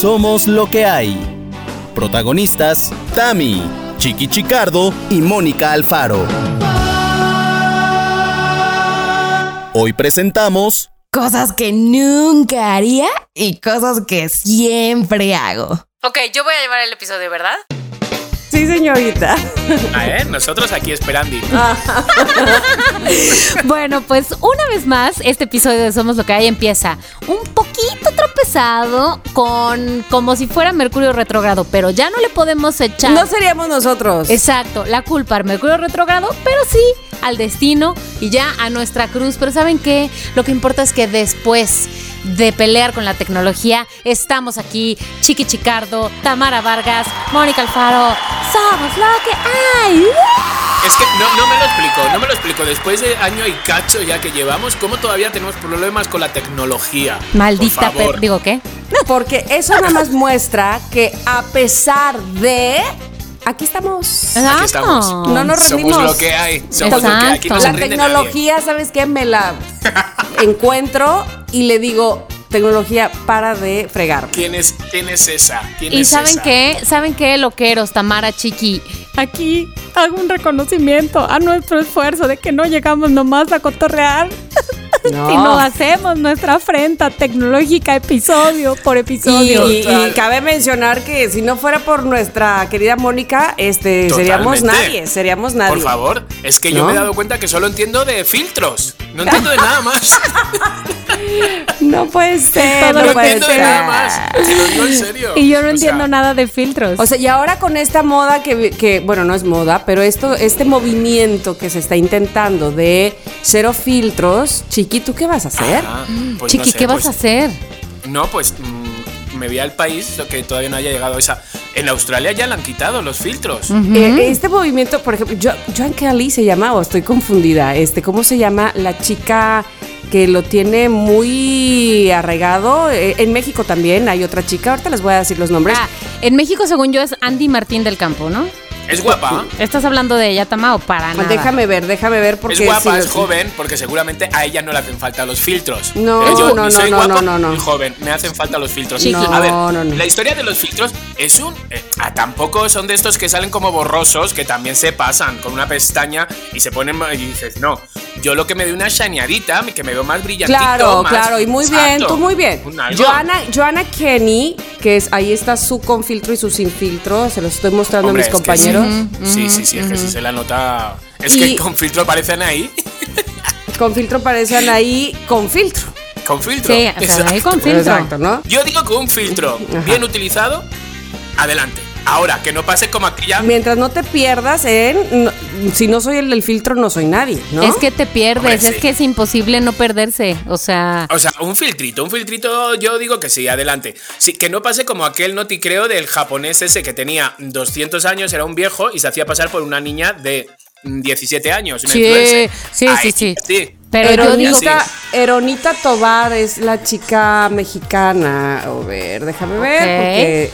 Somos lo que hay. Protagonistas, Tami, Chiqui Chicardo y Mónica Alfaro. Hoy presentamos Cosas que nunca haría y cosas que siempre hago. Ok, yo voy a llevar el episodio, ¿verdad? Sí, señorita. A ver, nosotros aquí esperando. Bueno, pues una vez más, este episodio de Somos lo que hay empieza un poquito tropezado con como si fuera Mercurio retrógrado, pero ya no le podemos echar. No seríamos nosotros. Exacto, la culpa al Mercurio retrógrado, pero sí al destino y ya a nuestra cruz. Pero ¿saben qué? Lo que importa es que después de pelear con la tecnología, estamos aquí, Chiqui Chicardo, Tamara Vargas, Mónica Alfaro. Somos lo que hay. Es que no, no me lo explico, no me lo explico. Después de año y cacho ya que llevamos, ¿cómo todavía tenemos problemas con la tecnología? Maldita, digo qué. Porque eso nada más muestra que a pesar de. Aquí estamos. Aquí estamos. No nos rendimos. Somos lo que hay. Somos lo que hay. Aquí no La nadie. tecnología, ¿sabes qué? Me la encuentro y le digo, tecnología, para de fregar. ¿Quién es, quién es esa? ¿Quién Y es saben esa? qué, saben qué, loqueros, Tamara Chiqui. Aquí hago un reconocimiento a nuestro esfuerzo de que no llegamos nomás a cotorrear, No. sino hacemos nuestra afrenta tecnológica episodio por Y, episodio. y- y cabe mencionar que si no fuera por nuestra querida Mónica, este, seríamos nadie, seríamos nadie. Por favor, es que yo me he dado cuenta que solo entiendo de filtros. No entiendo de nada más. No puede ser, Todo no No puede entiendo de nada más. Te lo digo en serio. Y yo no O entiendo sea, nada de filtros. O sea, y ahora con esta moda que, que, bueno, no es moda, pero esto, este movimiento que se está intentando de cero filtros, Chiqui, ¿tú qué vas a hacer? ajá, pues Chiqui, no sé, ¿qué vas pues- a hacer? No, pues mm, me vi al país, lo que todavía no haya llegado esa. En Australia ya le han quitado los filtros. Eh, este movimiento, por ejemplo, Jo- Joan Kelly se llama, o estoy confundida, este, ¿cómo se llama la chica que lo tiene muy arraigado? Eh, en México también hay otra chica, ahorita les voy a decir los nombres. Ah, en México, según yo, es Andy Martín del Campo, ¿no? Es guapa. ¿Estás hablando de ella, Tama, o para nada? déjame ver, déjame ver porque Es guapa, si es joven, porque seguramente a ella no le hacen falta los filtros. No, Eh, yo no, ni no, soy no, guapo no, no, no. joven, me hacen falta los filtros. Chiqui. a ver, No, no, no. la historia de los filtros es un... eh, ah, tampoco son de estos que salen como borrosos, que también se pasan con una pestaña y se ponen... Y dices, no, yo lo que me doy una shaneadita, que me veo más brillantito. Claro, más- claro, y muy bien, tú muy bien. Joana, Joana Kenny, que es ahí está su con filtro y su sin filtro, se los estoy mostrando Hombre, a mis es que compañeros. Sí, sí, sí, es que sí se la nota... Es Y- que con filtro aparecen ahí. Con filtro parecen ahí con filtro. con filtro. Sí, o sea, ahí Exacto. con filtro. Exacto, ¿no? Yo digo que un filtro bien utilizado, adelante. Ahora, que no pase como aquella. Mientras no te pierdas en no- si no soy el del filtro no soy nadie, ¿no? Es que te pierdes, Hombre, es sí. que es imposible no perderse. O sea, O sea, un filtrito, un filtrito, yo digo que sí, adelante. Sí, que no pase como aquel noticreo del japonés ese que tenía 200 años, era un viejo y se hacía pasar por una niña de mm, 17 años. Una Sí, influencer. sí, Ay, sí, sí. sí. pero yo digo Eronita. Eronita Tobar es la chica mexicana. A ver, déjame ver, Ok. porque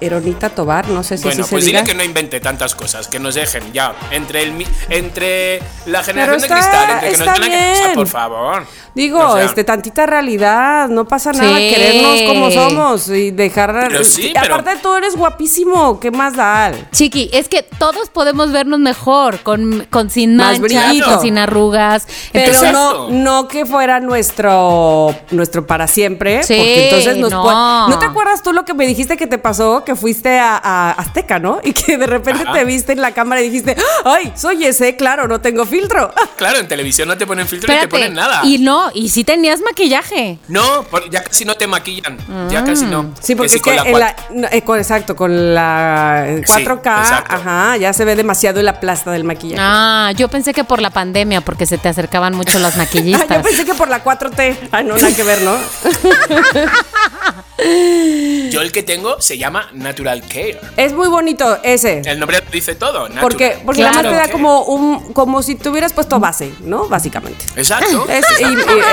Eronita Tobar, no sé si Bueno, así pues se diga. que no invente tantas cosas, que nos dejen ya. Entre el mi- entre la generación está- de cristal, entre que nos den la que- o sea, bien. por favor. Digo, O sea, este, tantita realidad, no pasa nada, Sí. querernos como somos y dejar... Pero sí, y pero- Aparte tú eres guapísimo, ¿qué más da? Chiqui, es que todos podemos vernos mejor, con, con sin Más manchas, con sin arrugas. Pero Entonces, no, no que fuera nuestro, nuestro para siempre, Sí, porque entonces nos no. puede- ¿No te acuerdas tú lo que me dijiste que te pasó? Que fuiste a, a Azteca, ¿no? Y que de repente Ajá. te viste en la cámara y dijiste, ¡ay, soy ese! Claro, no tengo filtro. Claro, en televisión no te ponen filtro ni te ponen nada. y no, y si tenías maquillaje. No, ya casi no te maquillan. Ya casi no. Sí, porque sí es que con la en eh, con- exacto, con la eh, 4K, exacto. ajá, ya se ve demasiado la plasta del maquillaje. Ah, yo pensé que por la pandemia, porque se te acercaban mucho las Ah, maquillistas. yo pensé que por la 4T. Ay, no, nada que ver, ¿no? Yo el que tengo se llama Natural Care. Es muy bonito ese. El nombre dice todo. Natural. Porque, porque Claro. además te da como un como si te hubieras puesto base, ¿no? Básicamente. Exacto. Es- y- y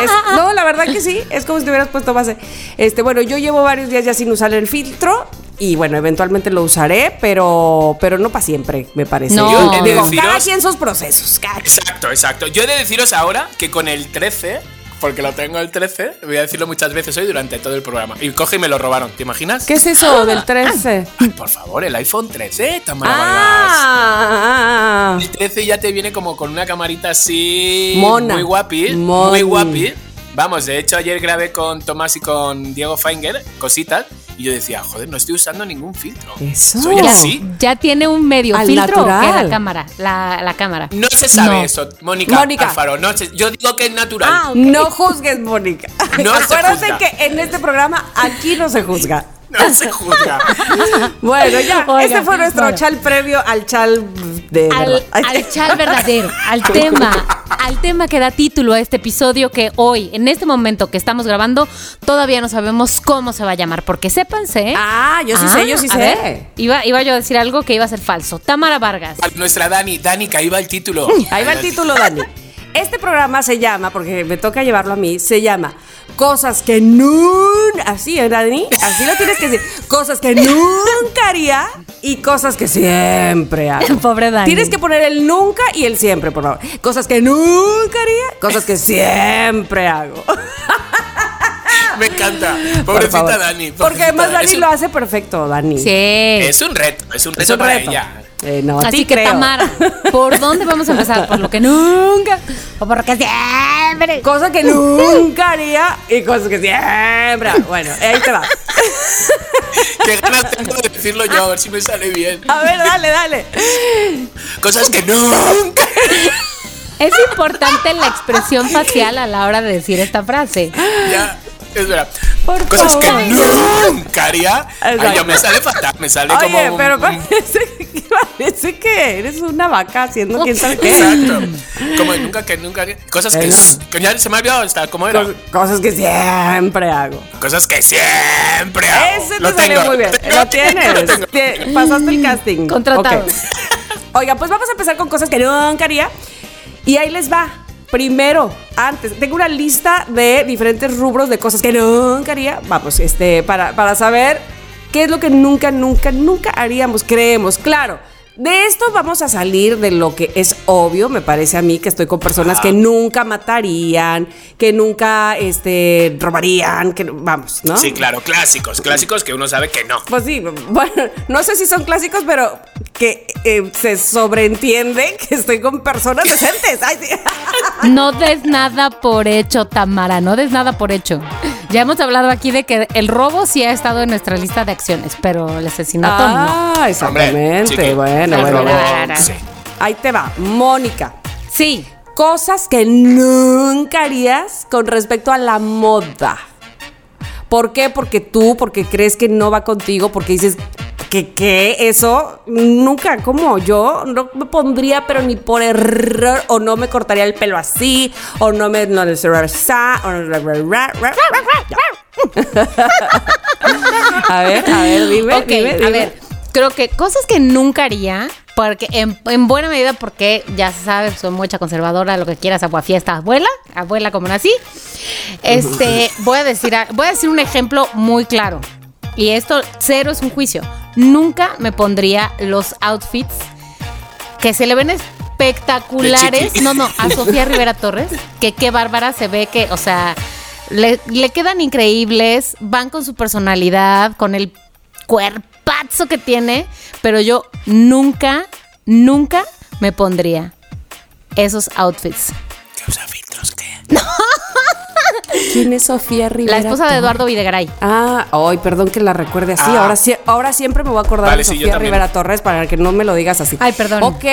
es- no, la verdad que sí, es como si te hubieras puesto base. Este, bueno, yo llevo varios días ya sin usar el filtro y bueno, eventualmente lo usaré, pero pero no para siempre, me parece. No. Yo he de digo, deciros- cada quien sus procesos, cada quien. Exacto, exacto. Yo he de deciros ahora que con el 13 porque lo tengo el 13. Voy a decirlo muchas veces hoy durante todo el programa. Y coge y me lo robaron, ¿te imaginas? ¿Qué es eso del 13? Ay, por favor, el iPhone 13, Tamara Vargas. Ah, El 13 ya te viene como con una camarita así. Mona. Muy guapi. Moni. Muy guapi. Vamos, de hecho, ayer grabé con Tomás y con Diego Feinger cositas. Y yo decía, joder, no estoy usando ningún filtro. Eso. Soy Ya, así. ya tiene un medio Al filtro que natural. la cámara. La, la cámara. No se sabe No. eso, Mónica, Mónica. Alfaro. No se- yo digo que es natural. Ah. No juzgues, Mónica. No se Acuérdate juzga. que en este programa aquí no se juzga. No se juzga. Bueno, ya, Oiga, este fue nuestro bueno. chal previo al chal de al, al chal verdadero, al tema, al tema que da título a este episodio que hoy, en este momento que estamos grabando, todavía no sabemos cómo se va a llamar, porque sépanse. ¿eh? Ah, yo sí sé, yo sí a sé. ver, iba, iba yo a decir algo que iba a ser falso. Tamara Vargas. Nuestra Dani, Dani, que ahí va el título. Ahí va el título, Dani. Este programa se llama, porque me toca llevarlo a mí, se llama Cosas que nunca. Así, ¿eh, Dani? Así lo tienes que decir. Cosas que nunca haría y cosas que siempre hago. Pobre Dani. Tienes que poner el nunca y el siempre, por favor. Cosas que nunca haría, cosas que siempre hago. Me encanta. Pobrecita. Dani. Porque además Dani un- lo hace perfecto, Dani. Sí. Es un reto, es un reto Es un para reto. ella. Eh, no, Así que creo. Tamara, ¿por dónde vamos a empezar? ¿Por lo que nunca? ¿O por lo que siempre? Cosas que nunca haría y cosas que siempre. Bueno, ahí te va. Qué ganas tengo de decirlo yo, a ver si me sale bien. A ver, dale, dale. Cosas que nunca. Es importante la expresión facial a la hora de decir esta frase. Ya, es verdad. Por Cosas que nunca haría. Ay, yo me sale fatal, me sale Oye, como. un- pero parece, parece que eres una vaca haciendo quién sabe qué. Exacto. Como nunca que nunca haría. Cosas que. Que ya se me ha olvidado hasta cómo era. Cos- Cosas que siempre hago. Cosas que siempre hago. Ese te Lo salió tengo. muy bien. Lo tienes. lo tengo. Te- pasaste el casting. Contratado. Oiga, pues vamos a empezar con cosas que nunca haría. Y ahí les va. Primero, antes, tengo una lista de diferentes rubros de cosas que nunca haría. Vamos, este, para, para saber qué es lo que nunca, nunca, nunca haríamos, creemos. Claro, de esto vamos a salir de lo que es obvio, me parece a mí, que estoy con personas que nunca matarían, que nunca este, robarían, que vamos, ¿no? Sí, claro, clásicos, clásicos que uno sabe que no. Pues sí, bueno, no sé si son clásicos, pero que eh, se sobreentiende que estoy con personas decentes. Ay, sí. No des nada por hecho, Tamara, no des nada por hecho. Ya hemos hablado aquí de que el robo sí ha estado en nuestra lista de acciones, pero el asesinato no. Ah, exactamente. Hombre, chiqui, bueno, bueno, bueno. sí. Ahí te va, Mónica. Sí, Cosas que nunca harías con respecto a la moda. ¿Por qué? Porque tú, porque crees que no va contigo, porque dices que qué eso nunca como yo no me pondría pero ni por error o no me cortaría el pelo así o no me no a ver a ver dime ok, dime, a ver, creo que cosas que nunca haría, porque en, en buena medida porque ya sabes, soy mucha conservadora, lo que quieras, aguafiesta, abuela, abuela como nací. Este, voy a decir, voy a decir un ejemplo muy claro. Y esto cero es un juicio. Nunca me pondría los outfits que se le ven espectaculares. No, no, a Sofía Rivera Torres, que qué bárbara se ve que, o sea, le, le quedan increíbles, van con su personalidad, con el cuerpazo que tiene, pero yo nunca, nunca me pondría esos outfits. ¿Qué usa filtros? ¿Qué? ¿Quién es Sofía Rivera La esposa de? Eduardo Videgaray. Ah, ay, perdón que la recuerde así. Ah. Ahora, sí, ahora siempre me voy a acordar Vale, de Sofía. Rivera Torres para que no me lo digas así. Ay, perdón. Ok,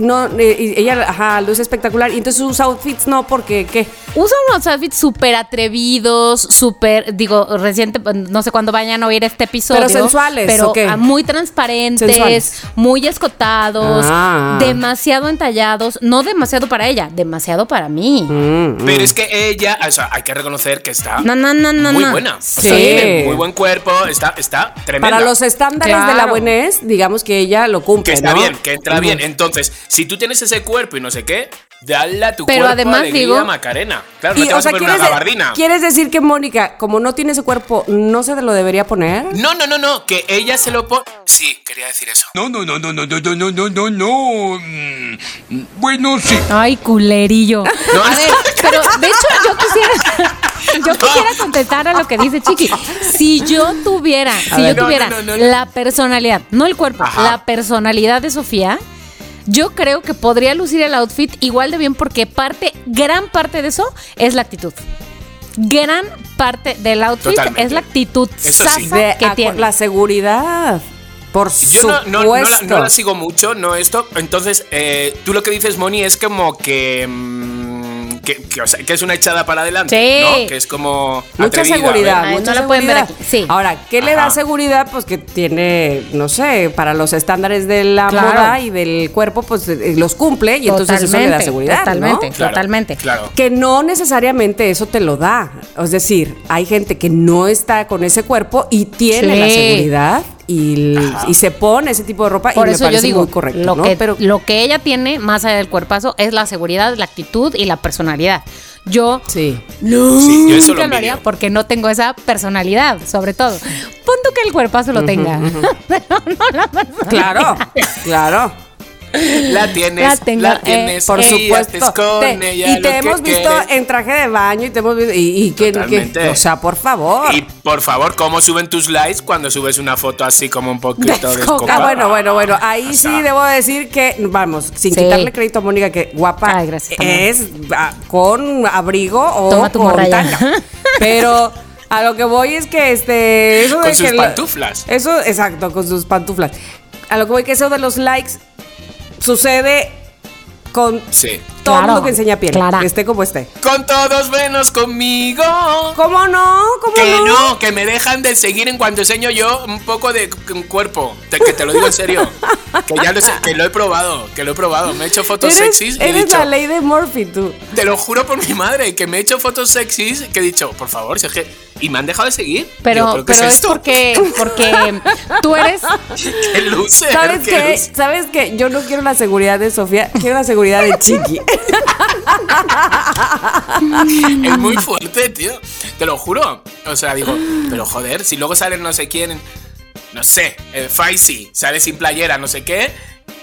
no, eh, y ella, ajá, luz espectacular. Y entonces sus outfits no, porque ¿qué? Usa unos outfits súper atrevidos, súper, digo, reciente, no sé cuándo vayan a oír este episodio. ¿Pero sensuales, Pero ah, muy transparentes, Sensuales. muy escotados, Ah. demasiado entallados. No demasiado para ella, demasiado para mí. Mm. Pero es que ella, o sea, hay que reconocer que está No, no, no, no, muy no. buena. O Sí. sea, tiene muy buen cuerpo, está, está tremenda. Para los estándares de la buenés, digamos que ella lo cumple, que está ¿no? bien, que entra bien. Entonces, si tú tienes ese cuerpo y no sé qué, Dale a tu Pero cuerpo además alegría, digo- Macarena. Claro, no Y, te o vas sea, a poner ¿quieres, una de- gabardina. ¿quieres decir que Mónica, como no tiene ese cuerpo, no se lo debería poner? No, no, no, no, que ella se lo pone. Sí, quería decir eso. No, no, no, no, no, no, no, no, no, no, no. Mm, Bueno, sí. Ay, culerillo. A ver, pero de hecho yo quisiera, yo quisiera contestar a lo que dice Chiqui. Si yo tuviera, si ver. yo No, tuviera no, no, no. la personalidad, no el cuerpo, Ajá. la personalidad de Sofía, yo creo que podría lucir el outfit igual de bien porque parte, gran parte de eso es la actitud. Gran parte del outfit Totalmente. es la actitud sí. sasa De que acu- tiene. la seguridad. Por Yo no, supuesto. no, no la, no la sigo mucho, no esto. Entonces, eh, tú lo que dices, Moni, es como que. mm, que, que, o sea, que es una echada para adelante. Sí. ¿no? Que es como. Mucha atrevida, seguridad, mucha no la pueden ver seguridad. aquí. Sí. Ahora, ¿qué le da seguridad? Pues que tiene, no sé, para los estándares de la Claro. moda y del cuerpo, pues eh, los cumple y entonces eso le da seguridad, totalmente. ¿no? Claro, Totalmente. Claro. Que no necesariamente eso te lo da. Es decir, hay gente que no está con ese cuerpo y tiene Sí. la seguridad y, y se pone ese tipo de ropa Por y me eso yo parece digo, muy correcto, lo, ¿no? que, Pero lo que ella tiene, más allá del cuerpazo, es la seguridad, la actitud y la personalidad. Yo sí. no Sí, yo eso nunca lo lo haría porque no tengo esa personalidad, sobre todo. Punto que el cuerpazo lo tenga. Pero no la personalidad. Claro, claro. La tienes, La tengo, la eh, tienes. Por y supuesto. con Te- ella y te lo que hemos visto quieres. en traje de baño y te hemos visto. Y, y que. O sea, por favor. Y por favor, ¿cómo suben tus likes cuando subes una foto así como un poquito Descocada. descocada? Ah, bueno, bueno, bueno. Ahí O sí debo decir que, vamos, sin Sí. quitarle crédito a Mónica, que guapa Ay, gracias, es con abrigo o Toma tu con tanga. Pero a lo que voy es que este. Eso Con de sus que pantuflas. Eso, exacto, con sus pantuflas. A lo que voy que eso de los likes sucede con Sí. Todo el Claro, mundo que enseña piel. clara. Que esté como esté. Con todos menos conmigo. ¿Cómo no? ¿Cómo Que no? no, que me dejan de seguir en cuanto enseño yo un poco de cuerpo. Te- que te lo digo en serio. Que ya lo, sé, que lo he probado, que lo he probado. Me he hecho fotos Eres, sexys y he eres dicho, la ley de Murphy, tú. te lo juro por mi madre, que me he hecho fotos sexys que he dicho, por favor, si es que... Y me han dejado de seguir. Pero, Digo, ¿qué pero es, porque, porque tú eres. ¡Qué loser! ¿Sabes qué. ¿Sabes qué? Yo no quiero la seguridad de Sofía, quiero la seguridad de Chiqui. Es muy fuerte, tío. Te lo juro. O sea, digo, pero joder, si luego salen no sé quién, no sé, eh, Faisy, sale sin playera, no sé qué.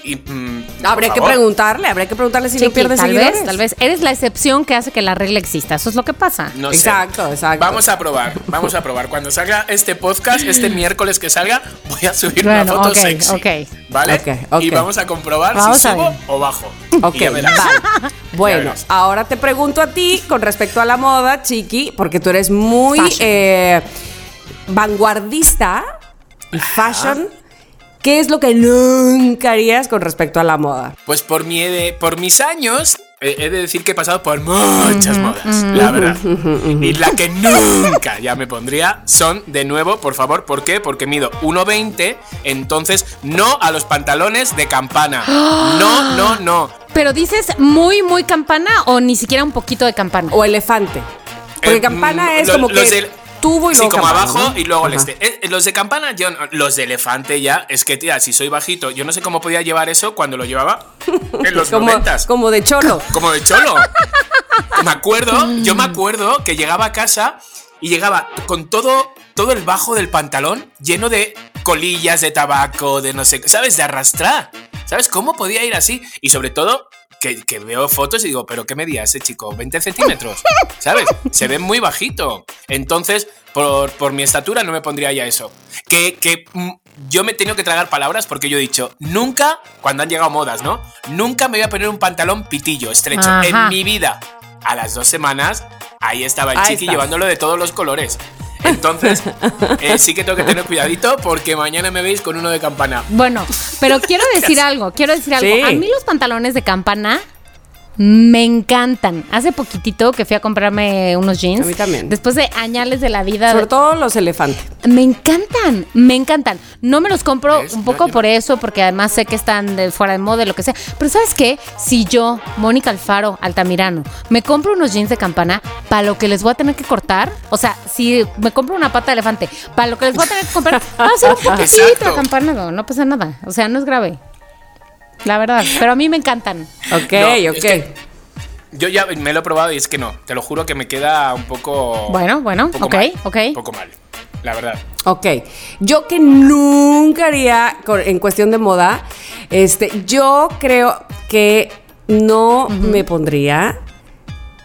Y, mm, Habría que preguntarle, habría que preguntarle si no Chiqui, pierde tal seguidores. vez, tal vez. Eres la excepción que hace que la regla exista. Eso es lo que pasa. No sé. Exacto, exacto. Vamos a probar, vamos a probar. Cuando salga este podcast, este miércoles que salga, voy a subir Bueno, una foto ok, sexy. ok. ¿Vale? Ok, ok. Y vamos a comprobar Vamos si a subo o bajo. Ok, vale. Bueno, ahora te pregunto a ti con respecto a la moda, Chiqui, porque tú eres muy eh, vanguardista y fashion. ¿Qué es lo que nunca harías con respecto a la moda? Pues por, mi, ed- por mis años, eh, he de decir que he pasado por muchas modas, la verdad. Y la que nunca ya me pondría son, de nuevo, por favor, ¿por qué? Porque mido 1,20, entonces no a los pantalones de campana. No, no, no. Pero dices muy, muy campana o ni siquiera un poquito de campana. O elefante. Porque Eh, campana mm, es lo- como que tubo y Sí, luego como campana, abajo ¿no? y luego el este. Eh, los de campana, yo los de elefante ya, es que tía, si soy bajito, yo no sé cómo podía llevar eso cuando lo llevaba en los Como, noventas. como de cholo. Como de cholo. me acuerdo, yo me acuerdo que llegaba a casa y llegaba con todo, todo el bajo del pantalón lleno de colillas de tabaco, de no sé, qué, ¿sabes? De arrastrar. ¿Sabes cómo podía ir así? Y sobre todo, que, que veo fotos y digo, ¿pero qué medía ese chico? ¿20 centímetros? ¿Sabes? Se ve muy bajito. Entonces, por, por mi estatura no me pondría ya eso. Que, que mm, yo me he tenido que tragar palabras porque yo he dicho, nunca, cuando han llegado modas, ¿no? Nunca me voy a poner un pantalón pitillo, estrecho, Ajá. en mi vida. A las dos semanas, ahí estaba el Ahí chiqui está. llevándolo de todos los colores. Entonces, eh, sí que tengo que tener cuidadito porque mañana me veis con uno de campana. Bueno, pero quiero decir algo, quiero decir algo. Sí. A mí los pantalones de campana me encantan. Hace poquitito que fui a comprarme unos jeans. A mí también. Después de añales de la vida. Sobre todo los elefantes. Me encantan, me encantan. No me los compro un poco por eso, porque además sé que están de fuera de moda, y lo que sea. Pero ¿sabes qué? Si yo, Mónica Alfaro, Altamirano, me compro unos jeans de campana, para lo que les voy a tener que cortar, o sea, si me compro una pata de elefante, para lo que les voy a tener que comprar, va a ser un poquitito de campana, no, no pasa nada. O sea, no es grave. La verdad, pero a mí me encantan. Ok, No, es ok. que Yo ya me lo he probado y es que no, te lo juro que me queda un poco. Bueno, bueno, poco ok, mal, ok. Un poco mal, la verdad. Ok, yo que nunca haría en cuestión de moda, este, yo creo que no me pondría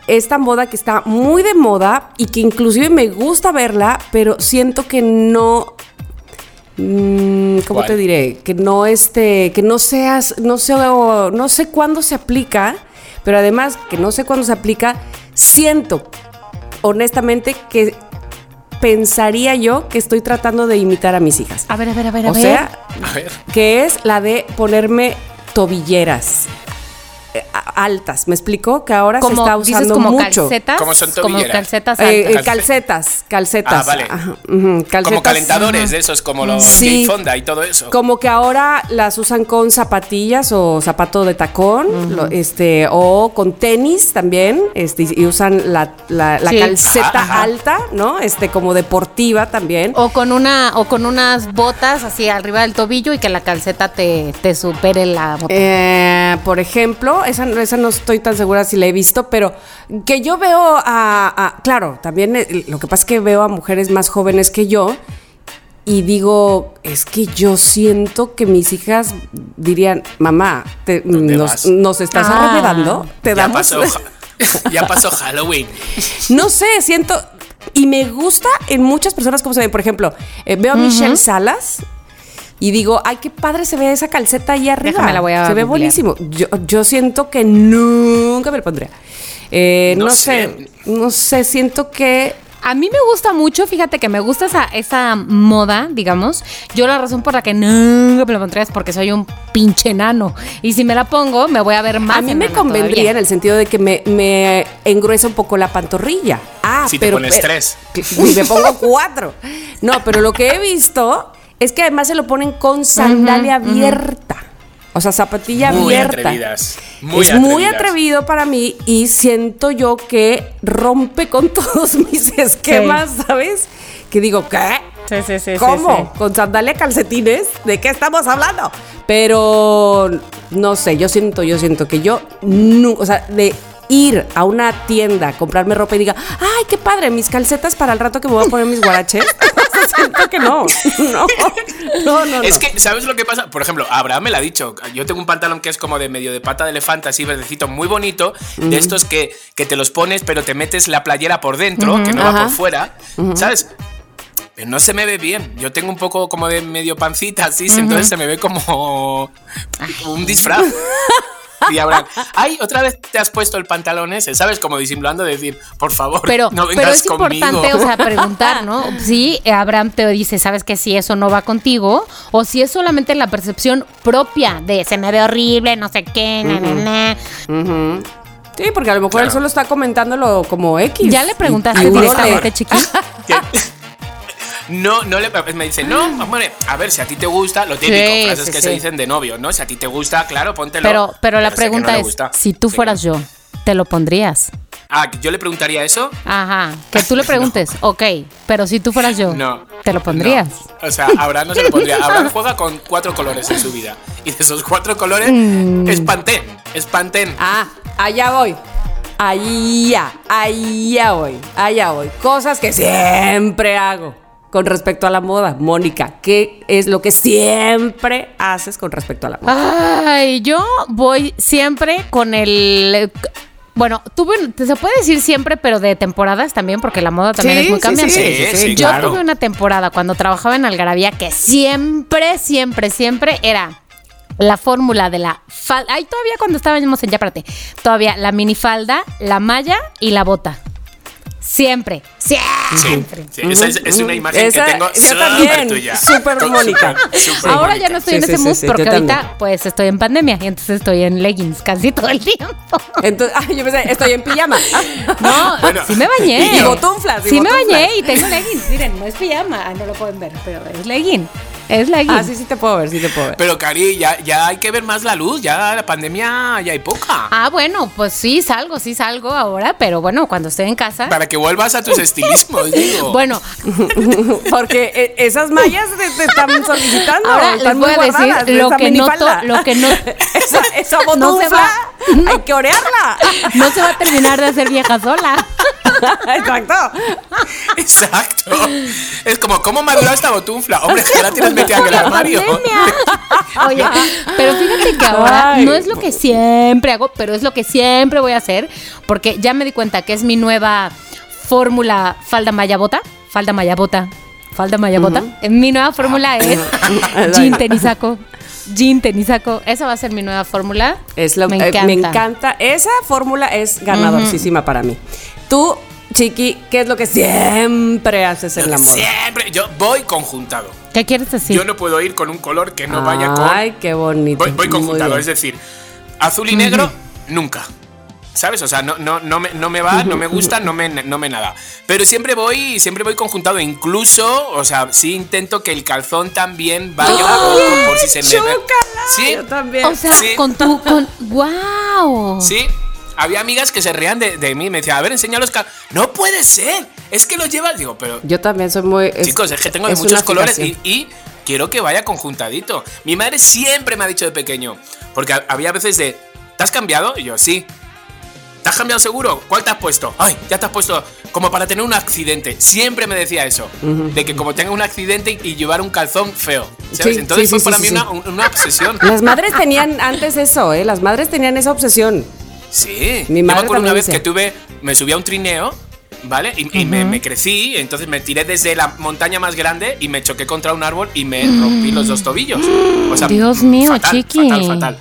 esta moda que está muy de moda y que inclusive me gusta verla, pero siento que no, mm, ¿cómo ¿Cuál? te diré? Que no este, que no seas, no sé, o- no sé cuándo se aplica, pero además que no sé cuándo se aplica, siento honestamente que pensaría yo que estoy tratando de imitar a mis hijas. A ver, a ver, a ver, a O ver. sea, A ver. que es la de ponerme tobilleras altas. ¿Me explico? Que ahora se como, está dices usando como mucho. calcetas. ¿Cómo son como calcetas Eh, altas. eh, calcetas, calcetas. Ah, vale. Ajá, ujú, calcetas. Como calentadores de esos, como los Sí. Fonda y todo eso. Como que ahora las usan con zapatillas o zapato de tacón, lo- este, o con tenis también, este, y usan la, la- la Sí. calceta Ajá, ajá. alta, ¿no? Este, como deportiva también. O con una, o con unas botas así arriba del tobillo y que la calceta te, te supere la bota. Eh, por ejemplo, esa, esa no estoy tan segura si la he visto, pero que yo veo a, a- claro, también eh, lo que pasa es que veo a mujeres más jóvenes que yo y digo, es que yo siento que mis hijas dirían, mamá, te- ¿Dónde nos, nos estás Ah. arreglando, te ya, damos... pasó, ya pasó Halloween. No sé, siento. Y me gusta en muchas personas como se ven. Por ejemplo, eh, veo a Michelle Salas y digo, ay, qué padre se ve esa calceta ahí arriba. Déjame, la voy a Se ve googlear. buenísimo. Yo, yo siento que nunca me lo pondría. Eh, no, No sé. sé. no sé, siento que. A mí me gusta mucho, fíjate que me gusta esa, esa moda, digamos. Yo la razón por la que nunca me la pondría es porque soy un pinche enano. Y si me la pongo, me voy a ver más a mí me convendría todavía. en el sentido de que me, me engruesa un poco la pantorrilla. Ah, Si te pero. pones pero- tres. Y me pongo cuatro. No, pero lo que he visto es que además se lo ponen con sandalia abierta. O sea, zapatilla Muy abierta. atrevidas, muy es muy atrevido para mí y siento yo que rompe con todos mis esquemas, ¿sabes? Que digo, ¿qué? Sí, sí, sí. ¿Cómo? ¿Con sandalia calcetines? ¿De qué estamos hablando? Pero no sé, yo siento, yo siento que yo no, o sea, de ir a una tienda, comprarme ropa y diga, ay, qué padre, mis calcetas para el rato que me voy a poner mis guaraches. siento que no. No, no, no. Es no. que, ¿sabes lo que pasa? Por ejemplo, Abraham me lo ha dicho. Yo tengo un pantalón que es como de medio de pata de elefante, así verdecito, muy bonito. De estos que, que te los pones, pero te metes la playera por dentro, que no va Ajá. por fuera. ¿Sabes? Pero no se me ve bien. Yo tengo un poco como de medio pancita, así, entonces se me ve como un disfraz. Y Abraham, ay, otra vez te has puesto el pantalón ese, ¿sabes? Como disimulando decir, por favor, Pero, no pero vengas es conmigo. importante, o sea, preguntar, ¿no? Si Abraham te dice, ¿sabes que Si eso no va contigo, o si es solamente la percepción propia de se me ve horrible, no sé qué, na, na, na. Sí, porque a lo mejor Claro. él solo está comentándolo como X. ¿Ya le preguntaste y directamente, chiqui? No, no le me dice, no, hombre, a ver, si a ti te gusta, lo típico, Sí, frases sí, que sí. se dicen de novio, ¿no? Si a ti te gusta, claro, póntelo. Pero, pero la no pregunta le es, si tú Sí, fueras yo, ¿te lo pondrías? Ah, ¿yo le preguntaría eso? Ajá, que tú le preguntes, ok, pero si tú fueras yo, No. ¿te lo pondrías? No. O sea, Abraham no se lo pondría. Abraham juega con cuatro colores en su vida. Y de esos cuatro colores, Mm. es Pantene. Es Pantene. Ah, allá voy. Allá, allá voy, allá voy. Cosas que siempre hago con respecto a la moda. Mónica, ¿qué es lo que siempre haces con respecto a la moda? Ay, yo voy siempre con el... Bueno, tuve, se puede decir siempre, pero de temporadas también, porque la moda también Sí, es muy sí, cambiante. sí, sí, sí, yo claro. tuve una temporada cuando trabajaba en Algarabía que siempre, siempre, siempre era la fórmula de la falda. Ay, todavía cuando estábamos en Ya, espérate. Todavía la minifalda, la malla y la bota. Siempre, Sí, siempre. sí, esa es, es una imagen Esa- que tengo yo súper también, tuya. súper Mónica. Ahora ya no estoy Sí, en sí, ese sí, mood sí, porque ahorita también. pues estoy en pandemia y entonces estoy en leggings casi todo el tiempo. Entonces, ay, yo pensé, estoy en pijama. No, Bueno, sí me bañé. y botunflas, Sí me botunflas. bañé y tengo leggings. Miren, no es pijama. Ah, no lo pueden ver, pero es legging. Es legging. Ah, sí, sí te puedo ver, sí te puedo ver. Pero, Cari, ya, ya hay que ver más la luz. Ya la pandemia ya hay poca. Ah, bueno, pues sí salgo, sí salgo ahora, pero bueno, cuando estoy en casa. Para que vuelvas a tus estilismos, digo. Bueno, Porque eh, esas mallas te, te están solicitando. ahora les están voy muy a decir lo esa que noto, minifalda. lo que no, Esa, esa No se botufla, va. hay que orearla. no se va a terminar de hacer vieja sola. Exacto. Exacto. Es como, ¿cómo maduró esta botunfla? Hombre, que la tienes metida en el armario. Pandemia. Oye, pero fíjate que ahora Ay. no es lo que siempre hago, pero es lo que siempre voy a hacer, porque ya me di cuenta que es mi nueva fórmula falda maya bota, falda maya bota, falda maya bota. Mi nueva fórmula es jean tenisaco, jean tenisaco. Esa va a ser mi nueva fórmula. Es lo, me eh, encanta. me encanta. Esa fórmula es ganadorcísima para mí. Tú, Chiqui, ¿qué es lo que siempre haces en la moda? Siempre. Yo voy conjuntado. ¿Qué quieres decir? Yo no puedo ir con un color que no vaya con. Ay, qué bonito. Voy, voy conjuntado, es decir, azul y negro, nunca. ¿Sabes? O sea, no, no, no, me, no me va, no me gusta, no me, no me nada. Pero siempre voy, siempre voy conjuntado. Incluso, o sea, sí intento que el calzón también vaya poco por si se me ve. Sí, Yo también. o sea, Sí. con tu con wow. sí. Había amigas que se reían de, de mí, me decían, a ver, enseña los cal... No puede ser, es que lo llevas. Digo, pero Yo también soy muy. es- Chicos, es que tengo de es muchos colores y, y quiero que vaya conjuntadito. Mi madre siempre me ha dicho de pequeño, porque ha- había veces de, ¿te has cambiado? Y yo, sí. ¿Te has cambiado seguro? ¿Cuál te has puesto? Ay, ya te has puesto como para tener un accidente. Siempre me decía eso, de que como tenga un accidente y, llevar un calzón feo. ¿sabes? Sí, Entonces sí, fue sí, para mí. Una, un- una obsesión. Las madres tenían antes eso, ¿eh? Las madres tenían esa obsesión. Sí. Mi Yo me madre acuerdo una vez que tuve, me subí a un trineo, ¿vale? Y, y me, me crecí, entonces me tiré desde la montaña más grande y me choqué contra un árbol y me rompí los dos tobillos. O sea, Dios mío, fatal, chiqui. Fatal, fatal.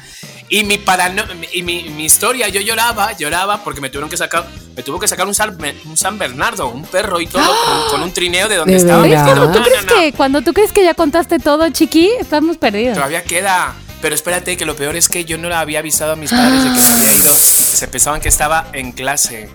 Y mi parano y mi, mi historia, yo lloraba, lloraba porque me tuvieron que sacar, me tuvo que sacar un San, un San Bernardo, un perro y todo, con, con un trineo de donde ¿De estaba. ¿Tú No, crees no, no. que cuando tú crees que ya contaste todo, chiqui, estamos perdidos? Todavía queda. Pero espérate, que lo peor es que yo no le había avisado a mis padres de que me había ido. Se pensaban que estaba en clase.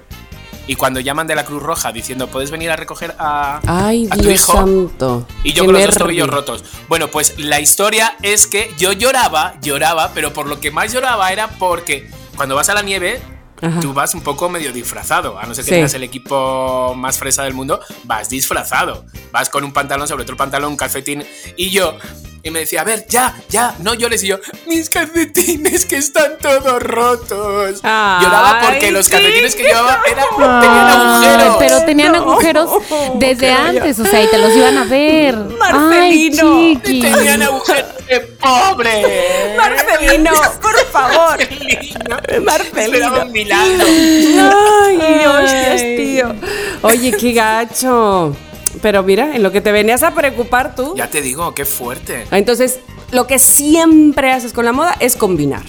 Y cuando llaman de la Cruz Roja diciendo, ¿puedes venir a recoger a, Ay, a tu Dios hijo? santo. Y yo Qué con los dos tobillos rotos. Bueno, pues la historia es que yo lloraba, lloraba, pero por lo que más lloraba era porque cuando vas a la nieve, Ajá. tú vas un poco medio disfrazado. A no ser que Sí. tengas el equipo más fresa del mundo, vas disfrazado. Vas con un pantalón, sobre todo el pantalón, un calcetín. Y yo, y me decía, a ver, ya, ya, no llores. Y yo, mis calcetines que están todos rotos. Ay, Lloraba porque los calcetines que llevaba eran, tenían agujeros. Ay, pero tenían No, agujeros desde antes, o sea, y te los iban a ver. Marcelino. Ay, tenían agujeros de pobre. Marcelino, por favor. Marcelino. Marcelino. Esperaba un milagro. Ay, Dios, Ay. Dios tío. Oye, qué gacho. Pero mira, en lo que te venías a preocupar tú. Ya te digo, qué fuerte. Entonces, lo que siempre haces con la moda es combinar.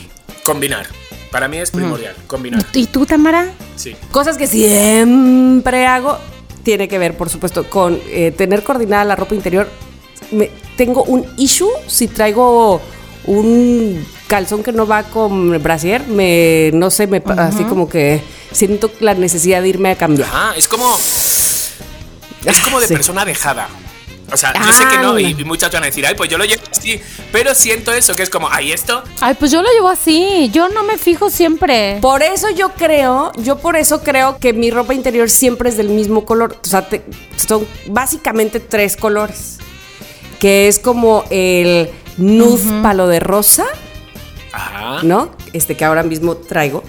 Combinar. Para mí es primordial. Combinar. ¿Y tú, Tamara? Sí. Cosas que siempre hago tiene que ver, por supuesto, con eh, tener coordinada la ropa interior. Me- tengo un issue si traigo un calzón que no va con brasier, me no sé, me así como que siento la necesidad de irme a cambiar. Ah, es como. Es como de Sí. persona dejada. O sea, yo sé que no, y, Anda. y muchas van a decir, ay, pues yo lo llevo así. Pero siento eso, que es como, ay, esto. Ay, pues yo lo llevo así. Yo no me fijo siempre. Por eso yo creo, yo por eso creo que mi ropa interior siempre es del mismo color. O sea, te- son básicamente tres colores. Que es como el nude palo de rosa, Ajá. ¿no? Este que ahora mismo traigo.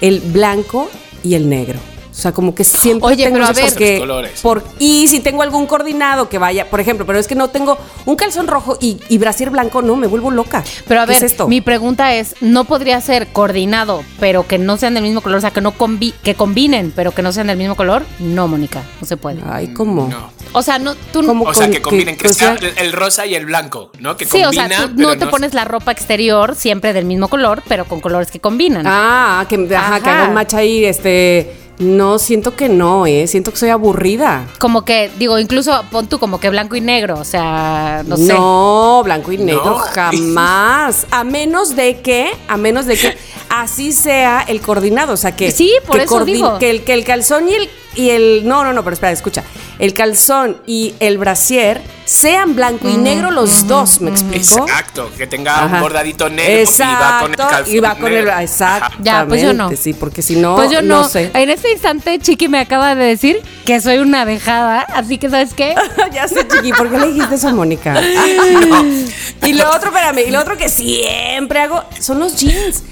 El blanco y el negro. O sea, como que siempre Oye, tengo pero a esos ver- colores. por- y si tengo algún coordinado que vaya, por ejemplo, pero es que no tengo un calzón rojo y, y brasier blanco, no, me vuelvo loca. Pero a ¿Qué ver, es esto? mi pregunta es, ¿no podría ser coordinado, pero que no sean del mismo color? O sea, que no combi que combinen, pero que no sean del mismo color. No, Mónica, no se puede. Ay, ¿cómo? No. O sea, no, tú no... O sea, que combinen, que, que- sea el, el rosa y el blanco, ¿no? Que Sí, o sea, tú no te pones la ropa exterior siempre del mismo color, pero con colores que combinan. Ah, que, ajá, que Ajá. haga un match ahí, este. No, siento que no, ¿eh? Siento que soy aburrida. Como que, digo, incluso pon tú como que blanco y negro, o sea, no sé. No, blanco y negro, No. jamás. A menos de que, a menos de que así sea el coordinado. O sea, que. Sí, por que eso digo. Que el, que el calzón y el, y el. No, no, no, pero espera, escucha. el calzón y el brasier sean blanco y negro los dos, ¿me explico? Exacto, que tenga Ajá. un bordadito negro y va con el Exacto, calzón y va con el exactamente, Ya, pues yo no. sí, porque si no, Pues yo no. sé. En este instante, Chiqui me acaba de decir que soy una dejada, así que ¿sabes qué? ya sé, chiqui, ¿por qué le dijiste eso a Mónica? Y lo otro, espérame, y lo otro que siempre hago son los jeans.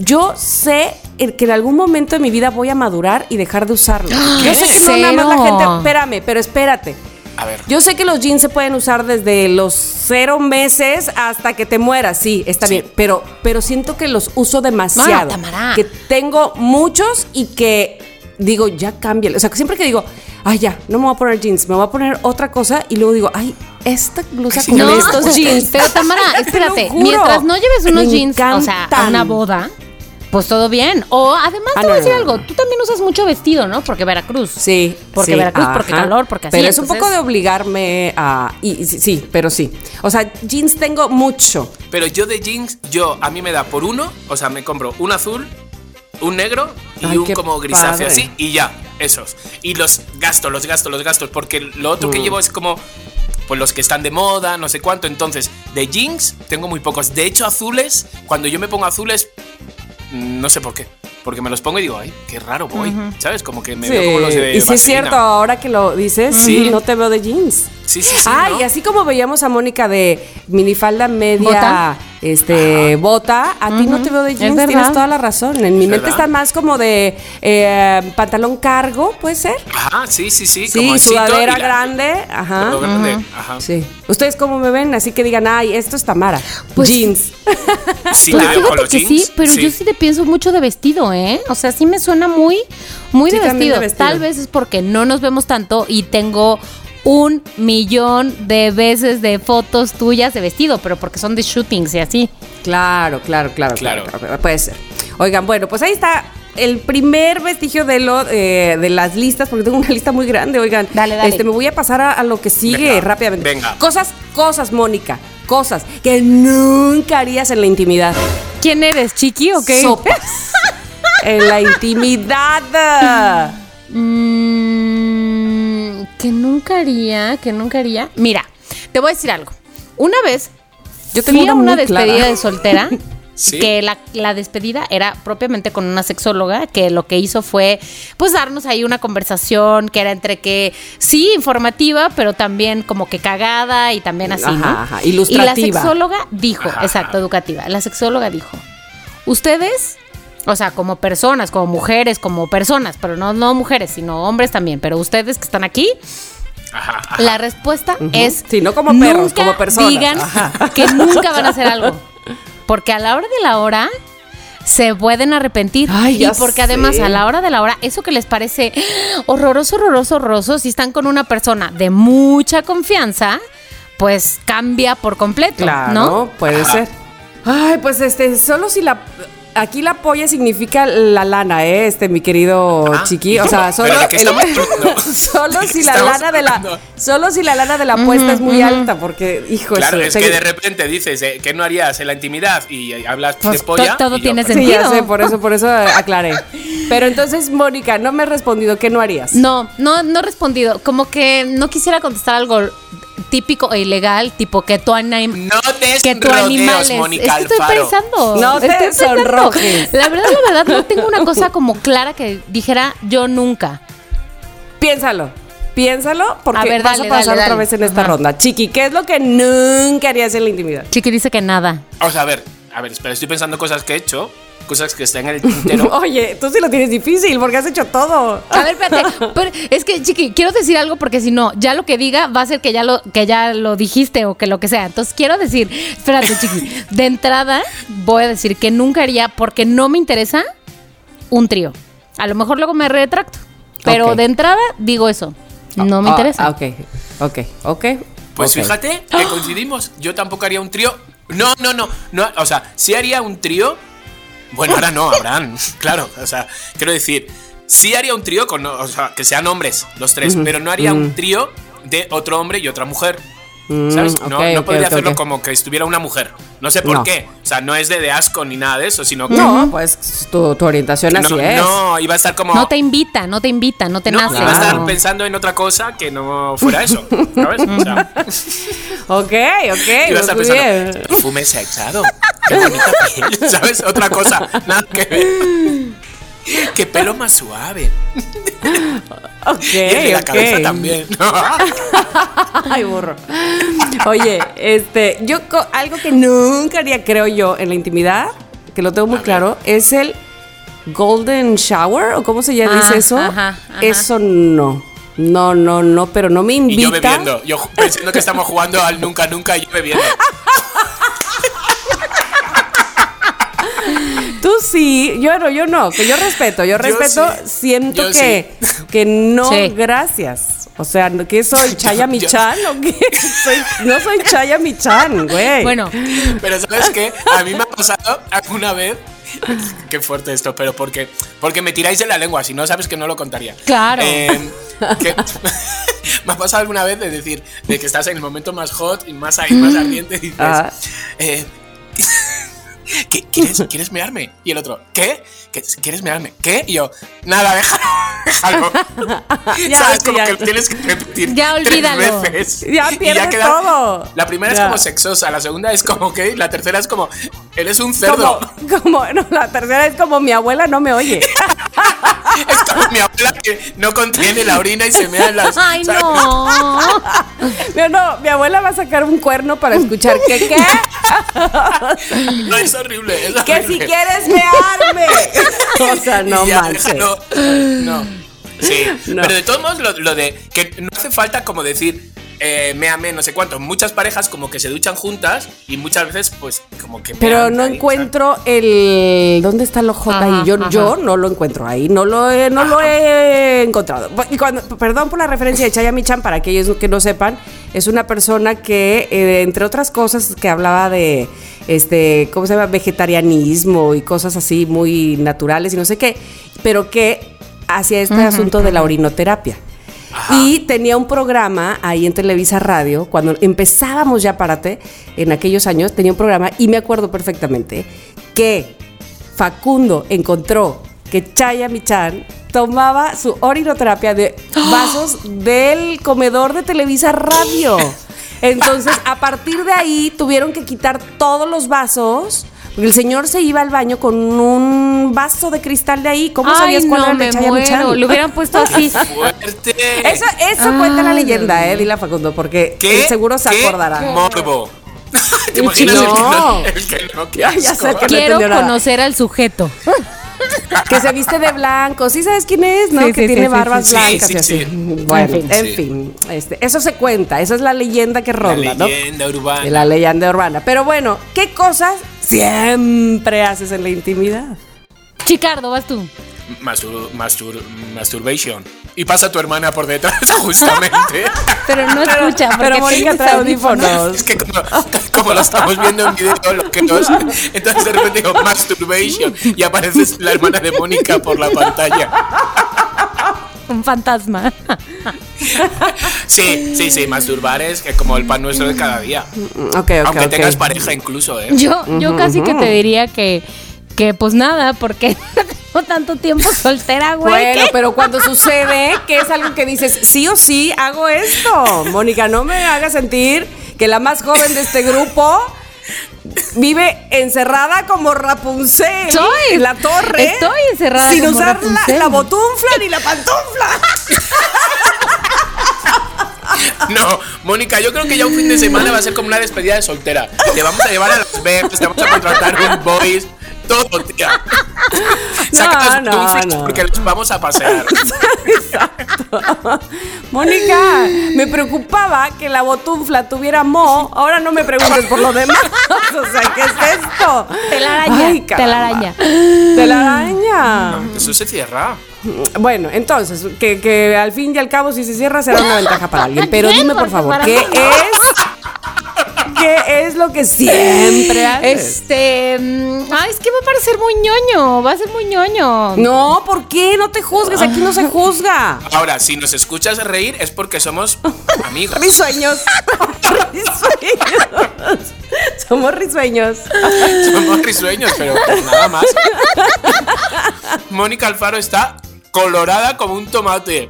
Yo sé el que en algún momento de mi vida voy a madurar y dejar de usarlos. Yo sé que no nada más la gente, espérame, pero espérate. A ver. Yo sé que los jeans se pueden usar desde los cero meses hasta que te mueras, sí, está bien, pero, pero siento que los uso demasiado. No, Tamara. Que tengo muchos y que digo, ya cambia. O sea, que siempre que digo, ay, ya, no me voy a poner jeans, me voy a poner otra cosa y luego digo, ay, esta blusa con No, estos jeans. Pero Tamara, espérate, mientras no lleves unos Me jeans, o sea, a una boda, pues todo bien. O además Ah, te voy a decir no, algo, no. tú también usas mucho vestido, ¿no? Porque Veracruz. Sí. Porque sí, Veracruz, porque calor, porque así. Pero es un poco de obligarme a. Y, y sí, sí, pero sí. O sea, jeans tengo mucho. Pero yo de jeans, yo a mí me da por uno, o sea, me compro un azul, un negro y Ay, un como grisáceo padre. así y ya, esos. Y los gasto, los gasto, los gastos, porque lo otro Mm. que llevo es como pues los que están de moda, no sé cuánto. Entonces, de jeans tengo muy pocos. De hecho, azules, cuando yo me pongo azules, mm, no sé por qué. Porque me los pongo y digo, ay, qué raro voy. ¿Sabes? Como que me Sí. veo como los de y si es cierto, ahora que lo dices, sí, no te veo de jeans. Sí, sí, sí. ah, ¿no? y así como veíamos a Mónica de minifalda media, ¿Bota? este, bota, a ti no te veo de Es jeans, tienes toda la razón. En mi mente ¿Verdad? está más como de eh, pantalón cargo, ¿puede ser? Ajá, sí, sí, sí. Sí, como sudadera la- grande, ajá. grande, Ajá. Sí. Ustedes cómo me ven, así que digan, ay, esto es Tamara. Pues- jeans. Sí, Pues fíjate los que jeans. sí, pero yo sí te pienso mucho de vestido, ¿eh? O sea, sí me suena muy, muy Sí, de, también vestido. de vestido. Tal vez es porque no nos vemos tanto y tengo un millón de veces de fotos tuyas de vestido, pero porque son de shootings y así. Claro, claro, claro, claro, Claro. claro, Puede ser. Oigan, bueno, pues ahí está el primer vestigio de lo eh, de las listas, porque tengo una lista muy grande, oigan. Dale, dale. Este, me voy a pasar a, a lo que sigue Venga, rápidamente. venga. Cosas, cosas, Mónica. Cosas que nunca harías en la intimidad. ¿Quién eres, Chiqui o qué? Sopas. en la intimidad. Mm, que nunca haría, que nunca haría. Mira, te voy a decir algo. Una vez Yo tengo fui a una una muy clara. despedida de soltera. Sí. Que la, la despedida era propiamente con una sexóloga que lo que hizo fue pues darnos ahí una conversación que era entre que sí informativa pero también como que cagada y también así, Ajá, ¿no? ajá, Y ilustrativa. la sexóloga dijo, Ajá, exacto, educativa. La sexóloga dijo, ustedes, o sea, como personas, como mujeres, como personas, pero no, no mujeres, sino hombres también, pero ustedes que están aquí, Ajá, ajá. la respuesta es... Sí, no como perros, nunca como personas. digan Ajá. que nunca van a hacer algo. Porque a la hora de la hora se pueden arrepentir. Ay, y porque además a la hora de la hora, eso que les parece horroroso, horroroso, horroroso, si están con una persona de mucha confianza, pues cambia por completo, Claro, ¿no? puede Ajá. ser. Ay, pues este, solo si la. Aquí la polla significa la lana, ¿eh? Este, mi querido Ah, chiqui. O sea, solo. ¿Pero de qué si qué la lana de la. Solo si la lana de la apuesta es muy alta, porque, hijo Claro, eso, es que de repente dices eh, que no harías en la intimidad y eh, hablas Pues de polla. to- todo y yo, tiene pues, Sí, ya sentido. sé, por eso, por eso aclaré. Pero entonces, Mónica, no me has respondido, ¿qué no harías? No, no, no he respondido. Como que no quisiera contestar algo típico e ilegal, tipo que tu anim No des que tu rodeos, animal es. Mónica es que estoy Alfaro. pensando. No te pensando. sonrojes. La verdad, la verdad, no tengo una cosa como clara que dijera yo nunca. Piénsalo. Piénsalo, porque A ver, vas a pasar dale, otra vez en esta Ajá. ronda. Chiqui, ¿qué es lo que nunca harías en la intimidad? Chiqui dice que nada. O sea, a ver, a ver, espera, estoy pensando cosas que he hecho, cosas que están en el tintero. Oye, tú sí lo tienes difícil porque has hecho todo. A ver, espérate. pero es que, Chiqui, quiero decir algo porque si no, ya lo que diga va a ser que ya lo, que ya lo dijiste o que lo que sea. Entonces quiero decir, espérate, Chiqui. De entrada, voy a decir que nunca haría porque no me interesa un trío. A lo mejor luego me retracto. Pero de entrada digo eso. No me Ah, interesa. ah, ok, ok, ok. Pues fíjate que coincidimos. Yo tampoco haría un trío. No, no, no, no. O sea, sí haría un trío. Bueno, ahora no, habrán. Claro, o sea, quiero decir, sí haría un trío con, o sea, que sean hombres los tres, pero no haría un trío de otro hombre y otra mujer. ¿Sabes? Mm, no, ok, no podría ok, hacerlo ok. como que estuviera una mujer. No sé por No. qué. O sea, no es de, de asco ni nada de eso, sino que. No, pues tu, tu orientación así no, es. no, iba a estar como. No te invita, no te invita, no te no, nace. iba a estar pensando en otra cosa que no fuera eso. ¿Sabes? O sea, Ok, ok, iba a estar pensando. bien. Perfume sexado. Qué bonita piel. ¿Sabes? Otra cosa. Nada que ver. Qué pelo más suave. Ok, Y el de la ok. cabeza también. Ay, burro. Oye, este, yo algo que nunca haría, creo yo, en la intimidad, que lo tengo muy claro, es el golden shower, o cómo se llama Ah, dice eso. ajá, ajá. Eso no. No, no, no, pero no me Y invita. yo bebiendo. Yo pensando que estamos jugando al nunca nunca y yo bebiendo. Tú sí, yo no, yo no, que yo respeto, yo Yo respeto, sí. siento Yo que, sí. que no, Sí. gracias. O sea, ¿no- ¿qué soy? ¿Chaya Michan o qué? Soy- no soy Chaya Michan, güey. Bueno, Pero ¿sabes qué? A mí me ha pasado alguna vez. Qué fuerte esto, pero porque, porque me tiráis de la lengua, si no sabes que no lo contaría. Claro. Eh, que- me ha pasado alguna vez de decir, de que estás en el momento más hot y más ahí, más ardiente, y dices, Ah. eh, ¿qué- ¿quieres, ¿quieres mearme? Y el otro, ¿qué? ¿Qué- ¿Quieres mearme? ¿Qué? Y yo, nada, déjalo. déjalo. Ya, ¿Sabes? Como ya. que tienes que repetir Ya tres olvídalo. veces. Ya pierdes todo. La primera Ya. es como sexosa, la segunda es como que, la tercera es como, eres un cerdo. como, como, no, la tercera es como mi abuela no me oye. Es como mi abuela que no contiene la orina y se mea en las. ay ¿sabes? no. No, no, mi abuela va a sacar un cuerno para escuchar que qué, No, es horrible. Es que si horrible. quieres mearme. O sea, no ya, manches. déjalo. No. Sí, No. pero de todos modos, lo, lo de que no hace falta como decir, eh, méame, no sé cuánto. Muchas parejas como que se duchan juntas y muchas veces, pues, como que. Pero no ahí, encuentro el. ¿Dónde está el J ahí? Ajá, Yo, ajá. yo no lo encuentro ahí. No lo he, no lo he encontrado. Y cuando, perdón por la referencia de Chaya Michan, para aquellos que no sepan, es una persona que, eh, entre otras cosas, que hablaba de este, ¿cómo se llama? vegetarianismo y cosas así muy naturales y no sé qué, pero que hacía este asunto de la orinoterapia. Y tenía un programa ahí en Televisa Radio, cuando empezábamos ya Párate, en aquellos años, tenía un programa y me acuerdo perfectamente que Facundo encontró que Chaya Michan tomaba su orinoterapia de vasos del comedor de Televisa Radio. Entonces, a partir de ahí tuvieron que quitar todos los vasos. Porque el señor se iba al baño con un vaso de cristal de ahí. ¿Cómo Ay, sabías cuál no, era el de Chaya Michan? Lo hubieran puesto así. Fuerte. Eso, eso cuenta la leyenda, eh, dile a Facundo, porque ¿Qué? él seguro se ¿Qué acordará. Morbo. ¿Te imaginas No. el que no? El que no, qué Ya, sé que no Quiero nada. conocer al sujeto. Que se viste de blanco. ¿Sí sabes quién es? ¿No? Sí, que sí, tiene sí, barbas sí. blancas Sí, y así. sí, sí. Bueno, En fin. en Sí. fin. este, eso se cuenta. Esa es la leyenda que La ronda, ¿no? leyenda urbana. La leyenda urbana. Pero bueno, ¿qué cosas siempre haces en la intimidad? Chicardo, vas tú. Mastur, mastur, masturbation. Y pasa tu hermana por detrás, justamente. Pero no escucha. Pero porque Mónica trae audífonos. Es que como, como lo estamos viendo en video, lo que nos, entonces de repente digo masturbation y aparece la hermana de Mónica por la pantalla. Un fantasma. Sí, sí, sí, masturbar es que como el pan nuestro de cada día. Mm, Ok, ok, Aunque ok. tengas pareja incluso, ¿eh? Yo, yo casi que te diría que, que pues nada, porque no tengo tanto tiempo soltera, güey. Bueno, ¿qué? pero cuando sucede que es algo que dices, sí o sí, hago esto. Mónica, no me hagas sentir que la más joven de este grupo vive encerrada como Rapunzel Soy. en la torre. Estoy encerrada sin como usar la, la botunfla ni la pantufla. No, Mónica, yo creo que ya un fin de semana va a ser como una despedida de soltera. Te vamos a llevar a Las Vegas, te vamos a contratar un boys, todo, tía. Saca las no, botunflas no. porque los vamos a pasear. Mónica, me preocupaba que la botunfla tuviera mo. Ahora no me preguntes por lo demás. O sea, ¿qué es esto? Telaraña, Ay, telaraña. Telaraña. Eso se cierra. Bueno, entonces, que, que al fin y al cabo, si se cierra, será una ventaja para alguien. Pero dime, por favor, ¿qué no. es? ¿Qué es lo que siempre haces? Este. mm, Ay, es que va a parecer muy ñoño. Va a ser muy ñoño. No, ¿por qué? No te juzgues, aquí no se juzga. Ahora, si nos escuchas reír es porque somos amigos. Mis sueños. risueños. Somos risueños. Somos risueños, pero pues nada más. Mónica Alfaro está colorada como un tomate.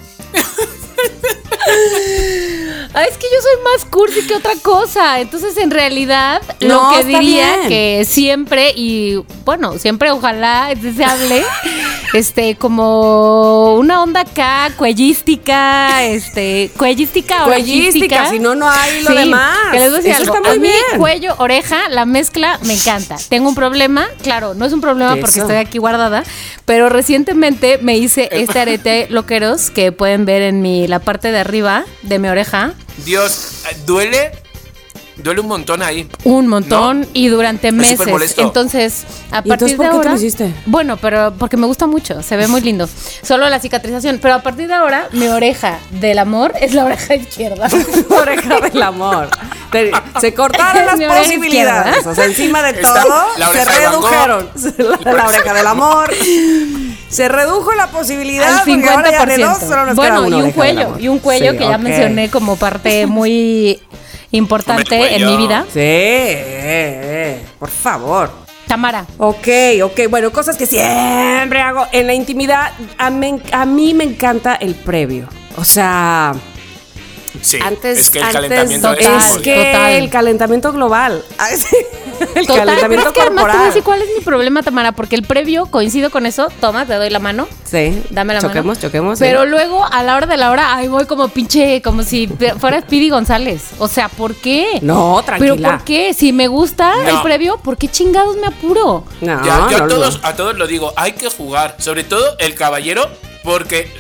Ah, es que yo soy más cursi que otra cosa. Entonces, en realidad, No, lo que diría bien. que siempre, y bueno, siempre ojalá es deseable, este, como una onda acá, cuellística, este, cuellística o Cuellística, si no, no hay lo demás. Que les voy a decir Eso algo. está muy a mí, bien. cuello, oreja, la mezcla me encanta. Tengo un problema, claro, no es un problema porque estoy aquí guardada, pero recientemente me hice este arete loqueros que pueden ver en mi, la parte de arriba de mi oreja. Dios, eh, duele. Duele un montón ahí. Un montón y durante meses. Entonces, a ¿Y partir entonces por de qué te ahora. lo hiciste? Bueno, pero porque me gusta mucho, se ve muy lindo. Solo la cicatrización. Pero a partir de ahora, mi oreja del amor es la oreja izquierda. Oreja del amor. Te- Se cortaron las posibilidades. izquierda. O sea, encima de todo, se redujeron. La, la oreja del amor. Se redujo la posibilidad. Al porque ahora ya de dos solo 50%. nos Bueno, y un cuello. Y un cuello Sí, que ya mencioné como parte muy importante en mi vida. Sí, eh, eh, por favor. Tamara. Ok, ok. Bueno, cosas que siempre hago en la intimidad. A, me- a mí me encanta el previo. O sea, Sí, antes, es que el antes calentamiento total, es que Total. el calentamiento global. El Total, calentamiento es que además te voy a corporal. decir cuál es mi problema, Tamara, porque el previo, coincido con eso, toma, te doy la mano. Sí. Dame la choquemos, mano. Choquemos, sí. Pero luego, a la hora de la hora, ahí voy como pinche, como si fuera Speedy González. O sea, ¿por qué? No, tranquila. ¿Pero por qué? Si me gusta No. el previo, ¿por qué chingados me apuro? No, Ya, yo no, a, no. todos, a todos lo digo, hay que jugar. Sobre todo el caballero, porque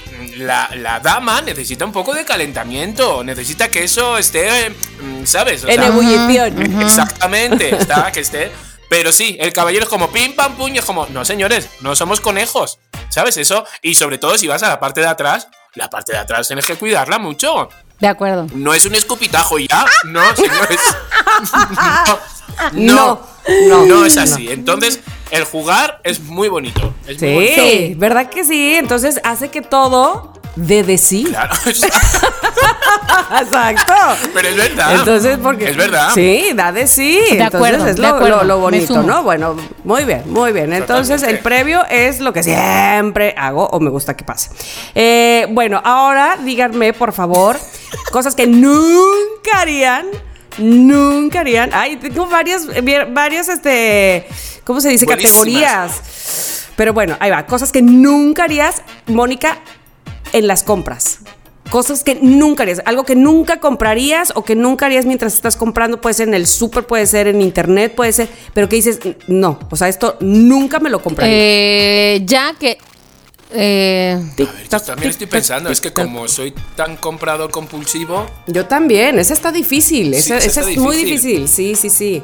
la, la dama necesita un poco de calentamiento. Necesita que eso esté, mm, ¿sabes? O En sea, ebullición. Exactamente, está, que esté. Pero sí, el caballero es como pim pam pum y es como, no señores, no somos conejos. ¿Sabes eso? Y sobre todo si vas a la parte de atrás, la parte de atrás tienes que cuidarla mucho. De acuerdo. No es un escupitajo y ya. No, señores. No, No, no, no, es así. Entonces, el jugar es muy bonito. Es muy Sí, bonito. Sí. ¿verdad que sí? Entonces hace que todo de de sí. Claro, Exacto. pero es verdad. Entonces, porque. Es verdad. Sí, da de sí. De Entonces acuerdo, es de lo, acuerdo, lo- lo bonito. ¿no? Bueno, muy bien, muy bien. Entonces, el previo es lo que siempre hago o me gusta que pase. Eh, bueno, ahora díganme, por favor, cosas que nunca harían. Nunca harían. Ay, tengo varias, varias, este. ¿Cómo se dice? Buenísimas. Categorías. Pero bueno, ahí va. Cosas que nunca harías, Mónica, en las compras. Cosas que nunca harías, algo que nunca comprarías o que nunca harías mientras estás comprando, puede ser en el súper, puede ser en internet, puede ser, pero que dices, no, o sea, esto nunca me lo compraría. Eh, ya que. Eh, A ver, yo también estoy pensando, es que como soy tan comprador compulsivo, Yo también, esa está difícil, Sí, esa, esa esa está es muy difícil. difícil, sí, sí, sí.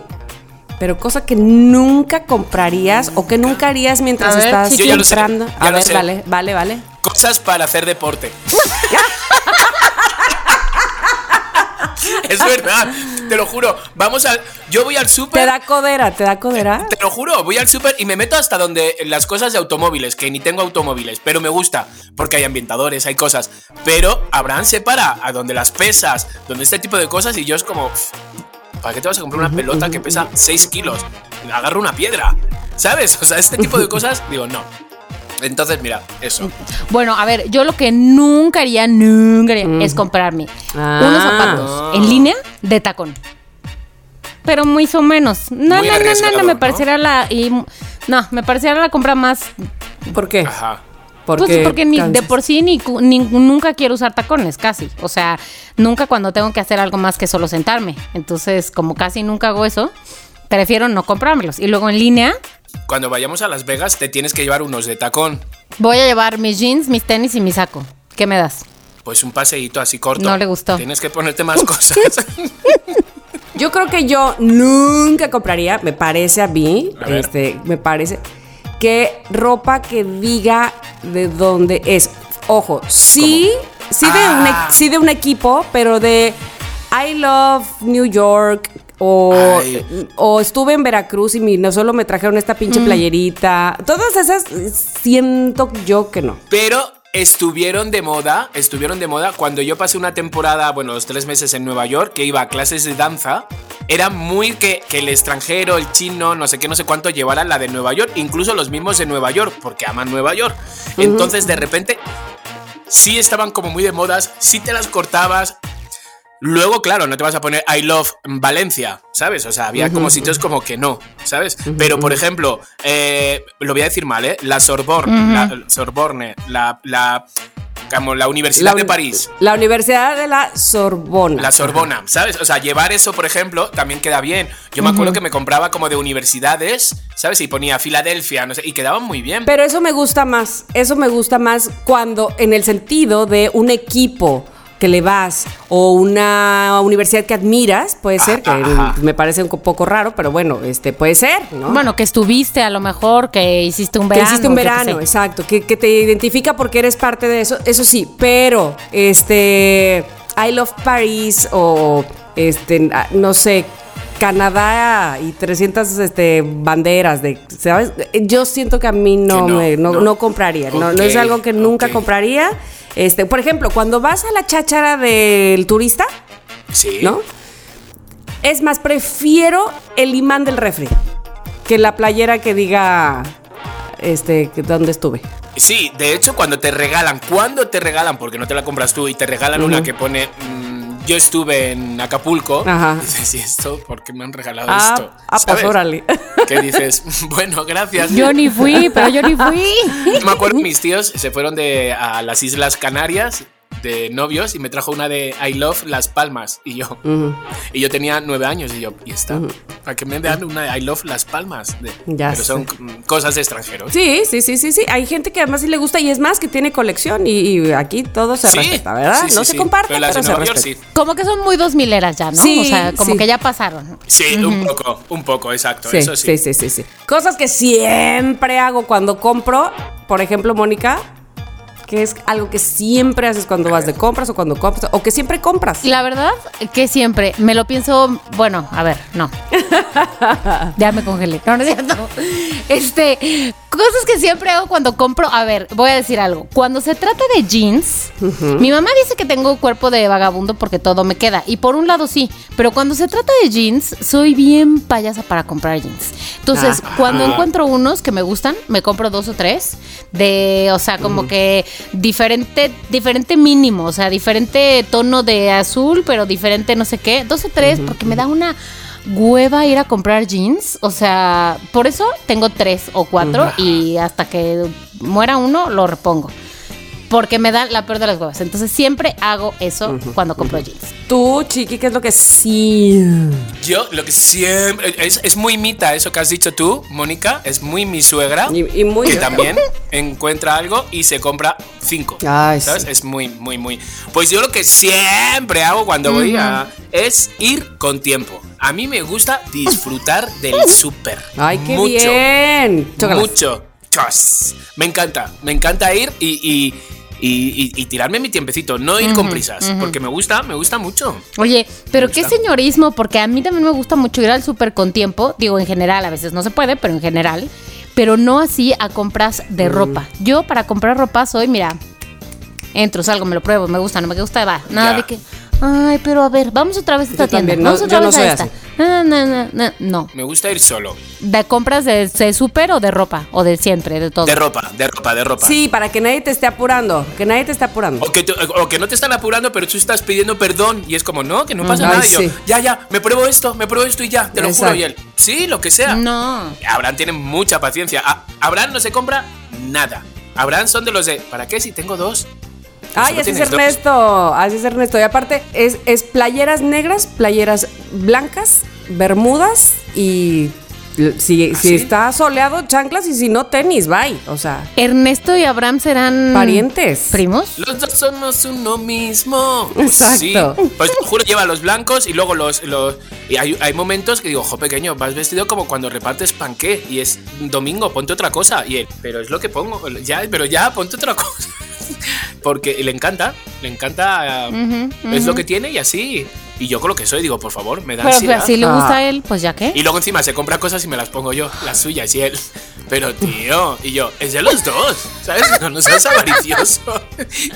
Pero cosa que nunca comprarías o que nunca harías mientras A ver, estás chiqui. Yo ya lo sé, comprando. ya A lo ver, sé. vale, vale, vale. cosas para hacer deporte. es verdad, te lo juro. Vamos al. Yo voy al ¿Te súper. da codera? ¿Te da codera? Te lo juro, voy al súper y me meto hasta donde las cosas de automóviles, que ni tengo automóviles, pero me gusta, porque hay ambientadores, hay cosas. Pero Abraham se para a donde las pesas, donde este tipo de cosas, y yo es como, ¿para qué te vas a comprar una pelota que pesa 6 kilos? Agarro una piedra, ¿sabes? O sea, este tipo de cosas, digo, no. Entonces, mira, eso. Bueno, a ver, yo lo que nunca haría, nunca haría, es comprarme Ah. unos zapatos en línea de tacón. Pero muy o menos. No, Muy no, no, no, me ¿no? pareciera la. Y, no, me pareciera la compra más. ¿Por qué? Ajá. pues porque ni de por sí ni- nunca quiero usar tacones, casi. O sea, nunca cuando tengo que hacer algo más que solo sentarme. Entonces, como casi nunca hago eso, prefiero no comprármelos. Y luego en línea, Cuando vayamos a Las Vegas, te tienes que llevar unos de tacón. voy a llevar mis jeans, mis tenis y mi saco. ¿Qué me das? Pues un paseíto así corto. No le gustó. Tienes que ponerte más cosas. Yo creo que yo nunca compraría, me parece a mí, A este, me parece que ropa que diga de dónde es. Ojo, sí, sí de, un, Ah. e- sí de un equipo, pero de I love New York o, o estuve en Veracruz y mi- no solo me trajeron esta pinche playerita. Todas esas siento yo que no. Pero estuvieron de moda, estuvieron de moda cuando yo pasé una temporada, bueno, los tres meses en Nueva York, que iba a clases de danza. Era muy que, que el extranjero, el chino, no sé qué, no sé cuánto, llevaran la de Nueva York, incluso los mismos de Nueva York, porque aman Nueva York. Entonces, de repente, sí estaban como muy de modas, sí te las cortabas. Luego, claro, no te vas a poner I love Valencia, ¿sabes? O sea, había como sitios como que no, ¿sabes? Pero, por ejemplo, eh, lo voy a decir mal, ¿eh? La Sorbonne, la Sorbonne, la, la, como la Universidad de París. La Universidad de la Sorbona. La Sorbona, ¿sabes? O sea, llevar eso, por ejemplo, también queda bien. Yo me acuerdo que me compraba como de universidades, ¿sabes? Y ponía Filadelfia, no sé, y quedaban muy bien. Pero eso me gusta más, eso me gusta más cuando en el sentido de un equipo que le vas o una universidad que admiras, puede ser, que Ajá. me parece un poco raro, pero bueno, este puede ser, ¿no? Bueno, que estuviste a lo mejor, que hiciste un que verano. hiciste un verano, exacto, que, que te identifica porque eres parte de eso, eso sí, pero este I Love Paris o este ah, no sé, Canadá y 300 este, banderas de, ¿sabes? Yo siento que a mí no Que no, me- no, no. no compraría, no, no es algo que nunca compraría. Este, por ejemplo, cuando vas a la cháchara del turista, Sí. ¿no? Es más, prefiero el imán del refri que la playera que diga este dónde estuve. Sí, de hecho, cuando te regalan, cuando te regalan, porque no te la compras tú y te regalan una que pone yo estuve en Acapulco, Ajá. dices, ¿y esto? ¿Por qué me han regalado Ah, esto? ah, pues ¿Sabes? órale. Que dices, bueno, gracias. Yo ni fui, pero yo ni fui. Me acuerdo que mis tíos se fueron de, a las Islas Canarias de novios y me trajo una de I Love Las Palmas y yo y yo tenía nueve años y yo y está para que me dan una de I Love Las Palmas de- Ya pero son mm, cosas de extranjeros Sí, sí, sí, sí, sí. Hay gente que además sí le gusta y es más que tiene colección y, y aquí todo se Sí, respeta, ¿verdad? sí, sí, no se sí. comparte, pero pero, las de se Nueva York respeta. sí Como que son muy dos mileras ya, ¿no? Sí, o sea, como sí. que ya pasaron. Sí, un poco, un poco, exacto. Sí, eso sí, sí, sí, sí. Cosas que siempre hago cuando compro, por ejemplo, Mónica, que es algo que siempre haces cuando vas de compras o cuando compras o que siempre compras. Y la verdad que siempre me lo pienso, bueno, a ver, no. ya me congelé. No, no es cierto. Este, cosas que siempre hago cuando compro, a ver, voy a decir algo. Cuando se trata de jeans, mi mamá dice que tengo cuerpo de vagabundo porque todo me queda. Y por un lado sí, pero cuando se trata de jeans, soy bien payasa para comprar jeans. Entonces, Ah. cuando encuentro unos que me gustan, me compro dos o tres de, o sea, como que diferente, diferente mínimo, o sea, diferente tono de azul, pero diferente no sé qué, dos o tres, porque me da una hueva ir a comprar jeans, o sea, por eso tengo tres o cuatro y hasta que muera uno lo repongo. Porque me da la peor de las huevas. Entonces siempre hago eso cuando compro jeans. Tú, Chiqui, ¿qué es lo que sí? Yo lo que siempre es, es muy mita eso que has dicho tú, Mónica, es muy mi suegra Y, y muy que también encuentra algo y se compra cinco. Ay, ¿Sabes? sí. Es muy, muy, muy. Pues yo lo que siempre hago cuando voy a es ir con tiempo. A mí me gusta disfrutar del súper. Ay, qué mucho, bien. Chócalas. Mucho. Me encanta. Me encanta ir y, y, y- tirarme mi tiempecito, no ir con prisas, porque me gusta, me gusta mucho. Oye, pero qué señorismo, porque a mí también me gusta mucho ir al súper con tiempo. Digo, en general, a veces no se puede, pero en general. Pero no así a compras Mm. de ropa. Yo para comprar ropa soy, mira, entro, salgo, me lo pruebo, me gusta, no me gusta, va. Nada Ya. de que, ay, pero a ver, vamos otra vez a esta Yo tienda. también, no, vamos otra yo no vez soy a esta. así. No, no, no, no, no. Me gusta ir solo. ¿De compras de, de súper o de ropa? O de siempre, de todo. De ropa, de ropa, de ropa. Sí, para que nadie te esté apurando. Que nadie te esté apurando. O que, te- o que no te están apurando, pero tú estás pidiendo perdón y es como, no, que no pasa Ay, nada. Y yo, sí. ya, ya, me pruebo esto, me pruebo esto y ya, te lo juro. Y él, sí, lo que sea. No. Abraham tiene mucha paciencia. A- Abraham no se compra nada. Abraham son de los de, ¿para qué si tengo dos? Ay, así es. Ernesto, así es Ernesto. Y aparte, es, es playeras negras, playeras blancas, bermudas y si, si está soleado, chanclas y si no, tenis, bye. O sea, Ernesto y Abraham serán. parientes. ¿Primos? Los dos somos uno mismo. Exacto. Sí. Pues te juro, lleva los blancos y luego los. los y hay, hay momentos que digo, jo, pequeño, vas vestido como cuando repartes panqué y es domingo, ponte otra cosa. Y él, pero es lo que pongo. Ya, pero ya, ponte otra cosa. Porque le encanta, le encanta. eh, Ujú, Es lo que tiene y así. Y yo con lo que soy digo, por favor, me da Pero, ansiedad. pero si le gusta Ah. a él, pues ya qué. Y luego encima se compra cosas y me las pongo yo, las suyas y él. Pero tío, y yo, es de los dos, ¿sabes? No, no seas avaricioso.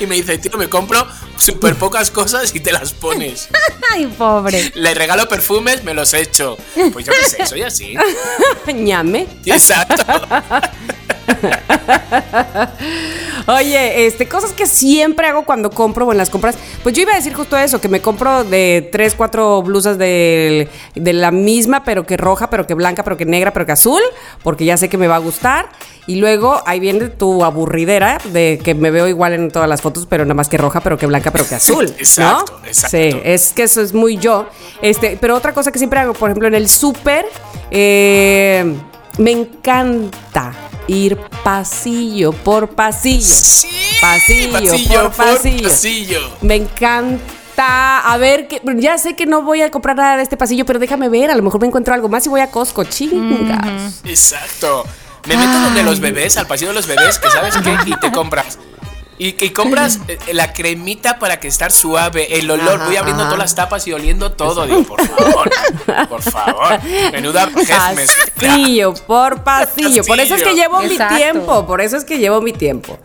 Y me dice, tío, me compro súper pocas cosas y te las pones. Ay, pobre. Le regalo perfumes, me los echo. Pues yo qué sé, soy así. ñame. Exacto. Oye, este, cosas que siempre hago cuando compro o en las compras. Pues yo iba a decir justo eso, que me compro de tres, cuatro blusas de, de la misma, pero que roja, pero que blanca, pero que negra, pero que azul, porque ya sé que me va a gustar. Y luego ahí viene tu aburridera de que me veo igual en todas las fotos, pero nada más que roja, pero que blanca, pero que azul. ¿no? Exacto, exacto. Sí, es que eso es muy yo. Este, pero otra cosa que siempre hago, por ejemplo, en el súper, eh, me encanta ir pasillo por pasillo. Sí, pasillo, por pasillo. pasillo. Me encanta. A ver, que, ya sé que no voy a comprar nada de este pasillo, pero déjame ver. A lo mejor me encuentro algo más y voy a Costco. Chingas. Exacto. Me meto donde los bebés, al pasillo de los bebés, que sabes qué, y te compras. Y, y compras eh, la cremita para que estar suave, el olor. Ajá, Voy abriendo ajá. todas las tapas y oliendo todo. Digo, por favor, por favor. Menuda. Pasillo por pasillo. Por eso es que llevo mi tiempo. Por eso es que llevo mi tiempo.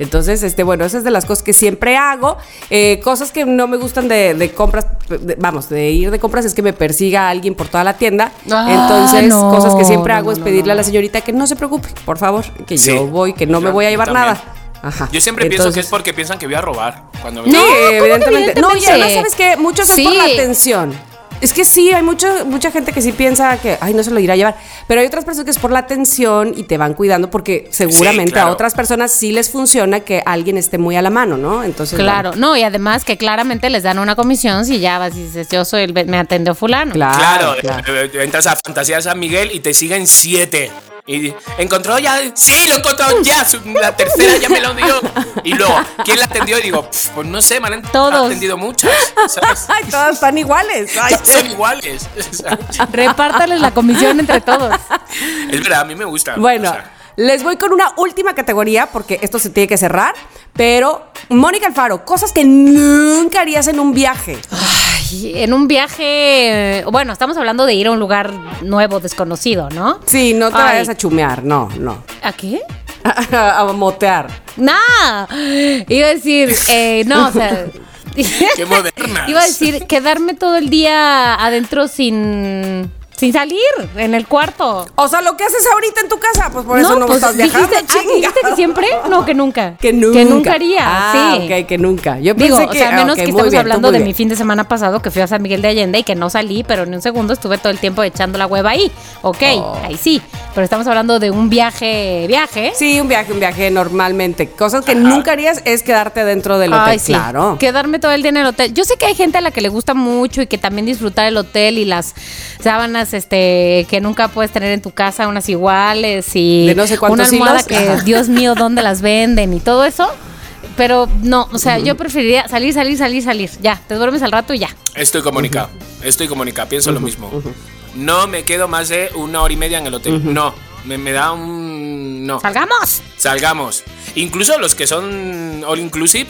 Entonces, este, bueno, esas es de las cosas que siempre hago. Eh, cosas que no me gustan de, de compras, de- vamos, de ir de compras es que me persiga alguien por toda la tienda. Ah, Entonces, no, cosas que siempre no, hago no, es no, pedirle a la señorita que no se preocupe, por favor, que Sí. yo voy, que no me voy a llevar también. nada. Ajá. Yo siempre pienso que es porque piensan que voy a robar. Cuando me Sí, No, ¿cómo que evidentemente. No, y además, ¿sabes qué? Muchos es por la Sí. atención. Es que sí, hay mucho, mucha gente que sí piensa que, ay, no se lo irá a llevar. Pero hay otras personas que es por la atención y te van cuidando porque seguramente claro. a otras personas sí les funciona que alguien esté muy a la mano, ¿no? Entonces. Claro, bueno, no, y además que claramente les dan una comisión si ya vas y dices, yo soy el, me atendió fulano. claro. Claro, claro. eh, eh, entras a Fantasía San Miguel y te siguen siete. Y encontró ya, sí, lo encontró ya, la tercera ya me lo dio. Y luego, ¿quién la atendió? Y digo, "Pf, pues no sé, me han Todos. atendido muchas. ¿sabes? Ay, todas están iguales. Ay, son iguales. Repártales la comisión entre todos. Es verdad, a mí me gusta. Bueno, o sea, les voy con una última categoría porque esto se tiene que cerrar. Pero, Mónica Alfaro, cosas que nunca harías en un viaje. Ay, en un viaje, bueno, estamos hablando de ir a un lugar nuevo, desconocido, ¿no? Sí, no te Ay. vayas a chumear, no, no. ¿A qué? a motear. Nah, iba a decir, eh, no, o sea. Qué modernas. Iba a decir, quedarme todo el día adentro sin, sin salir en el cuarto. O sea, lo que haces ahorita en tu casa, pues por eso no, pues estás viajando. dijiste, ah, dijiste que siempre, no, que nunca. Que nunca. haría, Ah, sí. ok, que nunca. Yo Digo, pensé o que. sea, menos que estamos bien, hablando de bien. mi fin de semana pasado que fui a San Miguel de Allende y que no salí, pero ni un segundo estuve todo el tiempo echando la hueva ahí. Ok, Oh. ahí sí. Pero estamos hablando de un viaje, viaje. Sí, un viaje, un viaje normalmente. Cosas que nunca harías es quedarte dentro del hotel. Sí. Claro. Quedarme todo el día en el hotel. Yo sé que hay gente a la que le gusta mucho y que también disfrutar el hotel y las sábanas este que nunca puedes tener en tu casa, unas iguales y De no sé una almohada hilos. que. Dios mío, ¿dónde las venden y todo eso? Pero no, o sea, yo preferiría salir, salir, salir, salir. Ya, te duermes al rato y ya. Estoy comunicado. Estoy comunicado. Pienso lo mismo. No me quedo más de una hora y media en el hotel. No. Me, me da un. No. ¡Salgamos! Salgamos. Incluso los que son all inclusive.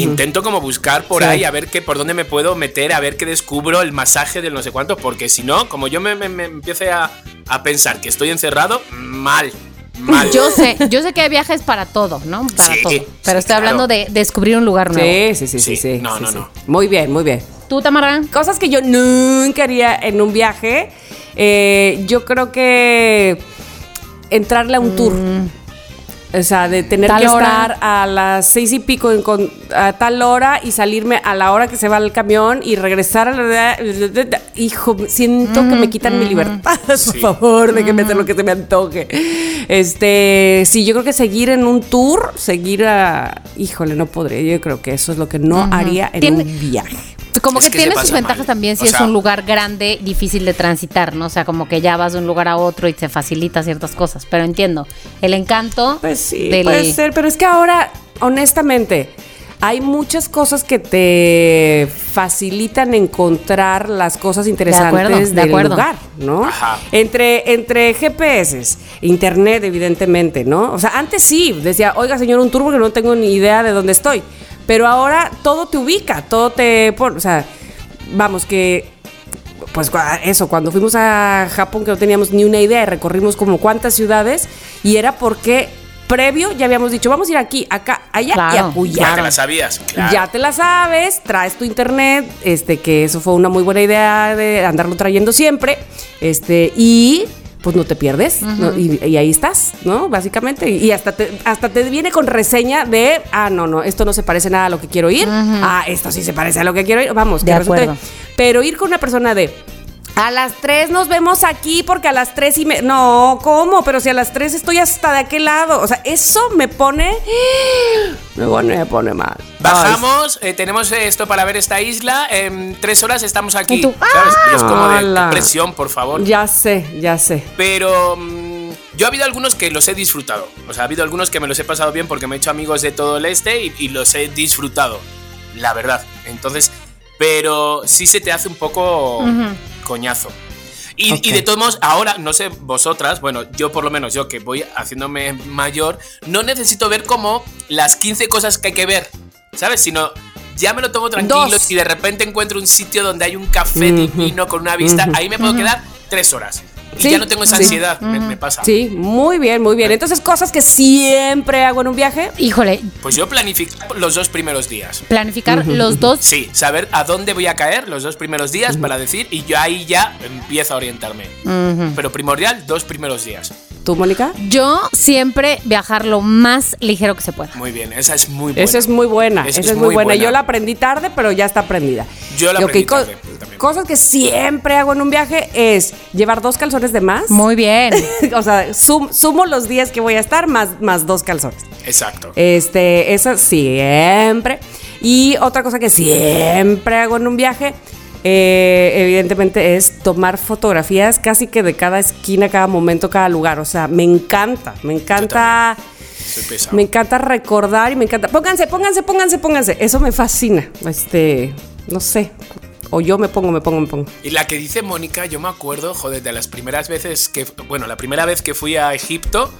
Intento como buscar por Sí. ahí a ver qué, por dónde me puedo meter, a ver qué descubro el masaje del no sé cuánto, porque si no, como yo me, me- me empiece a, a pensar que estoy encerrado, mal, mal. Yo sé, yo sé que hay viajes para todo, ¿no? Para Sí, todo. sí, Pero estoy hablando claro. de descubrir un lugar nuevo. Sí, sí, sí, sí, Sí. sí. No, sí, no, sí. no. Muy bien, muy bien. ¿Tú, Tamara? Cosas que yo nunca haría en un viaje. eh, yo creo que entrarle a un tour. O sea, de tener que hora. estar a las seis y pico en con- a tal hora y salirme a la hora que se va el camión y regresar a la... Hijo, siento que me quitan mi libertad, por favor, de que me hacer lo que se me antoje. Este, sí, yo creo que seguir en un tour, seguir a... Híjole, no podría. Yo creo que eso es lo que no haría en Tiene- un viaje. Como Es que, que tiene sus ventajas mal. también si O es un lugar grande, difícil de transitar, ¿no? O sea, como que ya vas de un lugar a otro y te facilita ciertas cosas. Pero entiendo, el encanto Pues sí, del- puede ser, pero es que ahora, honestamente, hay muchas cosas que te facilitan encontrar las cosas interesantes acuerdo, de del acuerdo. lugar, ¿no? Ajá. Entre, entre GPS, internet, evidentemente, ¿no? O sea, antes sí, decía, oiga, señor, un tour porque no tengo ni idea de dónde estoy. Pero ahora todo te ubica, todo te pone, o sea, vamos, que pues eso, cuando fuimos a Japón que no teníamos ni una idea, recorrimos como cuántas ciudades y era porque previo ya habíamos dicho, vamos a ir aquí, acá, allá y Claro, acullá. Ya te la sabías. Claro. Ya te la sabes, traes tu internet, este, que eso fue una muy buena idea de andarlo trayendo siempre, este, y pues no te pierdes, ¿no? y, y ahí estás, ¿no? Básicamente, y hasta te, hasta te viene con reseña de, ah, no, no, esto no se parece nada a lo que quiero ir, ah, esto sí se parece a lo que quiero ir, vamos, De que resulte- acuerdo. pero ir con una persona de... A las 3 nos vemos aquí porque a las 3 y me... No, ¿cómo? Pero si a las 3 estoy hasta de aquel lado. O sea, eso me pone... Me pone, me pone mal. Bajamos, eh, tenemos esto para ver esta isla. En tres horas estamos aquí. Y tú, ¿sabes? Y es como de ¡Hala! "Qué presión, por favor. Ya sé, ya sé. Pero mm, yo ha habido algunos que los he disfrutado. O sea, ha habido algunos que me los he pasado bien porque me he hecho amigos de todo el este y, y los he disfrutado. La verdad. Entonces, pero sí se te hace un poco coñazo. Y, de todos modos, ahora, no sé vosotras, bueno, yo por lo menos, yo que voy haciéndome mayor, no necesito ver como las 15 cosas que hay que ver, ¿sabes? Sino ya me lo tomo tranquilo Dos. y de repente encuentro un sitio donde hay un café divino con una vista, ahí me puedo quedar tres horas. Y Sí, ya no tengo esa sí. ansiedad, me, me pasa. Sí, muy bien, muy bien. Entonces, cosas que siempre hago en un viaje. Híjole, Pues yo planifico los dos primeros días. planificar los dos. Sí, saber a dónde voy a caer los dos primeros días para decir y yo ahí ya empiezo a orientarme. Pero primordial, dos primeros días. ¿Tú, Mónica? Yo siempre viajar lo más ligero que se pueda. Muy bien, esa es muy buena. Esa es muy buena. Esa Esa es muy buena. Yo la aprendí tarde, pero ya está aprendida. Yo la aprendí co- tarde, también. Cosas que siempre hago en un viaje es llevar dos calzones de más. Muy bien. o sea, sum- sumo los días que voy a estar más, más dos calzones. Exacto. Este, eso siempre. Y otra cosa que siempre hago en un viaje, eh, evidentemente, es tomar fotografías casi que de cada esquina, cada momento, cada lugar. O sea, me encanta, me encanta. Me encanta recordar y me encanta. Pónganse, pónganse, pónganse, pónganse. Eso me fascina. Este, no sé. O yo me pongo, me pongo, me pongo. Y la que dice Mónica, yo me acuerdo, joder, de las primeras veces que, bueno, la primera vez que fui a Egipto,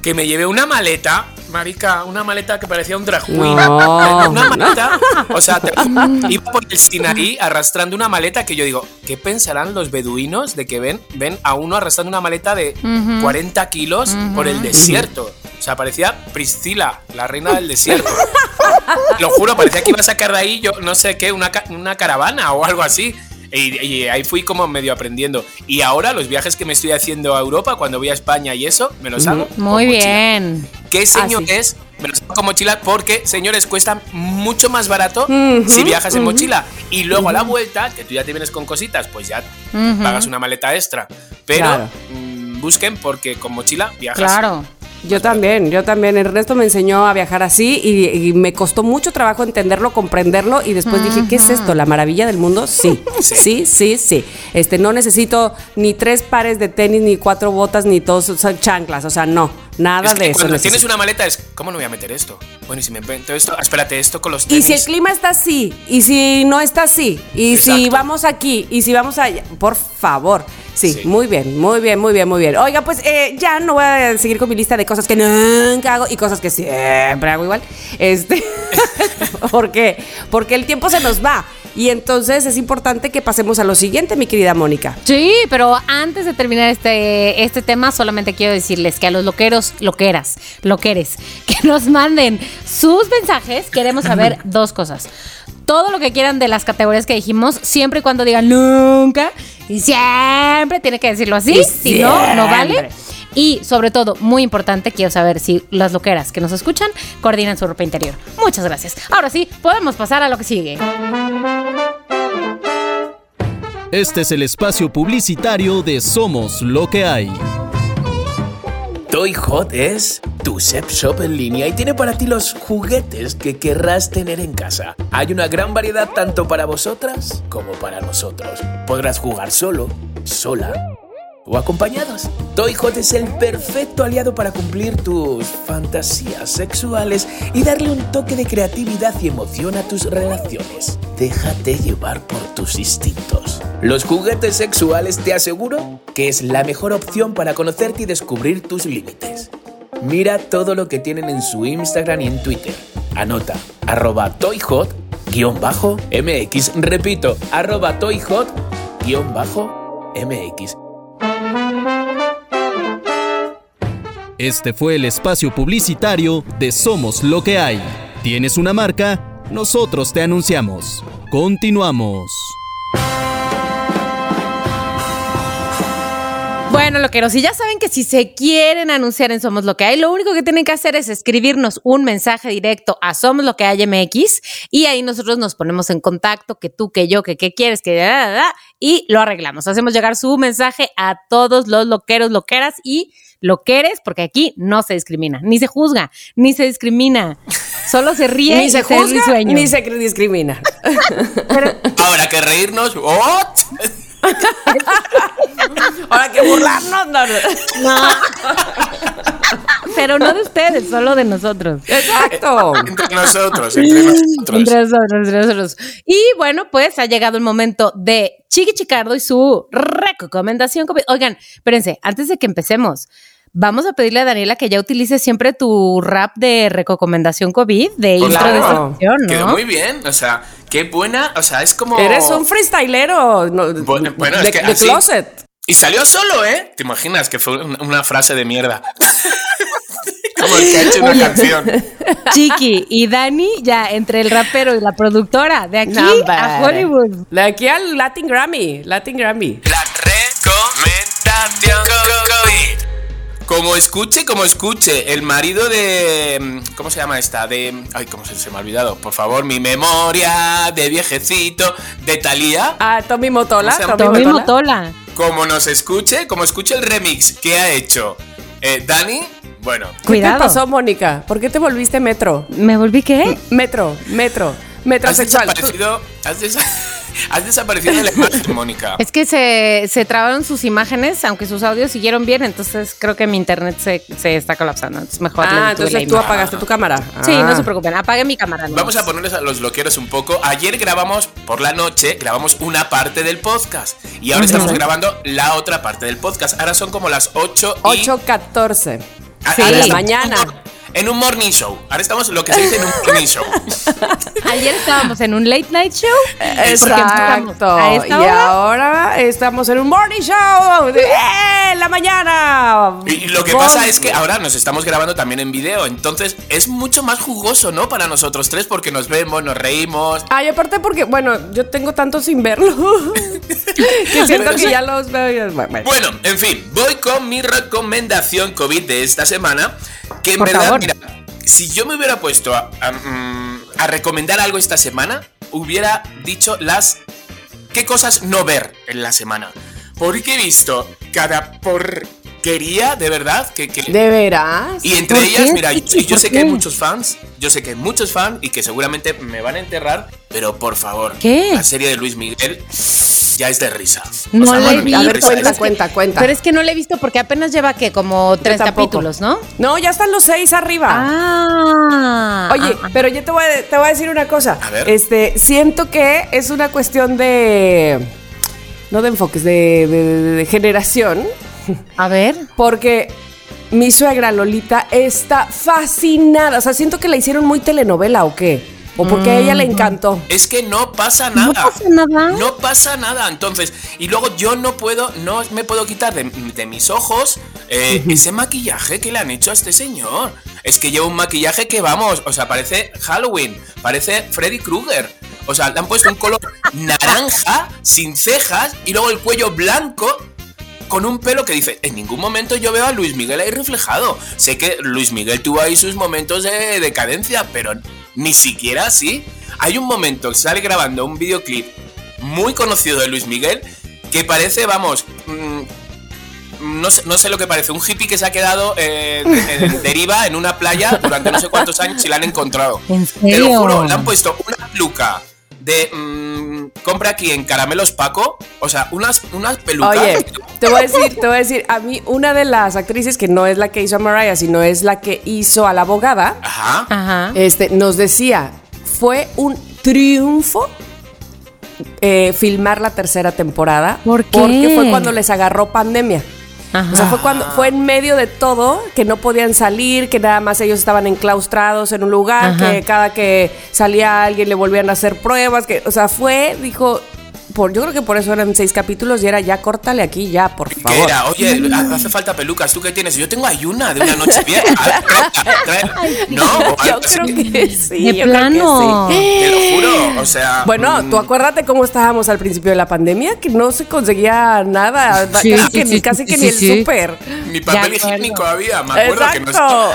que me llevé una maleta, marica, una maleta que parecía un drag queen. No. Una maleta, o sea, iba por el Sinaí arrastrando una maleta que yo digo, ¿qué pensarán los beduinos de que ven, ven a uno arrastrando una maleta de 40 kilos por el desierto? O sea, parecía Priscila, la reina del desierto. Lo juro, parecía que iba a sacar de ahí, yo no sé qué, una, una caravana o algo así. Y, y ahí fui como medio aprendiendo. Y ahora los viajes que me estoy haciendo a Europa, cuando voy a España y eso, me los hago. con Muy mochila. bien. ¿Qué señores? Me los hago con mochila porque, señores, cuesta mucho más barato si viajas en mochila. Y luego a la vuelta, que tú ya te vienes con cositas, pues ya pagas una maleta extra. Pero Claro. mm, busquen porque con mochila viajas. Claro. Yo también, yo también. Ernesto me enseñó a viajar así y, y me costó mucho trabajo entenderlo, comprenderlo y después dije, ¿qué es esto? ¿La maravilla del mundo? Sí, Sí. sí, sí, sí. Este, no necesito ni tres pares de tenis, ni cuatro botas, ni dos o sea, chanclas. O sea, no, nada Es que de eso. cuando necesito. tienes una maleta es, ¿cómo no voy a meter esto? Bueno, y si me invento esto, espérate, esto con los Y tenis. si el clima está así, y si no está así, y si vamos aquí, y si vamos allá, por favor. Sí, Sí. muy bien, muy bien, muy bien, muy bien. Oiga, pues eh, ya no voy a seguir con mi lista de cosas que nunca hago y cosas que siempre hago igual. Este, ¿Por qué? Porque el tiempo se nos va. Y entonces es importante que pasemos a lo siguiente, mi querida Mónica. Sí, pero antes de terminar este, este tema, solamente quiero decirles que a los loqueros, loqueras, loqueres, que nos manden sus mensajes, queremos saber dos cosas. Todo lo que quieran de las categorías que dijimos, siempre y cuando digan nunca, y siempre tiene que decirlo así, Y si no, no vale. Y sobre todo, muy importante, quiero saber si las loqueras que nos escuchan coordinan su ropa interior. Muchas gracias. Ahora sí, podemos pasar a lo que sigue. Este es el espacio publicitario de Somos lo que hay. Toy Hot es tu sex shop en línea y tiene para ti los juguetes que querrás tener en casa. Hay una gran variedad tanto para vosotras como para nosotros. Podrás jugar solo, sola o acompañados. Toy Hot es el perfecto aliado para cumplir tus fantasías sexuales y darle un toque de creatividad y emoción a tus relaciones. Déjate llevar por tus instintos. Los juguetes sexuales te aseguro que es la mejor opción para conocerte y descubrir tus límites. Mira todo lo que tienen en su Instagram y en Twitter. Anota arroba toyhot guion bajo MX. Repito, arroba toyhot guion bajo MX. Este fue el espacio publicitario de Somos lo que hay. ¿Tienes una marca? Nosotros te anunciamos. Continuamos. Bueno, loqueros, y ya saben que si se quieren anunciar en Somos Lo que hay, lo único que tienen que hacer es escribirnos un mensaje directo a Somos Lo que hay MX y ahí nosotros nos ponemos en contacto, que tú, que yo, que qué quieres, que da, da, da, y lo arreglamos. Hacemos llegar su mensaje a todos los loqueros, loqueras y loqueres, porque aquí no se discrimina, ni se juzga, ni se discrimina. Solo se ríe Ni y se se juzga, risueño. ni se discrimina. Ahora que reírnos. ¿what? Ahora que burlarnos, no, no. No. Pero no de ustedes, solo de nosotros. Exacto. Entre nosotros, entre nosotros. Entre nosotros, entre nosotros. Y bueno, pues ha llegado el momento de Chiqui Chicardo y su recomendación. Oigan, espérense, antes de que empecemos, vamos a pedirle a Daniela que ya utilice siempre tu rap de recomendación COVID, de Por intro de sección, Quedó ¿no? muy bien, o sea, qué buena, o sea, es como... Eres un freestylero no, Bueno, bueno, es de, que de así- closet. Y salió solo, ¿eh? ¿Te imaginas que fue un- una frase de mierda? como el que ha hecho una canción. Chiqui y Dani, ya entre el rapero y la productora, de aquí No, a. Hollywood. De aquí al Latin Grammy. Latin Grammy. La Como escuche, como escuche, el marido de... ¿Cómo se llama esta? De... Ay, ¿cómo se, se me ha olvidado? Por favor, mi memoria de viejecito, de Thalía. Ah, Tommy Motola. Tommy Motola. Como nos escuche, como escuche el remix que ha hecho eh, Dani, bueno, Cuidado. ¿Qué te pasó, Mónica? ¿Por qué te volviste metro? ¿Me volví qué? Metro, metro, has metrosexual. desaparecido, has, desa- has desaparecido de la imagen, Mónica. Es que se, se trabaron sus imágenes, aunque sus audios siguieron bien, entonces creo que mi internet se, se está colapsando. Entonces mejor Ah, entonces tú apagaste tu cámara. Sí, Ah. no se preocupen, apague mi cámara. ¿no? Vamos a ponerles a los loqueros un poco. Ayer grabamos por la noche, grabamos una parte del podcast. Y ahora estamos grabando la otra parte del podcast. Ahora son como las 8 y... 8.14. a- Sí. la mañana. En un morning show. Ahora estamos en lo que se dice en un morning show. Ayer estábamos en un late night show. Exacto. A esta y hora. ahora estamos en un morning show de ¡Eh! la mañana. Y lo que pasa es que ahora nos estamos grabando también en video, entonces es mucho más jugoso, ¿no? Para nosotros tres, porque nos vemos, nos reímos. Ay, aparte porque, bueno, yo tengo tanto sin verlo que siento que ya los veo. y- bueno, bueno. Bueno, en fin, voy con mi recomendación COVID de esta semana. Que en Por verdad, favor. Mira, si yo me hubiera puesto mm, a recomendar algo esta semana, hubiera dicho las. ¿Qué cosas no ver en la semana? Porque he visto cada porquería, de verdad, que. que- ¿De veras? Y entre ¿Por ellas, qué? mira, yo, ¿Por yo sé qué? que hay muchos fans, yo sé que hay muchos fans y que seguramente me van a enterrar, pero por favor, ¿Qué? la serie de Luis Miguel ya es de risa. No sea, la he visto. a ver, risa cuenta, cuenta, cuenta. Pero es que no la he visto porque apenas lleva que como tres capítulos, ¿no? No, ya están los seis arriba. Ah. Oye, ah, ah. pero yo te voy, a, te voy a decir una cosa. A ver. Este, siento que es una cuestión de. No de enfoques, de, de- de generación. A ver. Porque mi suegra Lolita está fascinada. O sea, siento que la hicieron muy telenovela o qué. O porque a ella le encantó. Es que no pasa nada. No pasa nada. No pasa nada. Entonces, y luego yo no puedo, no me puedo quitar de, de mis ojos eh, ese maquillaje que le han hecho a este señor. Es que lleva un maquillaje que vamos, o sea, parece Halloween, parece Freddy Krueger. O sea, le han puesto un color naranja, sin cejas, y luego el cuello blanco. Con un pelo que dice, en ningún momento yo veo a Luis Miguel ahí reflejado. Sé que Luis Miguel tuvo ahí sus momentos de decadencia, pero ni siquiera así. Hay un momento que sale grabando un videoclip muy conocido de Luis Miguel que parece, vamos, mm, no, sé, no sé lo que parece, un hippie que se ha quedado eh, de- deriva en una playa durante no sé cuántos años y la han encontrado. ¿En Te lo serio? juro, le han puesto una peluca de mm, compra aquí en Caramelos Paco, o sea, unas, unas pelucas. Oye, te voy a decir, te voy a decir, a mí una de las actrices que no es la que hizo a Mariah, sino es la que hizo a la abogada, Ajá. Ajá. este, nos decía, fue un triunfo eh, filmar la tercera temporada. ¿Por qué? Porque fue cuando les agarró pandemia. Ajá. O sea, fue cuando fue en medio de todo que no podían salir, que nada más ellos estaban enclaustrados en un lugar, Ajá. que cada que salía alguien le volvían a hacer pruebas, que, o sea, fue, dijo, por, yo creo que por eso eran seis capítulos y era ya córtale aquí ya, por ¿Qué favor. era? Oye, ha- hace falta pelucas. ¿Tú qué tienes? Yo tengo ayuna de una noche bien. No, Yo creo que sí. De yo creo que plano. sí. Te lo juro. O sea. Bueno, mm, tú acuérdate cómo estábamos al principio de la pandemia, que no se conseguía nada, Sí, casi, sí, que, sí, casi que sí, ni el súper. Ni papel higiénico había, me acuerdo que no estaba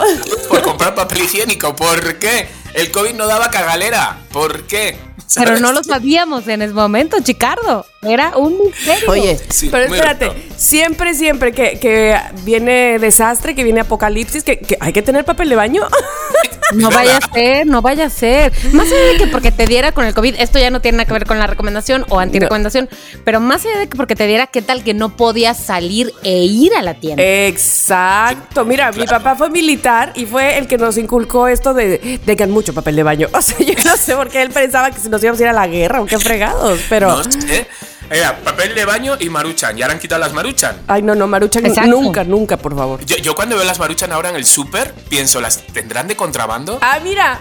por comprar papel higiénico. ¿Por qué? El COVID no daba cagalera. ¿Por qué? Pero no lo sabíamos en ese momento, Chicardo. Era un misterio. Oye, Sí, pero espérate, siempre, siempre que, que viene desastre, que viene apocalipsis, que, que hay que tener papel de baño. No vaya a ser, no vaya a ser. Más allá de que porque te diera con el COVID, esto ya no tiene nada que ver con la recomendación o antirecomendación, pero más allá de que porque te diera, ¿qué tal que no podías salir e ir a la tienda? Exacto. Mira, mi papá fue militar y fue el que nos inculcó esto de tengan mucho papel de baño. O sea, yo no sé por qué él pensaba que nos íbamos a ir a la guerra o qué fregados, pero. No sé. Era papel de baño y maruchan. Ya han quitado las maruchan. Ay, no, no, Maruchan, Exacto. nunca, nunca, por favor. Yo, yo cuando veo las maruchan ahora en el súper, pienso, ¿las tendrán de contrabando? Ah, mira.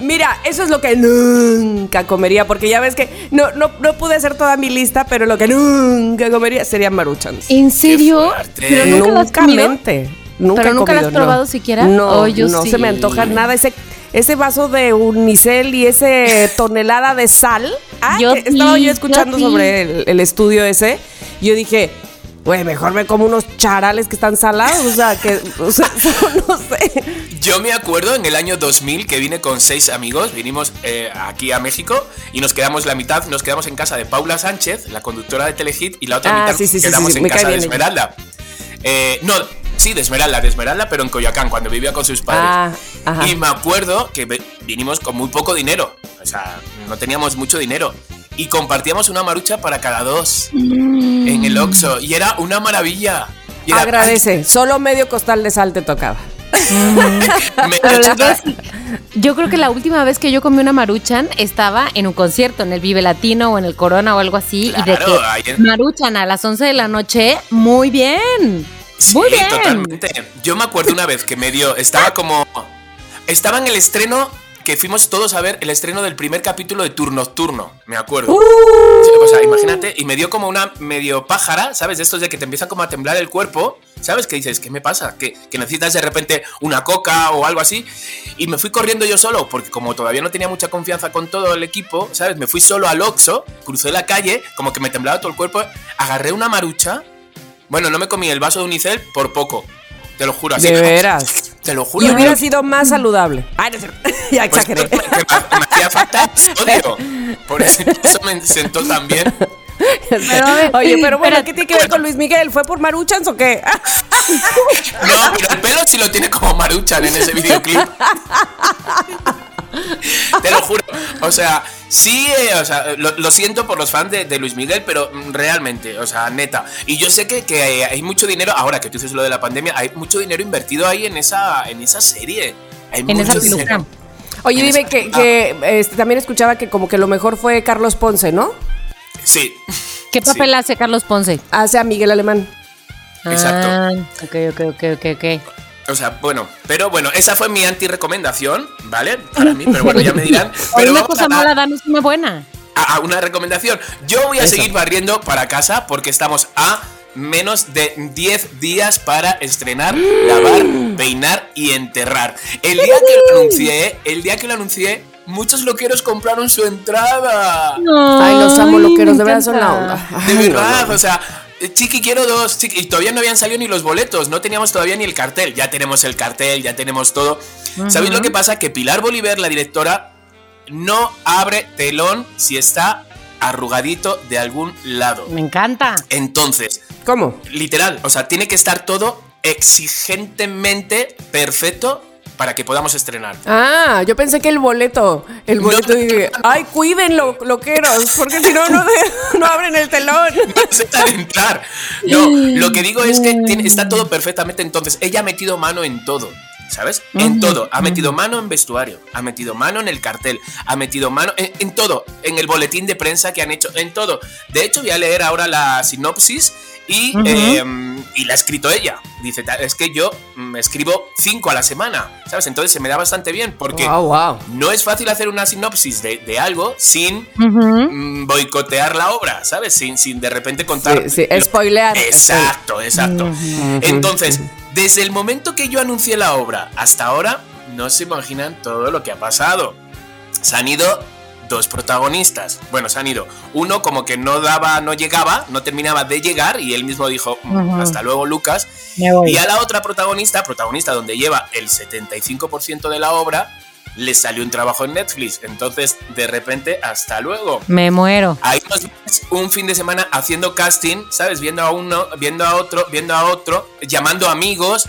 Mira, eso es lo que nunca comería, porque ya ves que no, no, no pude hacer toda mi lista, pero lo que nunca comería serían maruchans. ¿En serio? ¿Pero nunca nunca comido? mente. Nunca ¿Pero he nunca lo has comido, probado no. siquiera? No, Oh, yo no sí. se me antoja nada. Ese, ese vaso de unicel y ese tonelada de sal. Ah, Yo estaba sí, yo escuchando yo sí. sobre el, el estudio ese. Yo dije, güey, mejor me como unos charales que están salados. O sea, que, o sea, no sé. Yo me acuerdo en el año 2000 que vine con seis amigos, vinimos eh, aquí a México y nos quedamos la mitad, nos quedamos en casa de Paula Sánchez, la conductora de Telehit, y la otra Ah, mitad sí, sí, sí, quedamos sí, en casa de. Esmeralda. Eh, no, sí, de Esmeralda, de Esmeralda, pero en Coyoacán, cuando vivía con sus padres. Ah. Y me acuerdo que vinimos con muy poco dinero, o sea, no teníamos mucho dinero. Y compartíamos una marucha para cada dos en el Oxxo. Y era una maravilla. Y era- Agradece. Solo medio costal de sal te tocaba. Pero les voy a decir, yo creo que la última vez que yo comí una maruchan estaba en un concierto, en el Vive Latino o en el Corona o algo así. y de Claro, que en- maruchan a las 11 de la noche, muy bien. Sí, muy bien. totalmente. Yo me acuerdo una vez que me dio, estaba como, estaba en el estreno que fuimos todos a ver el estreno del primer capítulo de Turno Nocturno, me acuerdo. Sí, O sea, imagínate, y me dio como una medio pájara, ¿sabes? De estos de que te empiezan como a temblar el cuerpo, ¿sabes? Que dices, ¿qué me pasa? Que, que necesitas de repente una coca o algo así. Y me fui corriendo yo solo, porque como todavía no tenía mucha confianza con todo el equipo, ¿sabes? Me fui solo al Oxxo, crucé la calle, como que me temblaba todo el cuerpo, agarré una marucha. Bueno, no me comí el vaso de unicel por poco. Te lo juro, así. De veras. Te lo juro. Y hubiera sido más saludable. Ay, no es cierto. ya pues, exageré. que me, que me hacía falta sodio. Por eso, eso me sentó tan bien. Pero, Oye, pero bueno. ¿qué tiene que ver con Luis Miguel? ¿Fue por Maruchans o qué? No, pero el pelo sí lo tiene como Maruchan en ese videoclip. Te lo juro. O sea, sí, eh, o sea, lo, lo siento por los fans de, de Luis Miguel, pero mm, realmente, o sea, neta. Y yo sé que, que hay, hay mucho dinero, ahora que tú dices lo de la pandemia, hay mucho dinero invertido ahí en esa, en esa serie. Hay En mucho esa dinero. Oye, dime que, que, este, también escuchaba que como que lo mejor fue Carlos Ponce, ¿no? Sí. ¿Qué papel hace Carlos Ponce? Hace a Miguel Alemán. Exacto. Ah, ok, ok, ok, ok, ok. O sea, bueno, pero bueno, esa fue mi anti-recomendación, ¿vale? Para mí, pero bueno, ya me dirán. Hoy Pero una cosa mala, danos una buena. a- a una recomendación. Yo voy a Eso. seguir barriendo para casa porque estamos a menos de 10 días para estrenar, lavar, peinar y enterrar. El día que lo anuncié, el día que lo anuncié, muchos loqueros compraron su entrada. Ay, los amo loqueros, de verdad son la onda. De no, verdad, no. o sea, chiqui, quiero dos, chiqui, y todavía no habían salido ni los boletos, no teníamos todavía ni el cartel, ya tenemos el cartel, ya tenemos todo. ¿Sabéis lo que pasa? Que Pilar Bolívar, la directora, no abre telón si está arrugadito de algún lado. Me encanta. Entonces, ¿Cómo? literal, o sea, tiene que estar todo exigentemente perfecto para que podamos estrenar. Ah, yo pensé que el boleto, el boleto No, dije, ay, cuídenlo, loqueros, porque si no, no, de- no abren el telón. No se de entrar. No, lo que digo es que tiene- está todo perfectamente. Entonces, ella ha metido mano en todo. ¿Sabes? En todo. Ha metido mano en vestuario, ha metido mano en el cartel, ha metido mano en, en todo, en el boletín de prensa que han hecho, en todo. De hecho, voy a leer ahora la sinopsis y, eh, y la ha escrito ella. Dice, "Ta- es que yo mm, escribo cinco a la semana, ¿sabes? Entonces se me da bastante bien porque Wow, wow. no es fácil hacer una sinopsis de, de algo sin mm, boicotear la obra, ¿sabes? Sin, sin de repente contar. Sí, sí, lo- spoilear. Exacto, exacto. Entonces, desde el momento que yo anuncié la obra hasta ahora, no se imaginan todo lo que ha pasado. Se han ido dos protagonistas. Bueno, se han ido. Uno como que no daba, no llegaba, no terminaba de llegar y él mismo dijo, "Mm, hasta luego Lucas. Me voy. Y a la otra protagonista, protagonista donde lleva el 75% de la obra, le salió un trabajo en Netflix. Entonces, de repente, hasta luego. Me muero. Ahí nos un fin de semana haciendo casting, ¿sabes? Viendo a uno, viendo a otro, viendo a otro, llamando amigos.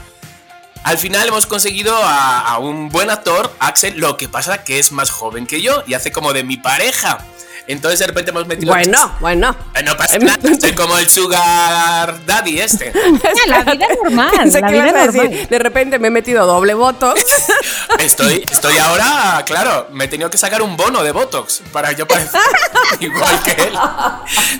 Al final hemos conseguido a, un buen actor, Axel, lo que pasa que es más joven que yo y hace como de mi pareja. Entonces de repente hemos metido... Bueno, bueno. No pasa nada, soy como el sugar daddy este. La vida es normal. Pensé la que vida ibas a es normal. decir, de repente me he metido doble voto. Estoy, estoy ahora, claro, me he tenido que sacar un bono de Botox para yo parecer igual que él.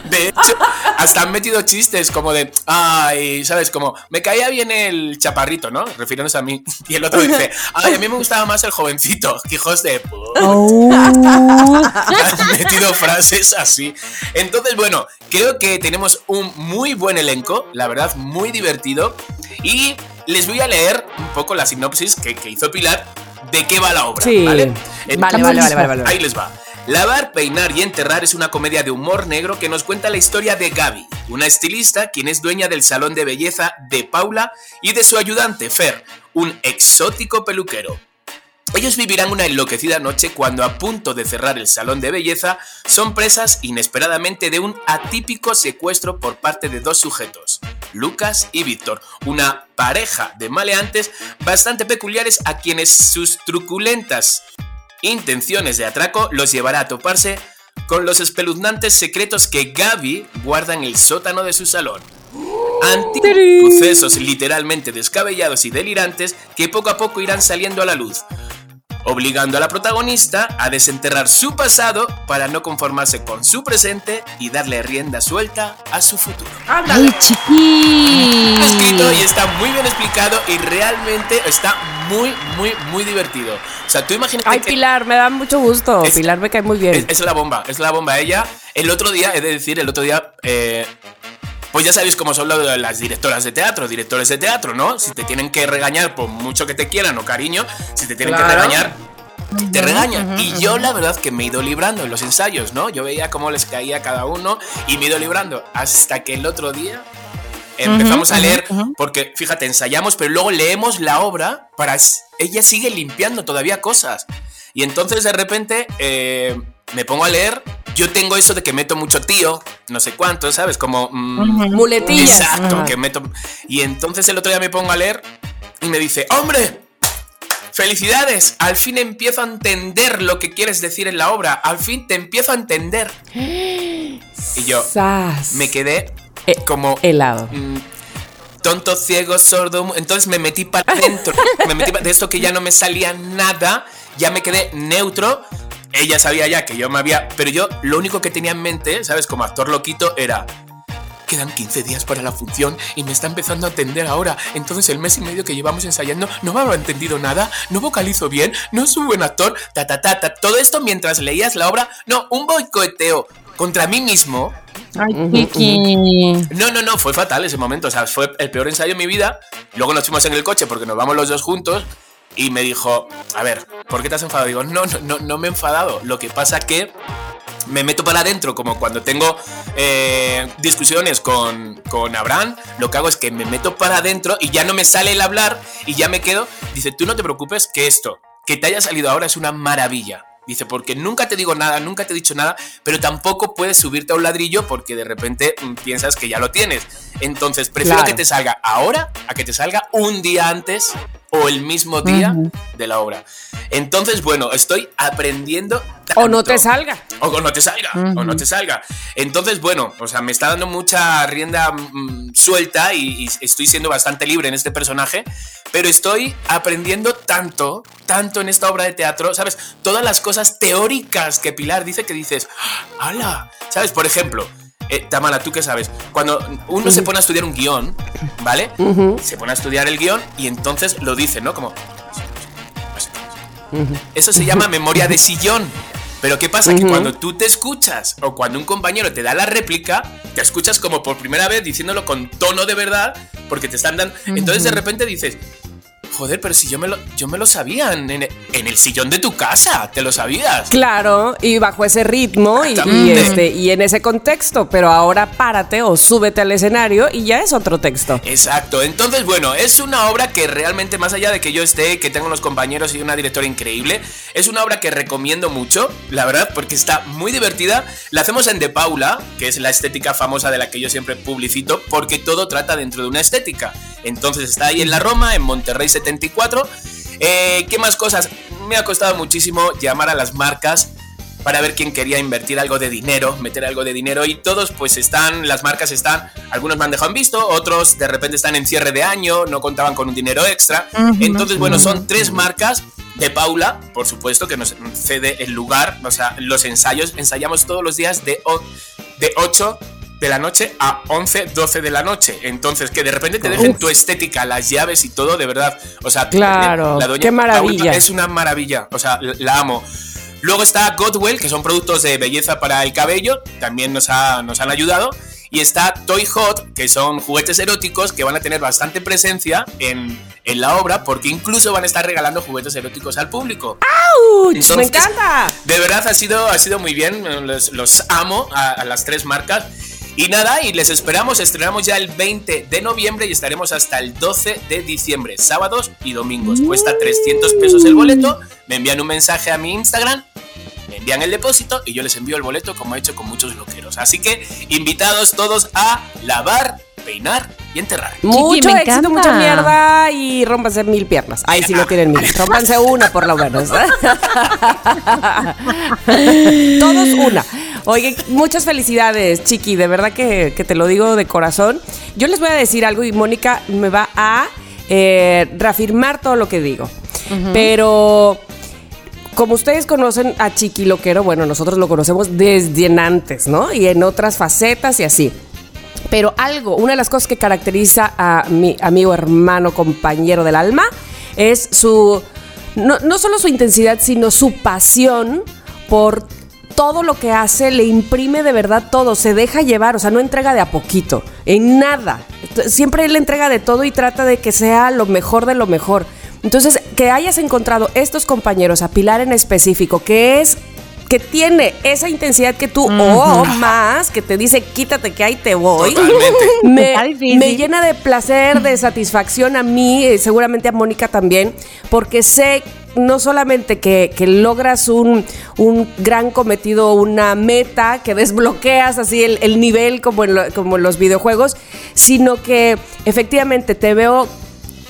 De hecho, hasta han metido chistes como de, ay, ¿sabes? Como, me caía bien el chaparrito, ¿no? Refiriéndose a mí. Y el otro dice, ay, a mí me gustaba más el jovencito. Hijos de... pu-". Oh. Han metido frases así. Entonces, bueno, creo que tenemos un muy buen elenco, la verdad, muy divertido. Y les voy a leer un poco la sinopsis que, que hizo Pilar de qué va la obra. Sí. ¿vale? Vale, vale, vale, vale, vale. Ahí les va. Lavar, peinar y enterrar es una comedia de humor negro que nos cuenta la historia de Gaby, una estilista quien es dueña del salón de belleza de Paula y de su ayudante Fer, un exótico peluquero. Ellos vivirán una enloquecida noche cuando a punto de cerrar el salón de belleza son presas inesperadamente de un atípico secuestro por parte de dos sujetos, Lucas y Víctor, una pareja de maleantes bastante peculiares a quienes sus truculentas intenciones de atraco los llevará a toparse con los espeluznantes secretos que Gaby guarda en el sótano de su salón. Antiguos sucesos literalmente descabellados y delirantes que poco a poco irán saliendo a la luz, obligando a la protagonista a desenterrar su pasado para no conformarse con su presente y darle rienda suelta a su futuro. Ay, chiqui. Escrito y está muy bien explicado y realmente está muy, muy, muy divertido. O sea, tú imagínate Ay, que Pilar, me da mucho gusto. Es- Pilar me cae muy bien. es, es la bomba, es la bomba. Ella, el otro día, he de decir, el otro día, eh, pues ya sabéis cómo son las directoras de teatro, directores de teatro, ¿no? Si te tienen que regañar por mucho que te quieran o cariño, si te tienen que regañar, te regañan. y yo la verdad que me he ido librando en los ensayos, ¿no? Yo veía cómo les caía a cada uno y me he ido librando hasta que el otro día empezamos a leer, porque fíjate, ensayamos, pero luego leemos la obra para... Ella sigue limpiando todavía cosas. Y entonces de repente eh, me pongo a leer, yo tengo eso de que meto mucho tío, no sé cuánto, ¿sabes? Como... mm, Muletillas. Exacto, Ajá. que meto... Y entonces el otro día me pongo a leer y me dice, hombre, felicidades, al fin empiezo a entender lo que quieres decir en la obra, al fin te empiezo a entender. Y yo Sas. me quedé Eh, como... helado. mm, tonto, ciego, sordo. Entonces me metí para adentro. me metí pa- de esto que ya no me salía nada. Ya me quedé neutro. Ella sabía ya que yo me había. Pero yo lo único que tenía en mente, ¿sabes? Como actor loquito, era. Quedan 15 días para la función y me está empezando a atender ahora. Entonces el mes y medio que llevamos ensayando no me habrá entendido nada, no vocalizo bien, no soy un buen actor, ta ta ta ta. Todo esto mientras leías la obra, no, un boicoteo contra mí mismo Ay, no, no, no, fue fatal ese momento. O sea, fue el peor ensayo de mi vida. Luego nos fuimos en el coche porque nos vamos los dos juntos. Y me dijo, a ver, ¿por qué te has enfadado? Digo, no, no, no, no me he enfadado. Lo que pasa que me meto para adentro, como cuando tengo eh, discusiones con, con Abraham, lo que hago es que me meto para adentro y ya no me sale el hablar y ya me quedo. Dice, tú no te preocupes que esto, que te haya salido ahora es una maravilla. Dice, porque nunca te digo nada, nunca te he dicho nada, pero tampoco puedes subirte a un ladrillo porque de repente mm, piensas que ya lo tienes. Entonces, prefiero Claro. que te salga ahora a que te salga un día antes o el mismo día de la obra. Entonces, bueno, estoy aprendiendo. O no te salga. O no te salga, o no te salga. Entonces, bueno, o sea, me está dando mucha rienda mm, suelta y, y estoy siendo bastante libre en este personaje, pero estoy aprendiendo tanto, tanto en esta obra de teatro, ¿sabes? Todas las cosas teóricas que Pilar dice que dices, ¡Hala! ¿Sabes? Por ejemplo, eh, Tamara, ¿tú qué sabes? Cuando uno se pone a estudiar un guion, ¿vale? Se pone a estudiar el guion y entonces lo dice, ¿no? Como... Eso se llama memoria de sillón. Pero ¿qué pasa? Que cuando tú te escuchas o cuando un compañero te da la réplica, te escuchas como por primera vez diciéndolo con tono de verdad, porque te están dando... Entonces de repente dices, joder, pero si yo me lo, yo me lo sabía en, en- en el sillón de tu casa, te lo sabías. Claro, y bajo ese ritmo y, este, y en ese contexto, pero ahora párate o súbete al escenario y ya es otro texto. Exacto, entonces bueno, es una obra que realmente más allá de que yo esté, que tengo unos compañeros y una directora increíble, es una obra que recomiendo mucho, la verdad, porque está muy divertida. La hacemos en De Paula, que es la estética famosa de la que yo siempre publicito, porque todo trata dentro de una estética. Entonces está ahí en la Roma, en Monterrey 74. Eh, ¿Qué más cosas? Me ha costado muchísimo llamar a las marcas para ver quién quería invertir algo de dinero, meter algo de dinero y todos pues están, las marcas están, algunos me han dejado en visto, otros de repente están en cierre de año, no contaban con un dinero extra. Entonces, bueno, son tres marcas de Paula, por supuesto, que nos cede el lugar, o sea, los ensayos, ensayamos todos los días de, de 8 de la noche a 11, 12 de la noche. Entonces, que de repente te dejen tu estética, las llaves y todo, de verdad. O sea, Claro, qué maravilla. Es una maravilla, o sea, la- la amo. Luego está Godwell, que son productos de belleza para el cabello, también nos, ha- nos han ayudado. Y está Toy Hot, que son juguetes eróticos que van a tener bastante presencia en, en la obra, porque incluso van a estar regalando juguetes eróticos al público. ¡Auch! ¡Me encanta! De verdad ha sido, ha sido muy bien, los, los amo a, a las tres marcas. Y nada, y les esperamos, estrenamos ya el 20 de noviembre y estaremos hasta el 12 de diciembre, sábados y domingos. Cuesta 300 pesos el boleto, me envían un mensaje a mi Instagram, me envían el depósito y yo les envío el boleto como he hecho con muchos loqueros. Así que invitados todos a lavar, peinar y enterrar. Mucho me éxito, encanta. mucha mierda y rómpanse mil piernas. Ahí sí no tienen mil. Rómpanse una por lo menos. Todos una. Oye, muchas felicidades, Chiqui. De verdad que, que te lo digo de corazón. Yo les voy a decir algo y Mónica me va a eh, reafirmar todo lo que digo. Pero como ustedes conocen a Chiqui Loquero, bueno, nosotros lo conocemos desde en antes, ¿no? Y en otras facetas y así. Pero algo, una de las cosas que caracteriza a mi amigo, hermano, compañero del alma, es su, no, no solo su intensidad, sino su pasión por todo lo que hace, le imprime de verdad todo, se deja llevar, o sea, no entrega de a poquito, en nada. Siempre él entrega de todo y trata de que sea lo mejor de lo mejor. Entonces, que hayas encontrado estos compañeros, a Pilar en específico, que es que tiene esa intensidad que tú, o más, que te dice, quítate que ahí te voy. Me, me llena de placer, de satisfacción a mí, eh, seguramente a Mónica también, porque sé no solamente que, que logras un, un gran cometido, una meta, que desbloqueas así el, el nivel como en, como en los videojuegos, sino que efectivamente te veo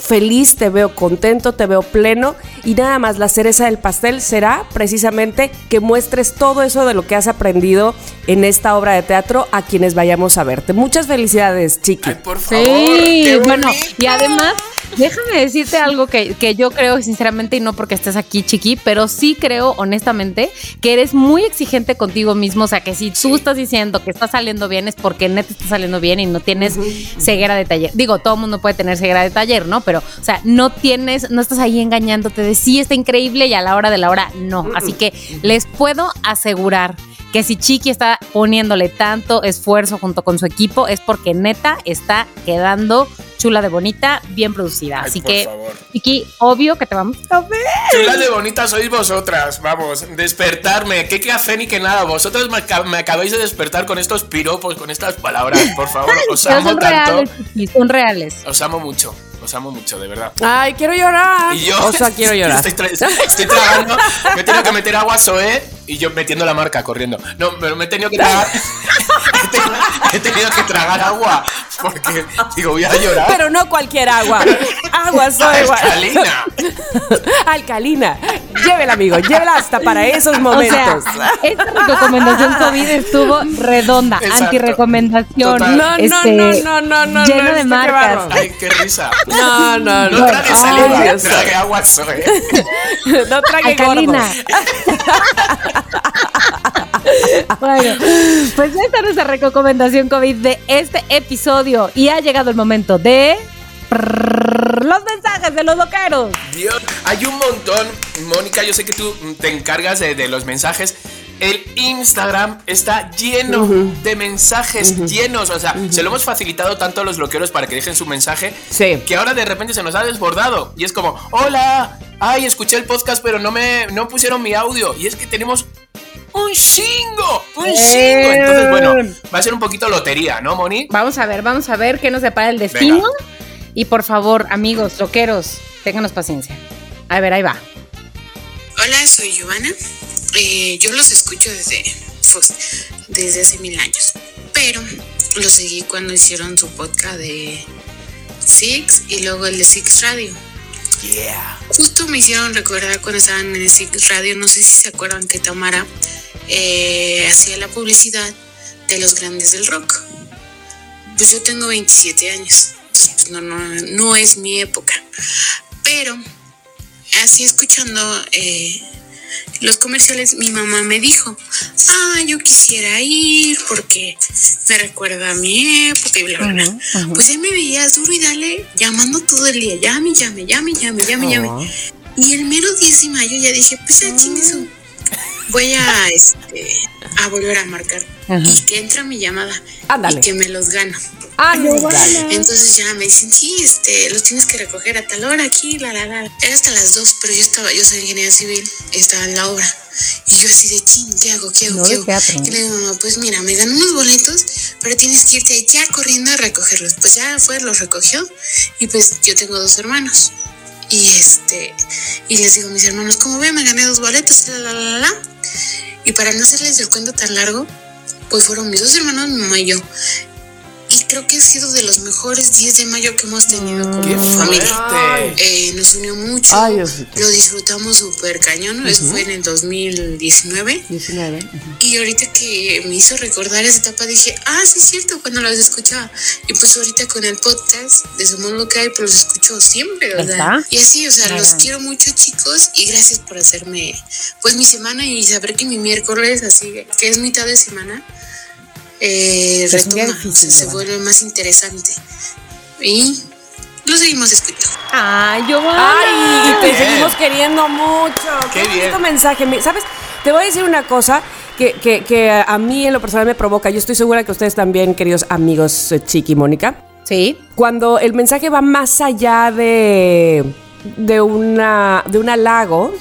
feliz, te veo contento, te veo pleno y nada más la cereza del pastel será precisamente que muestres todo eso de lo que has aprendido en esta obra de teatro a quienes vayamos a verte. Muchas felicidades, Chiqui. Ay, por favor. Sí, qué bueno, y además, déjame decirte algo que, que yo creo sinceramente, y no porque estés aquí, chiqui, pero sí creo honestamente que eres muy exigente contigo mismo. O sea, que si tú estás diciendo que está saliendo bien es porque neta está saliendo bien y no tienes ceguera de taller. Digo, todo el mundo puede tener ceguera de taller, ¿no? Pero, o sea, no tienes, no estás ahí engañándote de sí está increíble y a la hora de la hora no. Así que les puedo asegurar que si Chiqui está poniéndole tanto esfuerzo junto con su equipo es porque neta está quedando chula de bonita, bien producida. Ay, Así por que, favor. Chiqui, obvio que te vamos a ver. Chulas de bonitas sois vosotras, vamos, despertarme, qué café ni que nada, vosotros me, aca- me acabáis de despertar con estos piropos, con estas palabras, por favor, os amo son tanto, reales, Chiqui, son reales. os amo mucho, os amo mucho, de verdad. Ay, quiero llorar. Y yo O sea, quiero llorar. Estoy, tra- estoy tragando, me he tenido que meter agua Zoé y yo metiendo la marca corriendo. No, pero me he tenido que tragar. he, tenido, he tenido que tragar agua porque digo, voy a llorar. Pero no cualquier agua. Agua soy Alcalina. Alcalina. Llévela, amigo. Llévela hasta para esos O sea, momentos. esta recomendación COVID estuvo redonda, Exacto. antirrecomendación, Total. no, no, este, no, no, no, no. llena no, de marcas. Ay, qué risa. No, no, no. No trague Ay, saliva, Dios. trague agua Zoé. No trague Alcalina. bueno, pues esta es nuestra recomendación COVID de este episodio. Y ha llegado el momento de. Los mensajes de los loqueros. Dios, hay un montón. Mónica, yo sé que tú te encargas de, de los mensajes. El Instagram está lleno de mensajes llenos. O sea, se lo hemos facilitado tanto a los loqueros para que dejen su mensaje. Sí. Que ahora de repente se nos ha desbordado. Y es como, hola, ay, escuché el podcast, pero no me no pusieron mi audio. Y es que tenemos un chingo, un chingo. Entonces, bueno, va a ser un poquito lotería, ¿no, Moni? Vamos a ver, vamos a ver qué nos depara el destino. Venga. Y por favor, amigos, loqueros, ténganos paciencia. A ver, ahí va. Hola, soy Giovanna. Eh, yo los escucho desde, pues, desde hace mil años, pero los seguí cuando hicieron su podcast de Six y luego el de Six Radio. Yeah. Justo me hicieron recordar cuando estaban en Six Radio, no sé si se acuerdan que Tamara eh, hacía la publicidad de los grandes del rock. Pues yo tengo 27 años, entonces pues no, no, no es mi época. Pero así escuchando eh, los comerciales, mi mamá me dijo, ah, yo quisiera ir porque me recuerda a mi época y bla, bla, bla. Pues ahí me veías duro y dale, llamando todo el día, llame, llame, llame, llame, llame, llame. Y el mero 10 de mayo ya dije, pues ya chingue su- Voy a, este, a volver a marcar. Y que entra mi llamada. Y que me los Ándale. Entonces ya me dicen, sí, este, los tienes que recoger a tal hora aquí, la, la, la. Era hasta las dos, pero yo estaba, yo soy ingeniera civil, estaba en la obra. Y yo así de chin, ¿qué hago? ¿Qué hago? No ¿Qué hago? teatro. Y le digo, mamá, pues mira, me gané unos boletos, pero tienes que irte ya corriendo a recogerlos. Pues ya fue, los recogió. Y pues yo tengo dos hermanos. Y este, y les digo a mis hermanos, como ven, me gané dos boletos, la, la, la, la. Y para no hacerles el cuento tan largo, pues fueron mis dos hermanos, mi mamá y yo. Y creo que ha sido de los mejores 10 de mayo que hemos tenido como ¡Qué familia. Eh, nos unió mucho, Ay, lo disfrutamos súper cañón, eso fue en el 2019. 19. ujú. Y ahorita que me hizo recordar esa etapa dije, ah, sí es cierto, cuando los escuchaba. Y pues ahorita con el podcast de Somos lo que hay, pues los escucho siempre, ¿verdad? ¿Está? Y así, o sea, los quiero mucho chicos y gracias por hacerme pues mi semana y saber que mi miércoles, así que es mitad de semana, eh, retoma, difícil, se vuelve más interesante. Y lo seguimos escuchando. Ay, Giovanna. Ay, te bien. seguimos queriendo mucho. Qué bonito bien. mensaje. Mi- ¿Sabes? Te voy a decir una cosa que, que- que a mí en lo personal me provoca. Yo estoy segura que ustedes también, queridos amigos eh, Chiqui y Mónica. Sí. Cuando el mensaje va más allá de, de, una, de un halago,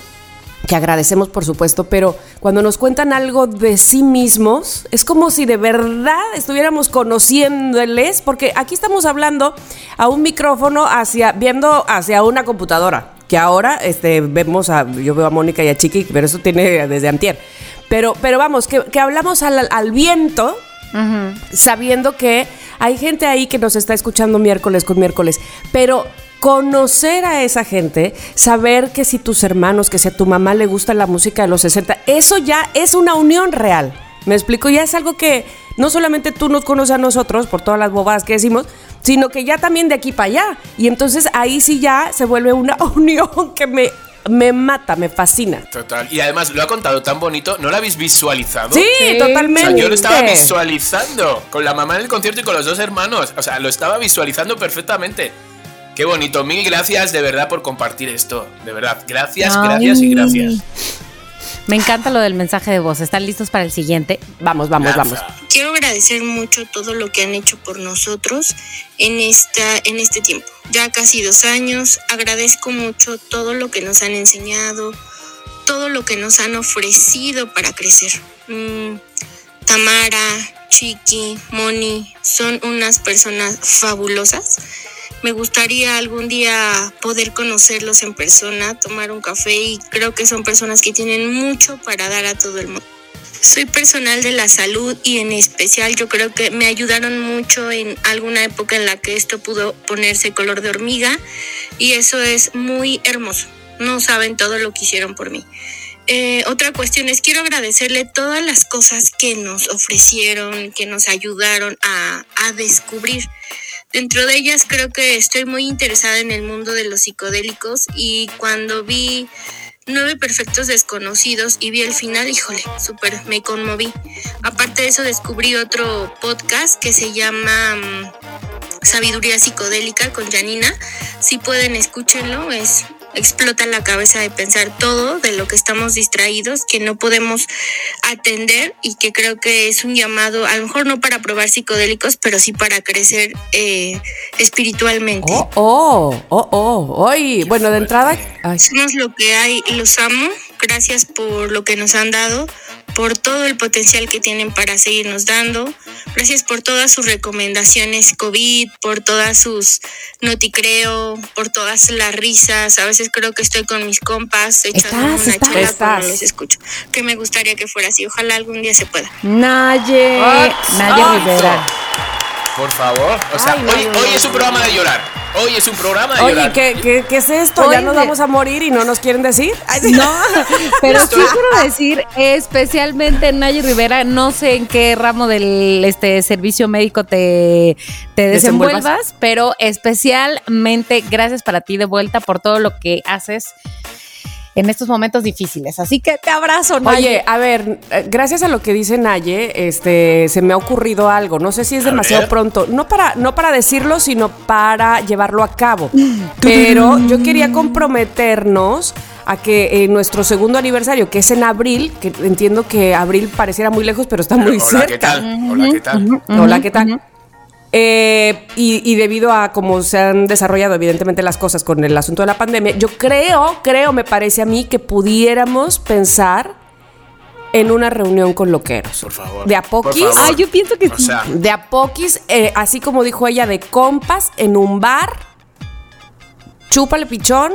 que agradecemos por supuesto, pero cuando nos cuentan algo de sí mismos, es como si de verdad estuviéramos conociéndoles, porque aquí estamos hablando a un micrófono hacia, viendo hacia una computadora, que ahora este, vemos a, yo veo a Mónica y a Chiqui, pero eso tiene desde antier. Pero, pero vamos, que, que hablamos al, al viento, sabiendo que hay gente ahí que nos está escuchando miércoles con miércoles, pero conocer a esa gente, saber que si tus hermanos, que si a tu mamá le gusta la música de los 60, eso ya es una unión real. Me explico, ya es algo que no solamente tú nos conoces a nosotros por todas las bobadas que decimos, sino que ya también de aquí para allá. Y entonces ahí sí ya se vuelve una unión que me, me mata, me fascina. Total. Y además lo ha contado tan bonito, ¿no lo habéis visualizado? Sí, Sí. O totalmente. sea, yo lo estaba visualizando con la mamá en el concierto y con los dos hermanos. O sea, lo estaba visualizando perfectamente. Qué bonito. Mil gracias de verdad por compartir esto. De verdad. Gracias, Ay. gracias y gracias. Me encanta lo del mensaje de voz. ¿Están listos para el siguiente? Vamos, vamos, Lanza. vamos. Quiero agradecer mucho todo lo que han hecho por nosotros en, esta, en este tiempo. Ya casi dos años. Agradezco mucho todo lo que nos han enseñado, todo lo que nos han ofrecido para crecer. Mm, Tamara, Chiqui, Moni, son unas personas fabulosas. Me gustaría algún día poder conocerlos en persona, tomar un café y creo que son personas que tienen mucho para dar a todo el mundo. Soy personal de la salud y en especial yo creo que me ayudaron mucho en alguna época en la que esto pudo ponerse color de hormiga y eso es muy hermoso. No saben todo lo que hicieron por mí. Eh, otra cuestión es, quiero agradecerle todas las cosas que nos ofrecieron, que nos ayudaron a, a descubrir. Dentro de ellas creo que estoy muy interesada en el mundo de los psicodélicos y cuando vi Nueve Perfectos Desconocidos y vi el final, híjole, súper, me conmoví. Aparte de eso descubrí otro podcast que se llama mm, Sabiduría Psicodélica con Janina. Si pueden, escúchenlo, es explota la cabeza de pensar todo de lo que estamos distraídos, que no podemos atender y que creo que es un llamado, a lo mejor no para probar psicodélicos, pero sí para crecer eh, espiritualmente. Oh, oh, oh, oh. Oye, bueno, de entrada. ay, Somos lo que hay y los amo. Gracias por lo que nos han dado, por todo el potencial que tienen para seguirnos dando. Gracias por todas sus recomendaciones COVID, por todas sus noticreo, por todas las risas. A veces creo que estoy con mis compas echando Estás, una estás. chela Estás. cuando los escucho. Que me gustaría que fuera así. Ojalá algún día se pueda. Naye. Naye. Rivera. Por favor. O sea, Ay, no, hoy, no, hoy no, es un no. programa de llorar. Hoy es un programa de Oye, llorar. ¿qué, qué, qué es esto? ¿Ya Oye, nos de- vamos a morir y no nos quieren decir? Ay, sí. No, pero sí quiero decir, especialmente Naye Rivera, no sé en qué ramo del este servicio médico te, te desenvuelvas, pero especialmente gracias para ti de vuelta por todo lo que haces en estos momentos difíciles. Así que te abrazo, Naye. Oye, a ver, eh, gracias a lo que dice Naye, este, se me ha ocurrido algo. No sé si es A demasiado ver. pronto. No para, no para decirlo, sino para llevarlo a cabo. Pero yo quería comprometernos a que en nuestro segundo aniversario, que es en abril, que entiendo que abril pareciera muy lejos, pero está muy Hola, cerca. ¿qué tal? Hola, ¿qué tal? Hola, ¿qué tal? Eh, y, y debido a cómo se han desarrollado evidentemente las cosas con el asunto de la pandemia, yo creo, creo, me parece a mí que pudiéramos pensar en una reunión con loqueros. Por favor. De a poquis. Ay, yo pienso que O sí. sea, De a poquis, eh, así como dijo ella, de compas en un bar. Chúpale pichón.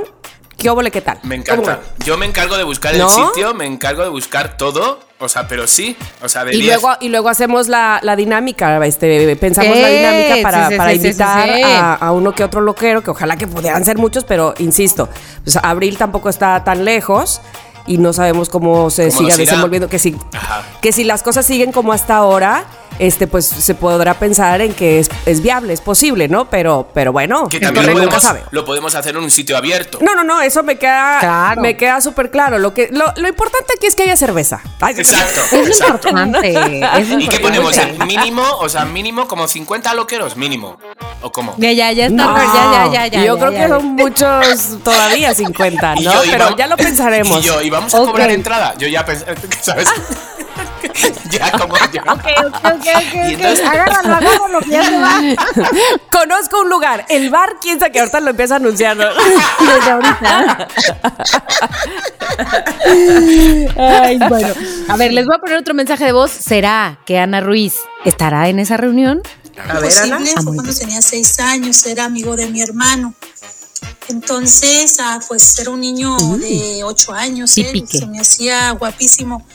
¿Qué óvole, qué tal? me ¿Cómo encanta. Yo me encargo de buscar ¿No? el sitio, me encargo de buscar todo. O sea, pero sí. O sea, de Y 10. luego, y luego hacemos la, la dinámica, este, pensamos la Sí, dinámica para, sí, sí, para sí, sí, invitar sí. A, a uno que otro loquero, que ojalá que pudieran ser muchos, pero insisto, pues abril tampoco está tan lejos y no sabemos cómo se ¿Cómo siga desenvolviendo, que si, Ajá. que si las cosas siguen como hasta ahora, este, pues se podrá pensar en que es, es viable, es posible, ¿no? Pero, pero bueno, Que también lo podemos, sabe. lo podemos hacer en un sitio abierto. No, no, no, eso me queda, Claro. me queda súper claro. Lo que, lo, lo importante aquí es que haya cerveza. Ay, Exacto, Es exacto. importante. es ¿Y qué ponemos? ¿El mínimo? O sea, mínimo como 50 loqueros, mínimo. ¿O cómo? Ya, ya, ya está. No, ya, ya, ya, ya. Yo ya, creo ya, que ya. son muchos todavía 50, Y ¿no? yo, y Pero vamos- ya lo pensaremos. Y yo, ¿y vamos a cobrar entrada? Yo ya pensé, ¿sabes? Ya como yo. Ok, ok, ok, ok, Y ok. entonces- Agárralo, agárralo, que ya se va. Conozco un lugar, el bar, quién sabe que ahorita lo empieza a anunciar. ¿no? Desde ahorita. Ay, bueno. A ver, les voy a poner otro mensaje de voz. ¿Será que Ana Ruiz estará en esa reunión? A ver, Ana. posible Ah, fue cuando tenía seis años, era amigo de mi hermano. Entonces, ah, pues era un niño de ocho años, él, se me hacía guapísimo.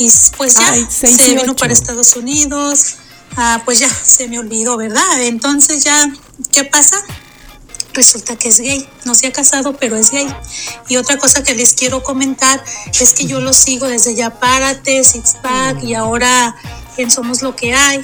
Y pues ya, Ay, se vino para Estados Unidos, ah, pues ya, se me olvidó, ¿verdad? Entonces ya, ¿qué pasa? Resulta que es gay, no se ha casado, pero es gay. Y otra cosa que les quiero comentar es que yo lo sigo desde Ya Párate, Six Pack y ahora en Somos Lo que hay.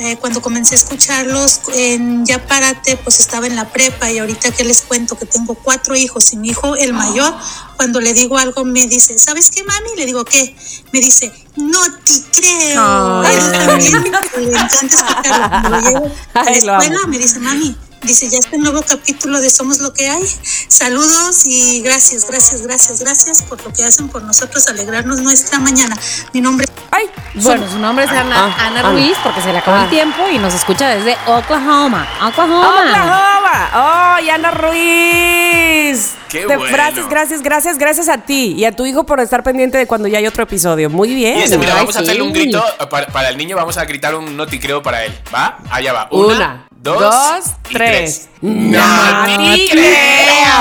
Eh, cuando comencé a escucharlos en Ya Párate, pues estaba en la prepa y ahorita que les cuento que tengo cuatro hijos y mi hijo, el mayor, cuando le digo algo me dice, ¿sabes qué, mami? Le digo, ¿qué? Me dice, no te creo. Ay. Él también le encanta escucharlo. Cuando lo llevo a la escuela me dice, mami, dice, ya está el nuevo capítulo de Somos lo que hay. Saludos y gracias, gracias, gracias, gracias por lo que hacen por nosotros, alegrarnos nuestra mañana. Mi nombre Ay, Bueno, su nombre es Ana, Ah, Ana Ana. Ruiz porque se le acabó Ah. el tiempo y nos escucha desde Oklahoma. Oklahoma. Oklahoma. ¡Oh, Ana Ruiz! Qué Te- bueno. Gracias, gracias, gracias, gracias a ti y a tu hijo por estar pendiente de cuando ya hay otro episodio. Muy bien. Y este, mira, Ay, vamos a hacerle un grito para, para el niño, vamos a gritar un no te creo para él. ¿Va? Allá va. Una, Una, dos, dos, y tres. ¡No ¡No te te creo!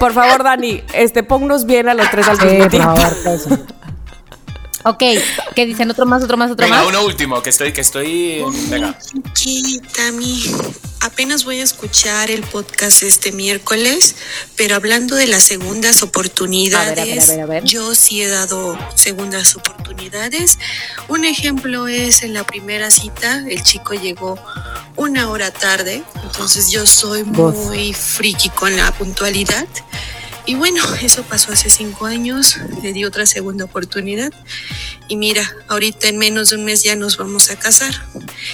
Por favor, Dani, este, ponnos bien a los tres al Sí, mismo tiempo. Ok, ¿qué dicen? ¿Otro más, otro más, otro Venga, más? uno último, que estoy, que estoy. Venga. Tami, apenas voy a escuchar el podcast este miércoles, pero hablando de las segundas oportunidades, A ver, a ver, a ver, a ver. yo sí he dado segundas oportunidades. Un ejemplo es en la primera cita, el chico llegó una hora tarde, entonces yo soy muy friki con la puntualidad. Y bueno, eso pasó hace cinco años, le di otra segunda oportunidad. Y mira, ahorita en menos de un mes ya nos vamos a casar.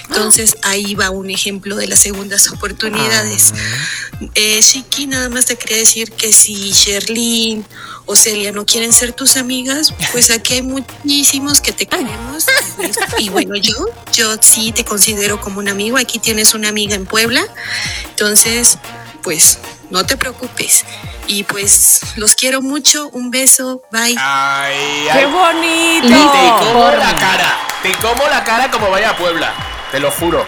Entonces ahí va un ejemplo de las segundas oportunidades. Eh, Shiki, nada más te quería decir que si Sherlyn o Celia no quieren ser tus amigas, pues aquí hay muchísimos que te queremos. Y bueno, yo, yo sí te considero como un amigo. Aquí tienes una amiga en Puebla. Entonces, pues no te preocupes. Y pues los quiero mucho. Un beso. Bye. Ay, ¡Qué ay. bonito! Te como la cara. Te como la cara como vaya a Puebla. Te lo juro.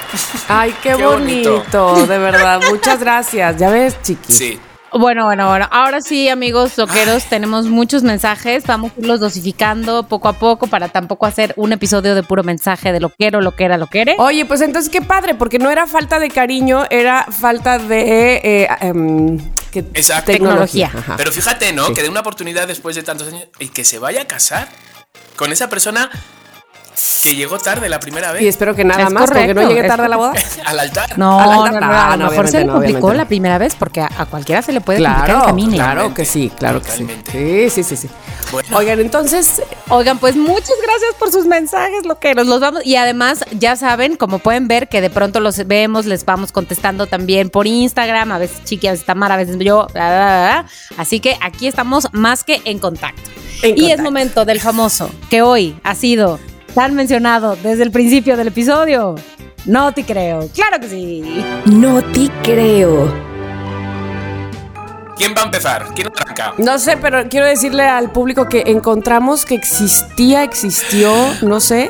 Ay, qué, Qué bonito. bonito. de verdad. Muchas gracias. Ya ves, chiqui. Sí. Bueno, bueno, bueno. Ahora sí, amigos loqueros, tenemos muchos mensajes. Vamos a irlos dosificando poco a poco para tampoco hacer un episodio de puro mensaje de loquero, loquera, loquere. Oye, pues entonces qué padre, porque no era falta de cariño, era falta de eh, em, que- Exacto. tecnología. Pero fíjate, ¿no? Sí. Que dé una oportunidad después de tantos años y que se vaya a casar con esa persona que llegó tarde la primera Y vez espero que nada Es más, porque correcto, no llegue tarde a la boda. al altar. No, A la no, altar- no, Ah, a lo mejor se obviamente le no, complicó la primera vez porque a, a cualquiera se le puede complicar Claro, el camino. claro que sí, claro que sí. Sí, sí, sí, sí. Bueno. Oigan, entonces, Oigan, pues muchas gracias por sus mensajes, loqueros. Los vamos y además ya saben, como pueden ver, que de pronto los vemos, les vamos contestando también por Instagram, a veces Chiqui, a veces Tamara, a veces yo, bla, bla, bla, bla. así que aquí estamos más que en contacto. En y es momento del famoso que hoy ha sido tan mencionado desde el principio del episodio. No te creo. Claro que sí. no te creo. ¿Quién va a empezar? ¿Quién arranca? No sé, pero quiero decirle al público que encontramos que existía, existió, no sé,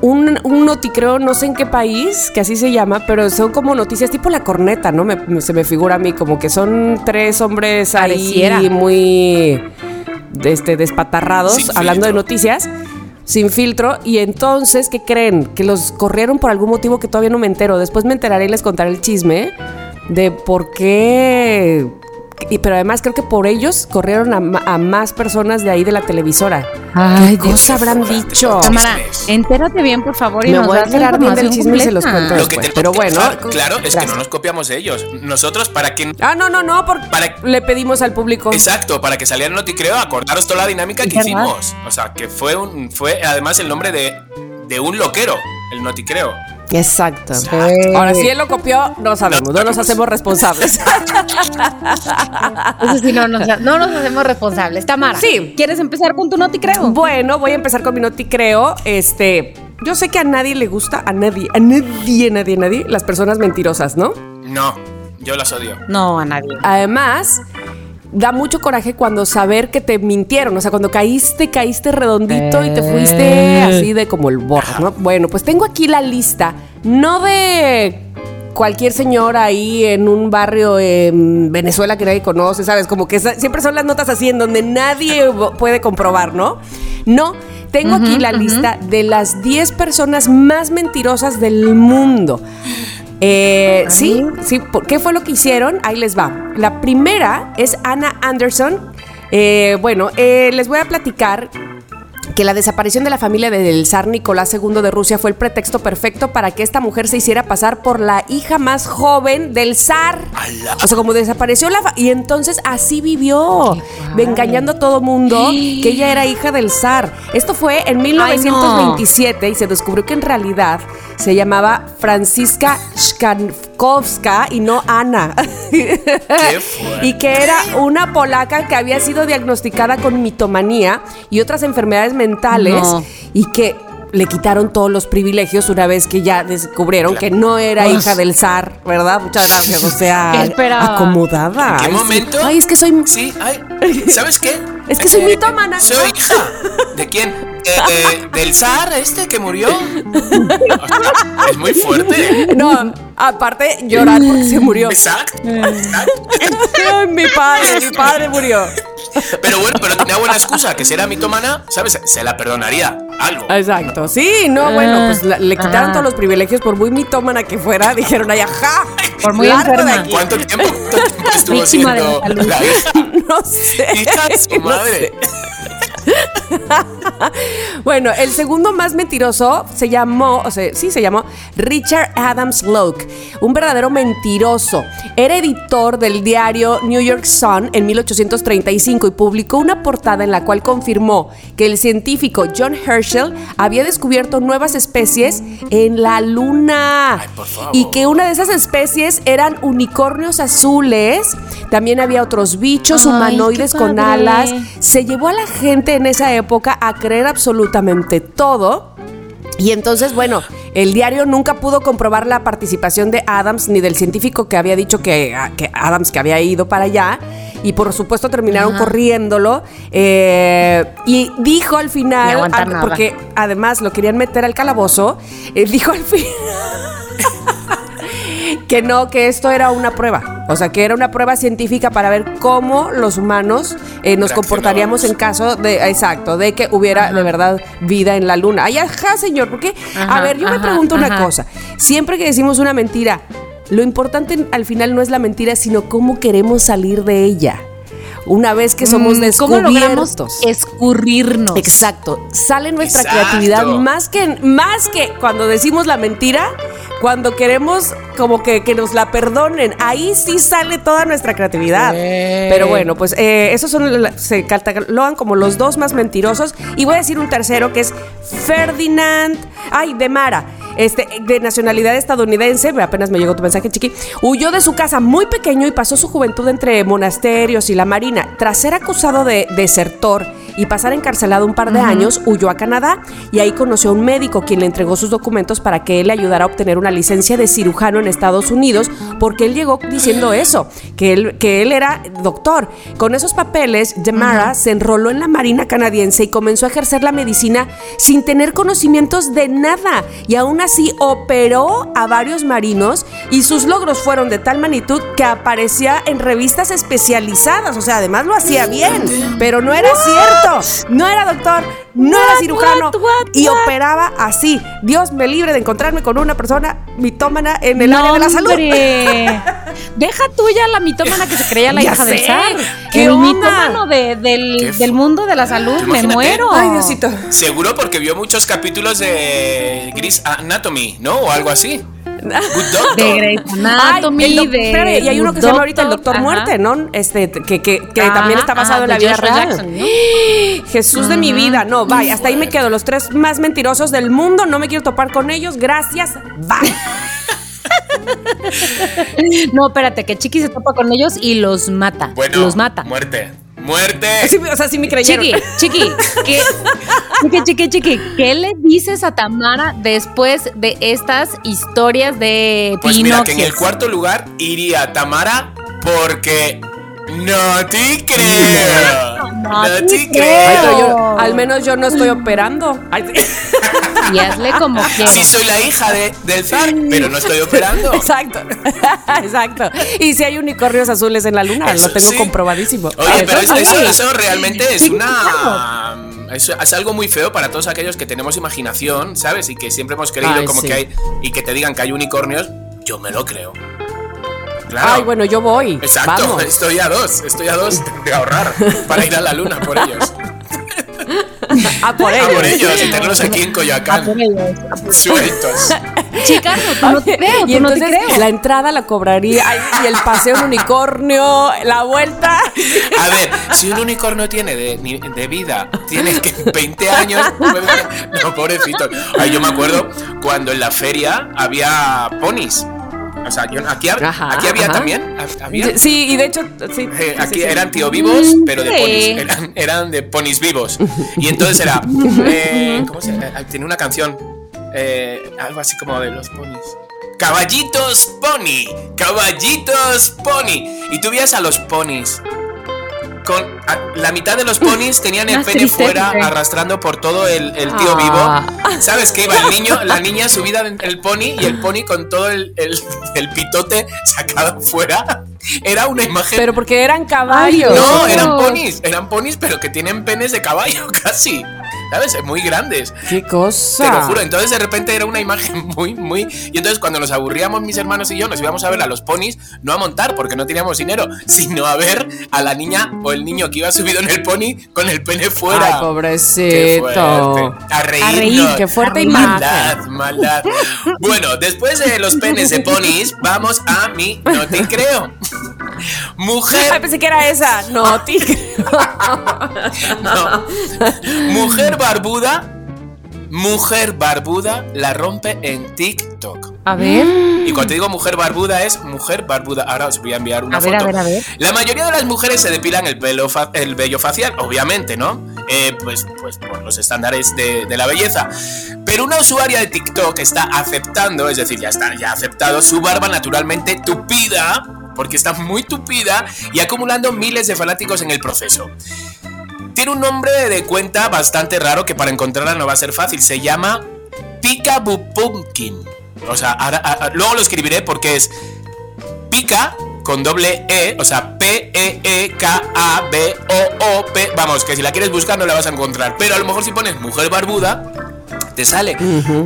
un, un noticreo, no sé en qué país, que así se llama, pero son como noticias tipo la corneta, ¿no? Me- me- se me figura a mí como que son tres hombres ahí Pareciera. muy este, despatarrados hablando de noticias. Sin filtro, y entonces, ¿qué creen? Que los corrieron por algún motivo que todavía no me entero. Después me enteraré y les contaré el chisme de por qué. Y, pero además creo que por ellos corrieron a, a más personas de ahí de la televisora. Ay, ¿Qué cosa habrán dicho? Cámara, Chismes. entérate bien, por favor, y Me nos voy a enterar bien del chisme y se los cuento Lo que después, pero que bueno, claro, es que gracias. no nos copiamos de ellos. Nosotros, para que. Ah, no, no, no, porque Para- le pedimos al público. Exacto, para que saliera el noticreo, acordaros toda la dinámica que Es verdad. hicimos. O sea, que fue un, fue además el nombre de, de un loquero, el noticreo. Exacto. Exacto. Ahora, si él lo copió, no sabemos, no nos hacemos responsables. Eso sí, no nos, no nos hacemos responsables. Tamara, Sí. ¿quieres empezar con tu noti, creo? Bueno, voy a empezar con mi noti, creo. Este, yo sé que a nadie le gusta, a nadie, a nadie, nadie, nadie, las personas mentirosas, ¿no? No, yo las odio. No, a nadie. Además, da mucho coraje cuando saber que te mintieron, o sea, cuando caíste, caíste redondito y te fuiste así de como el borro, ¿no? Bueno, pues tengo aquí la lista, no de cualquier señor ahí en un barrio en Venezuela que nadie conoce, ¿sabes? Como que siempre son las notas así en donde nadie puede comprobar, ¿no? No, tengo aquí la lista de las 10 personas más mentirosas del mundo. Eh, sí, sí, ¿por ¿qué fue lo que hicieron? Ahí les va. La primera es Anna Anderson. Eh, bueno, eh, les voy a platicar que la desaparición de la familia del zar Nicolás II de Rusia fue el pretexto perfecto para que esta mujer se hiciera pasar por la hija más joven del zar. O sea, como desapareció la... fa- y entonces así vivió, engañando a todo mundo que ella era hija del zar. Esto fue en 1927 y se descubrió que en realidad se llamaba Francisca Shkankowska y no Ana. y que era una polaca que había sido diagnosticada con mitomanía y otras enfermedades mentales No. y que le quitaron todos los privilegios una vez que ya descubrieron que no era hija del zar, ¿verdad? Muchas gracias. O sea, acomodada. ¿En qué momento? Ay, es que soy Sí, ay, ¿sabes qué? Es que soy mitómana. Soy hija. ¿De quién? Eh, eh, ¿Del zar este que murió? Es muy fuerte. No, aparte llorar porque se murió. Exacto. exacto. Ay, mi padre, mi padre murió. Pero bueno, pero tenía buena excusa, que si era mitomana, ¿sabes? Se la perdonaría. Algo. Exacto, sí, no, bueno, pues la- le quitaron Ah. todos los privilegios por muy mitómana que fuera, dijeron ay, ajá, Por muy enferma. ¿Cuánto tiempo, cuánto tiempo estuvo Víctima de la siendo la hija? No sé. Hija de su no madre. sé. Bueno, el segundo más mentiroso se llamó, o sea, sí se llamó Richard Adams Locke, un verdadero mentiroso. Era editor del diario New York Sun en 1835 y publicó una portada en la cual confirmó que el científico John Herschel había descubierto nuevas especies en la luna Ay, por favor. y que una de esas especies eran unicornios azules. También había otros bichos Ay, humanoides con alas. Se llevó a la gente en esa época a creer absolutamente todo. Y entonces, bueno, el diario nunca pudo comprobar la participación de Adams ni del científico que había dicho que, que Adams que había ido para allá. Y por supuesto terminaron Ajá. corriéndolo. eh, y dijo al final, ah, porque además lo querían meter al calabozo, eh, dijo al final que no, que esto era una prueba. O sea, que era una prueba científica para ver cómo los humanos eh, nos comportaríamos en caso de, exacto, de que hubiera de verdad vida en la luna. Ay, ajá, señor, porque, a ver, yo me ajá, pregunto una cosa. Siempre que decimos una mentira, lo importante al final no es la mentira, sino cómo queremos salir de ella. Una vez que somos Mm, ¿Cómo descubiertos. escurrirnos? Exacto. Sale nuestra Exacto. creatividad más que, más que cuando decimos la mentira, cuando queremos como que, que nos la perdonen. Ahí sí sale toda nuestra creatividad. Pero bueno, pues eh, esos son, se catalogan como los dos más mentirosos. Y voy a decir un tercero que es Ferdinand, ay, de Mara. Este, de nacionalidad estadounidense, apenas me llegó tu mensaje, chiqui, huyó de su casa muy pequeño y pasó su juventud entre monasterios y la marina. Tras ser acusado de desertor y pasar encarcelado un par de años, huyó a Canadá y ahí conoció a un médico quien le entregó sus documentos para que él le ayudara a obtener una licencia de cirujano en Estados Unidos, porque él llegó diciendo eso, que él, que él era doctor. Con esos papeles, Demara se enroló en la Marina canadiense y comenzó a ejercer la medicina sin tener conocimientos de nada. Y aún así operó a varios marinos y sus logros fueron de tal magnitud que aparecía en revistas especializadas. O sea, además lo hacía bien, pero no era cierto. No era doctor, no era cirujano what, what, y operaba así. Dios me libre de encontrarme con una persona mitómana en el área de la salud. hombre. Deja tuya la mitómana que se creía la Ya hija del sé. zar. ¿Qué El onda? mitómano de- del, del mundo de la salud, me Imagínate. muero. Ay, Diosito. Seguro porque vio muchos capítulos de Grey's Anatomy, ¿no? O algo así. De Grey's Anatomy, Ay, de y hay uno que se llama ahorita el Doctor Ajá. Muerte, ¿no? Este, que, que, que Ajá, también está basado ajá, en la vida real. Jackson, ¿no? Jesús de mi vida, no, bye, hasta ahí me quedo. Los tres más mentirosos del mundo, no me quiero topar con ellos, gracias, bye. No, espérate, que Chiqui se topa con ellos y los mata. Bueno, los mata. muerte. Muerte. Sí, o sea, sí me creyeron. Chiqui, Chiqui, ¿qué, chiqui, chiqui, chiqui, ¿qué le dices a Tamara después de estas historias de Pues mira, que en el cuarto lugar iría Tamara porque no te creo. No No te creo. Yo- al menos yo no estoy operando. Y hazle como quieras. Sí soy la hija de, del zar, pero no estoy operando. Exacto, exacto. Y si hay unicornios azules en la luna, Eso lo tengo sí. comprobadísimo. Oye, pero Eso eso, realmente es una. Es, es algo muy feo para todos aquellos que tenemos imaginación, ¿sabes? Y que siempre hemos creído Ay, como sí. que hay. Y que te digan que hay unicornios, yo me lo creo. Claro. Ay, bueno, yo voy. Exacto, Vamos. estoy a dos, estoy a dos de ahorrar para ir a la luna por ellos. Ah, por A ellos. por ellos y tenerlos aquí en A por Coyoacán, ellos. sueltos. Chicas, no, no te creo, Y tú no te entonces creo. la entrada la cobraría ay, y el paseo en unicornio, la vuelta. A ver, si un unicornio tiene de, de vida, tiene que 20 años, no, pobrecito. Ay, yo me acuerdo cuando en la feria había ponis. O sea, yo- aquí, hab- Ajá, aquí había ajá. también. Había. Sí, y de hecho, sí. Eh, aquí sí, sí. eran tío vivos, pero de ponis. Eran, eran de ponis vivos. Y entonces era. eh, ¿Cómo se llama? Tiene una canción. eh, algo así como de los ponis. Caballitos pony. Caballitos pony. Y tú veías a los ponis. Con a- la mitad de los ponis tenían el pene fuera güey. arrastrando por todo el, el tío Ah. vivo. ¿Sabes qué? Iba el niño, la niña subida en el pony y el pony con todo el, el- el pitote sacado fuera. Era una imagen Pero porque eran caballos. no, eran ponis, eran ponis, pero que tienen penes de caballo casi. ¿Sabes? Muy grandes. ¡Qué cosa! Te lo juro, entonces de repente era una imagen muy, muy... Y entonces cuando nos aburríamos mis hermanos y yo, nos íbamos a ver a los ponis, no a montar porque no teníamos dinero, sino a ver a la niña o el niño que iba subido en el pony con el pene fuera. Ay, pobrecito. A reírnos. reír, qué fuerte A reír. imagen. Maldad, maldad. Bueno, después de los penes de ponis, vamos a mi no te creo. Ay, Mujer, pensé que era esa. No, no. Mujer barbuda, mujer barbuda la rompe en TikTok. A ver. Y cuando te digo mujer barbuda es mujer barbuda. Ahora os voy a enviar una A ver, foto. a ver, a ver. La mayoría de las mujeres se depilan el, pelo el vello facial, obviamente, ¿no? Eh, pues, pues por los estándares de, de la belleza. Pero una usuaria de TikTok está aceptando, es decir, ya está, ya ha aceptado su barba naturalmente tupida, porque está muy tupida y acumulando miles de fanáticos en el proceso. Tiene un nombre de cuenta bastante raro que para encontrarla no va a ser fácil. Se llama Peekaboo Pumpkin. O sea, luego lo escribiré porque es Pica con doble E, o sea, P-E-E-K-A-B-O-O-P. Vamos, que si la quieres buscar no la vas a encontrar. Pero a lo mejor si pones mujer barbuda, te sale.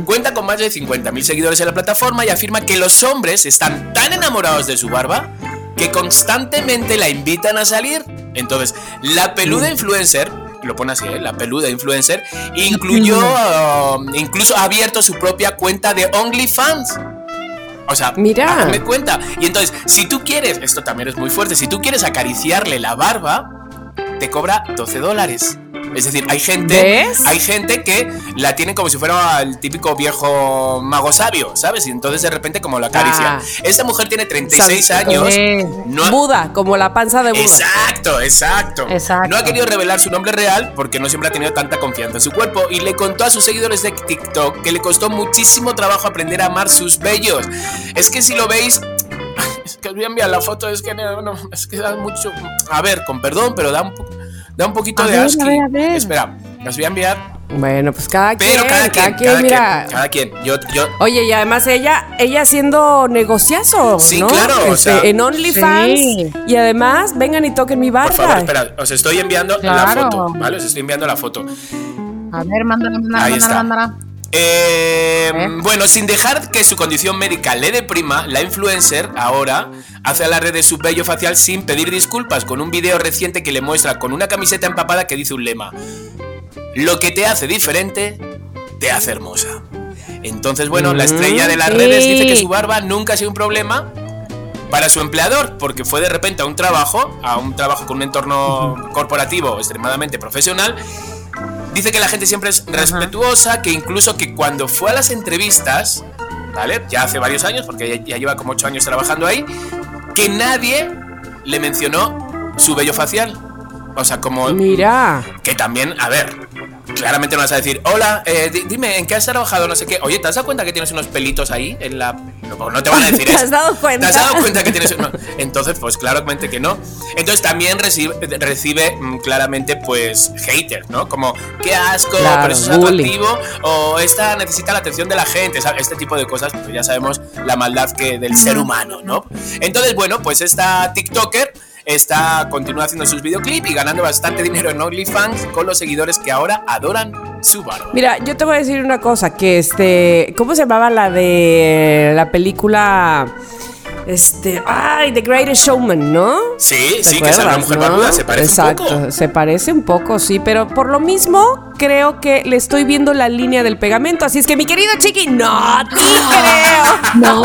Cuenta con más de 50.000 seguidores en la plataforma y afirma que los hombres están tan enamorados de su barba que constantemente la invitan a salir. Entonces, la peluda influencer, lo pone así, ¿eh? la peluda influencer, incluyó, uh, incluso ha abierto su propia cuenta de OnlyFans. O sea, Mira. cuenta. Y entonces, si tú quieres, esto también es muy fuerte, si tú quieres acariciarle la barba, te cobra 12 dólares. Es decir, hay gente, ¿Ves? hay gente que la tiene como si fuera el típico viejo mago sabio, ¿sabes? Y entonces de repente como la acaricia. Ah. Esta mujer tiene 36 Santo. años. Eh, No Buda, como la panza de Buda. Exacto, exacto. Exacto. No ha querido revelar su nombre real porque no siempre ha tenido tanta confianza en su cuerpo y le contó a sus seguidores de TikTok que le costó muchísimo trabajo aprender a amar sus vellos. Es que si lo veis, es que os voy a enviar la foto, es que no, no, es que da mucho. A ver, con perdón, pero da un, po- da un poquito A de ver, a ver, a ver. Espera, os voy a enviar. Bueno, pues cada Pero quien, cada quien, cada mira. quien, cada quien. Yo, yo, Oye, y además ella, ella haciendo negociazo, Sí, ¿no? claro, o Este, sea- en OnlyFans. Sí. Y además, vengan y toquen mi barba. por favor, espera, os estoy enviando la foto, ¿vale? Os estoy enviando la foto. A ver, mándala, mándala, Ahí mándala, está. mándala. Eh, ¿Eh? Bueno, sin dejar que su condición médica le deprima, la influencer ahora hace alarde de su vello facial sin pedir disculpas, con un video reciente que le muestra con una camiseta empapada que dice un lema: Lo que te hace diferente, te hace hermosa. Entonces, bueno, la estrella de las sí. redes dice que su barba nunca ha sido un problema para su empleador, porque fue de repente a un trabajo, a un trabajo con un entorno corporativo extremadamente profesional. Dice que la gente siempre es respetuosa, que incluso que cuando fue a las entrevistas, ¿vale? Ya hace varios años, porque ya, ya lleva como 8 años trabajando ahí, que nadie le mencionó su vello facial. O sea, como Mira. que también, a ver, claramente no vas a decir, hola, eh, di- dime, ¿en qué has trabajado? No sé qué. Oye, ¿te has dado cuenta que tienes unos pelitos ahí en la... No, no te van a decir ¿Te eso. has dado cuenta? ¿Te has dado cuenta que tienes uno? Entonces, pues claramente que no. Entonces también recibe, recibe mm, claramente, pues, haters, ¿no? Como, qué asco, Claro, pero eso es atractivo, o esta necesita la atención de la gente, ¿sabes? Este tipo de cosas, pues ya sabemos la maldad que del ser humano, ¿no? Entonces, bueno, pues esta TikToker está continúa haciendo sus videoclips y ganando bastante dinero en OnlyFans con los seguidores que ahora adoran su barba. Mira, yo te voy a decir una cosa, que este, ¿cómo se llamaba la de la película? Este, ay, The Greatest Showman, ¿no? Sí, ¿Te sí, que es una acuerdas, mujer no? barbuda, se parece Exacto, un poco. se parece un poco, sí, pero por lo mismo creo que le estoy viendo la línea del pegamento, así es que mi querido Chiqui, no te creo. No,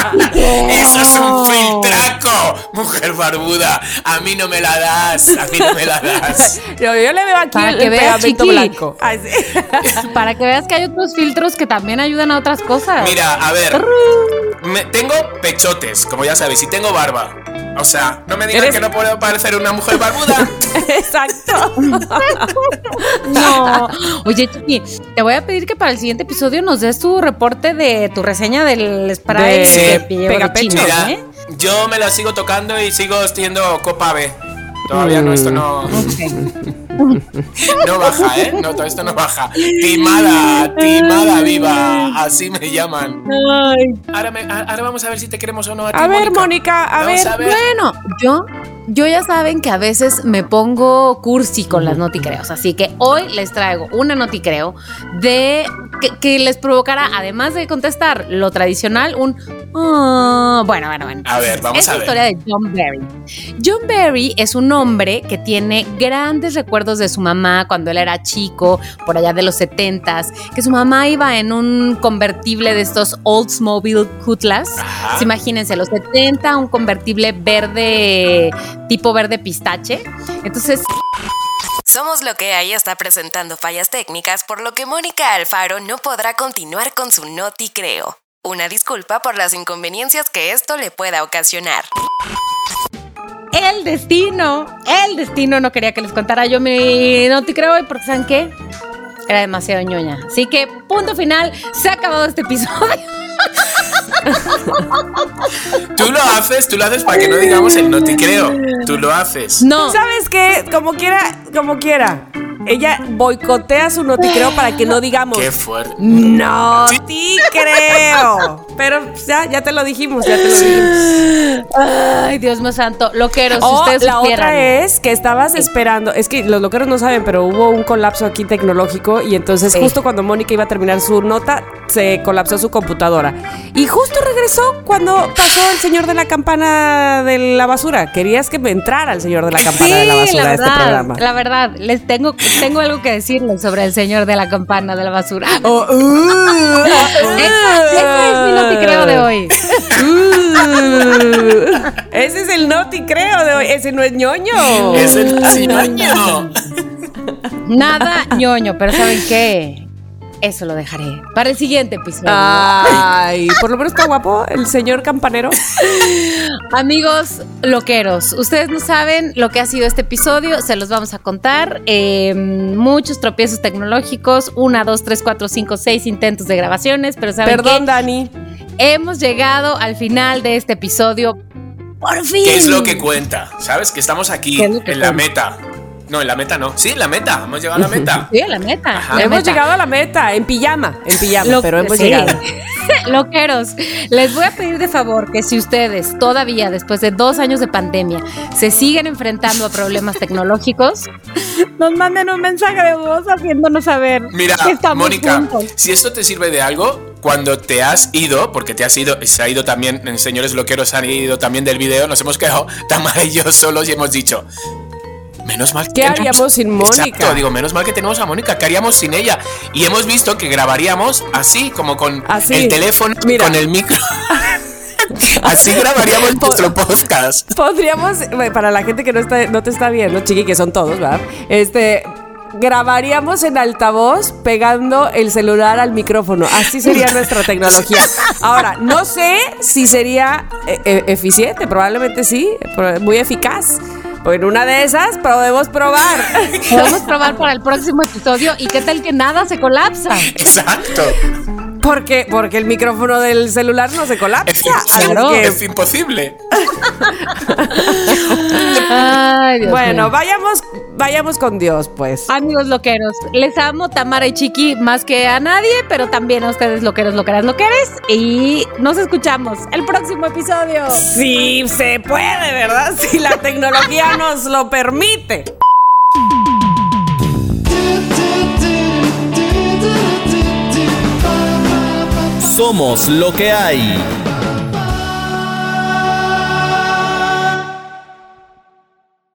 Eso es un filtraco, mujer barbuda. A mí no me la das, a mí no me la das. Yo, yo le veo aquí Para el, que el veas, pegamento Chiqui. blanco. Para que veas que hay otros filtros que también ayudan a otras cosas. Mira, a ver, me- tengo pechotes, como ya sabéis, y tengo barba. O sea, no me digan Eres- que no puedo parecer una mujer barbuda. Exacto. No. Oye, Chiqui, te voy a pedir que para el siguiente episodio nos des tu reporte de tu reseña del spray De de Mira, ¿eh? yo me la sigo tocando y sigo siendo copa B. Todavía no, esto no. No baja, ¿eh? No, todo esto no baja. Timada, timada viva. Así me llaman. Ahora, me- ahora vamos a ver si te queremos o no a ti, A ver, Mónica, a ver. Bueno, yo, yo ya saben que a veces me pongo cursi con las noticreos, así que hoy les traigo una noticreo de que, que les provocará, además de contestar lo tradicional, un "Ah", bueno, bueno, bueno. A ver, vamos es a la ver. historia de John Berry. John Berry es un hombre que tiene grandes recuerdos de su mamá cuando él era chico, por allá de los 70s, que su mamá iba en un convertible de estos Oldsmobile Cutlass. Ajá. Imagínense, los 70, un convertible verde, tipo verde pistache. Entonces, Somos lo que hay está presentando fallas técnicas, por lo que Mónica Alfaro no podrá continuar con su Noti Creo. Una disculpa por las inconveniencias que esto le pueda ocasionar. el destino, el destino no quería que les contara yo mi no te creo hoy porque ¿saben qué? Era demasiado ñoña. Así que, punto final, se ha acabado este episodio. Tú lo haces, tú lo haces para que no digamos el no te creo. Tú lo haces. No, ¿Sabes qué? Como quiera, como quiera. Ella boicotea su noticreo para que no digamos. Qué fuerte. No te creo. Pero ya, ya te lo dijimos, ya te lo dijimos. ay, Dios mío santo, loqueros, si O ustedes la supieran. otra es que estabas esperando. Es que los loqueros no saben, pero hubo un colapso aquí tecnológico y entonces Sí. justo cuando Mónica iba a terminar su nota, se colapsó su computadora. Y justo regresó cuando pasó el señor de la campana de la basura. Querías que me entrara el señor de la campana de la basura a este programa. La verdad, les tengo, tengo algo que decirles sobre el señor de la campana de la basura. Oh, uh, Esa- ese es mi noticreo de hoy. uh. Ese es el noti creo de hoy. Ese no es ñoño. Es el ciñoño. Nada ñoño, pero ¿saben qué? Eso lo dejaré para el siguiente episodio. Ay, por lo menos está guapo el señor campanero. Amigos loqueros, ustedes no saben lo que ha sido este episodio, se los vamos a contar. Eh, muchos tropiezos tecnológicos, una, dos, tres, cuatro, cinco, seis intentos de grabaciones, pero ¿saben Perdón, qué? Dani. Hemos llegado al final de este episodio. ¡Por fin! ¿Qué es lo que cuenta? ¿Sabes? Que estamos aquí ¿Qué es lo que en la meta. No, en la meta no. Sí, en la meta. Hemos llegado a la meta. Sí, a la meta. La hemos meta. llegado a la meta, en pijama, en pijama, Lo- pero hemos sí. llegado. Loqueros, les voy a pedir de favor que si ustedes todavía, después de dos años de pandemia, se siguen enfrentando a problemas tecnológicos, nos manden un mensaje de voz haciéndonos saber Mira, que estamos Mónica, juntos. si esto te sirve de algo, cuando te has ido, porque te has ido, se ha ido también, en señores loqueros han ido también del video, nos hemos quedado Tamara y yo solos y hemos dicho. Menos mal que ¿Qué haríamos sin Mónica? Exacto, digo, menos mal que tenemos a Mónica, ¿qué haríamos sin ella? Y hemos visto que grabaríamos así, como con Así. el teléfono, Mira. con el micro. así grabaríamos nuestro podcast. Podríamos, bueno, para la gente que no, está, no te está viendo, chiqui, que son todos, ¿verdad? Este, grabaríamos en altavoz pegando el celular al micrófono. Así sería nuestra tecnología. Ahora, no sé si sería eh, eh, eficiente, probablemente sí, muy eficaz. Pues en una de esas podemos probar. Podemos probar para el próximo episodio y qué tal que nada se colapsa. Exacto. Porque, porque el micrófono del celular no se colapsa. Es, Así Claro. que- es imposible. Ay, Dios bueno, mío. vayamos, vayamos con Dios, pues. Amigos loqueros, les amo Tamara y Chiqui más que a nadie, pero también a ustedes loqueros, loqueras, loqueres. Y nos escuchamos el próximo episodio. Sí, se puede, ¿verdad? Si la tecnología nos lo permite. Somos lo que hay.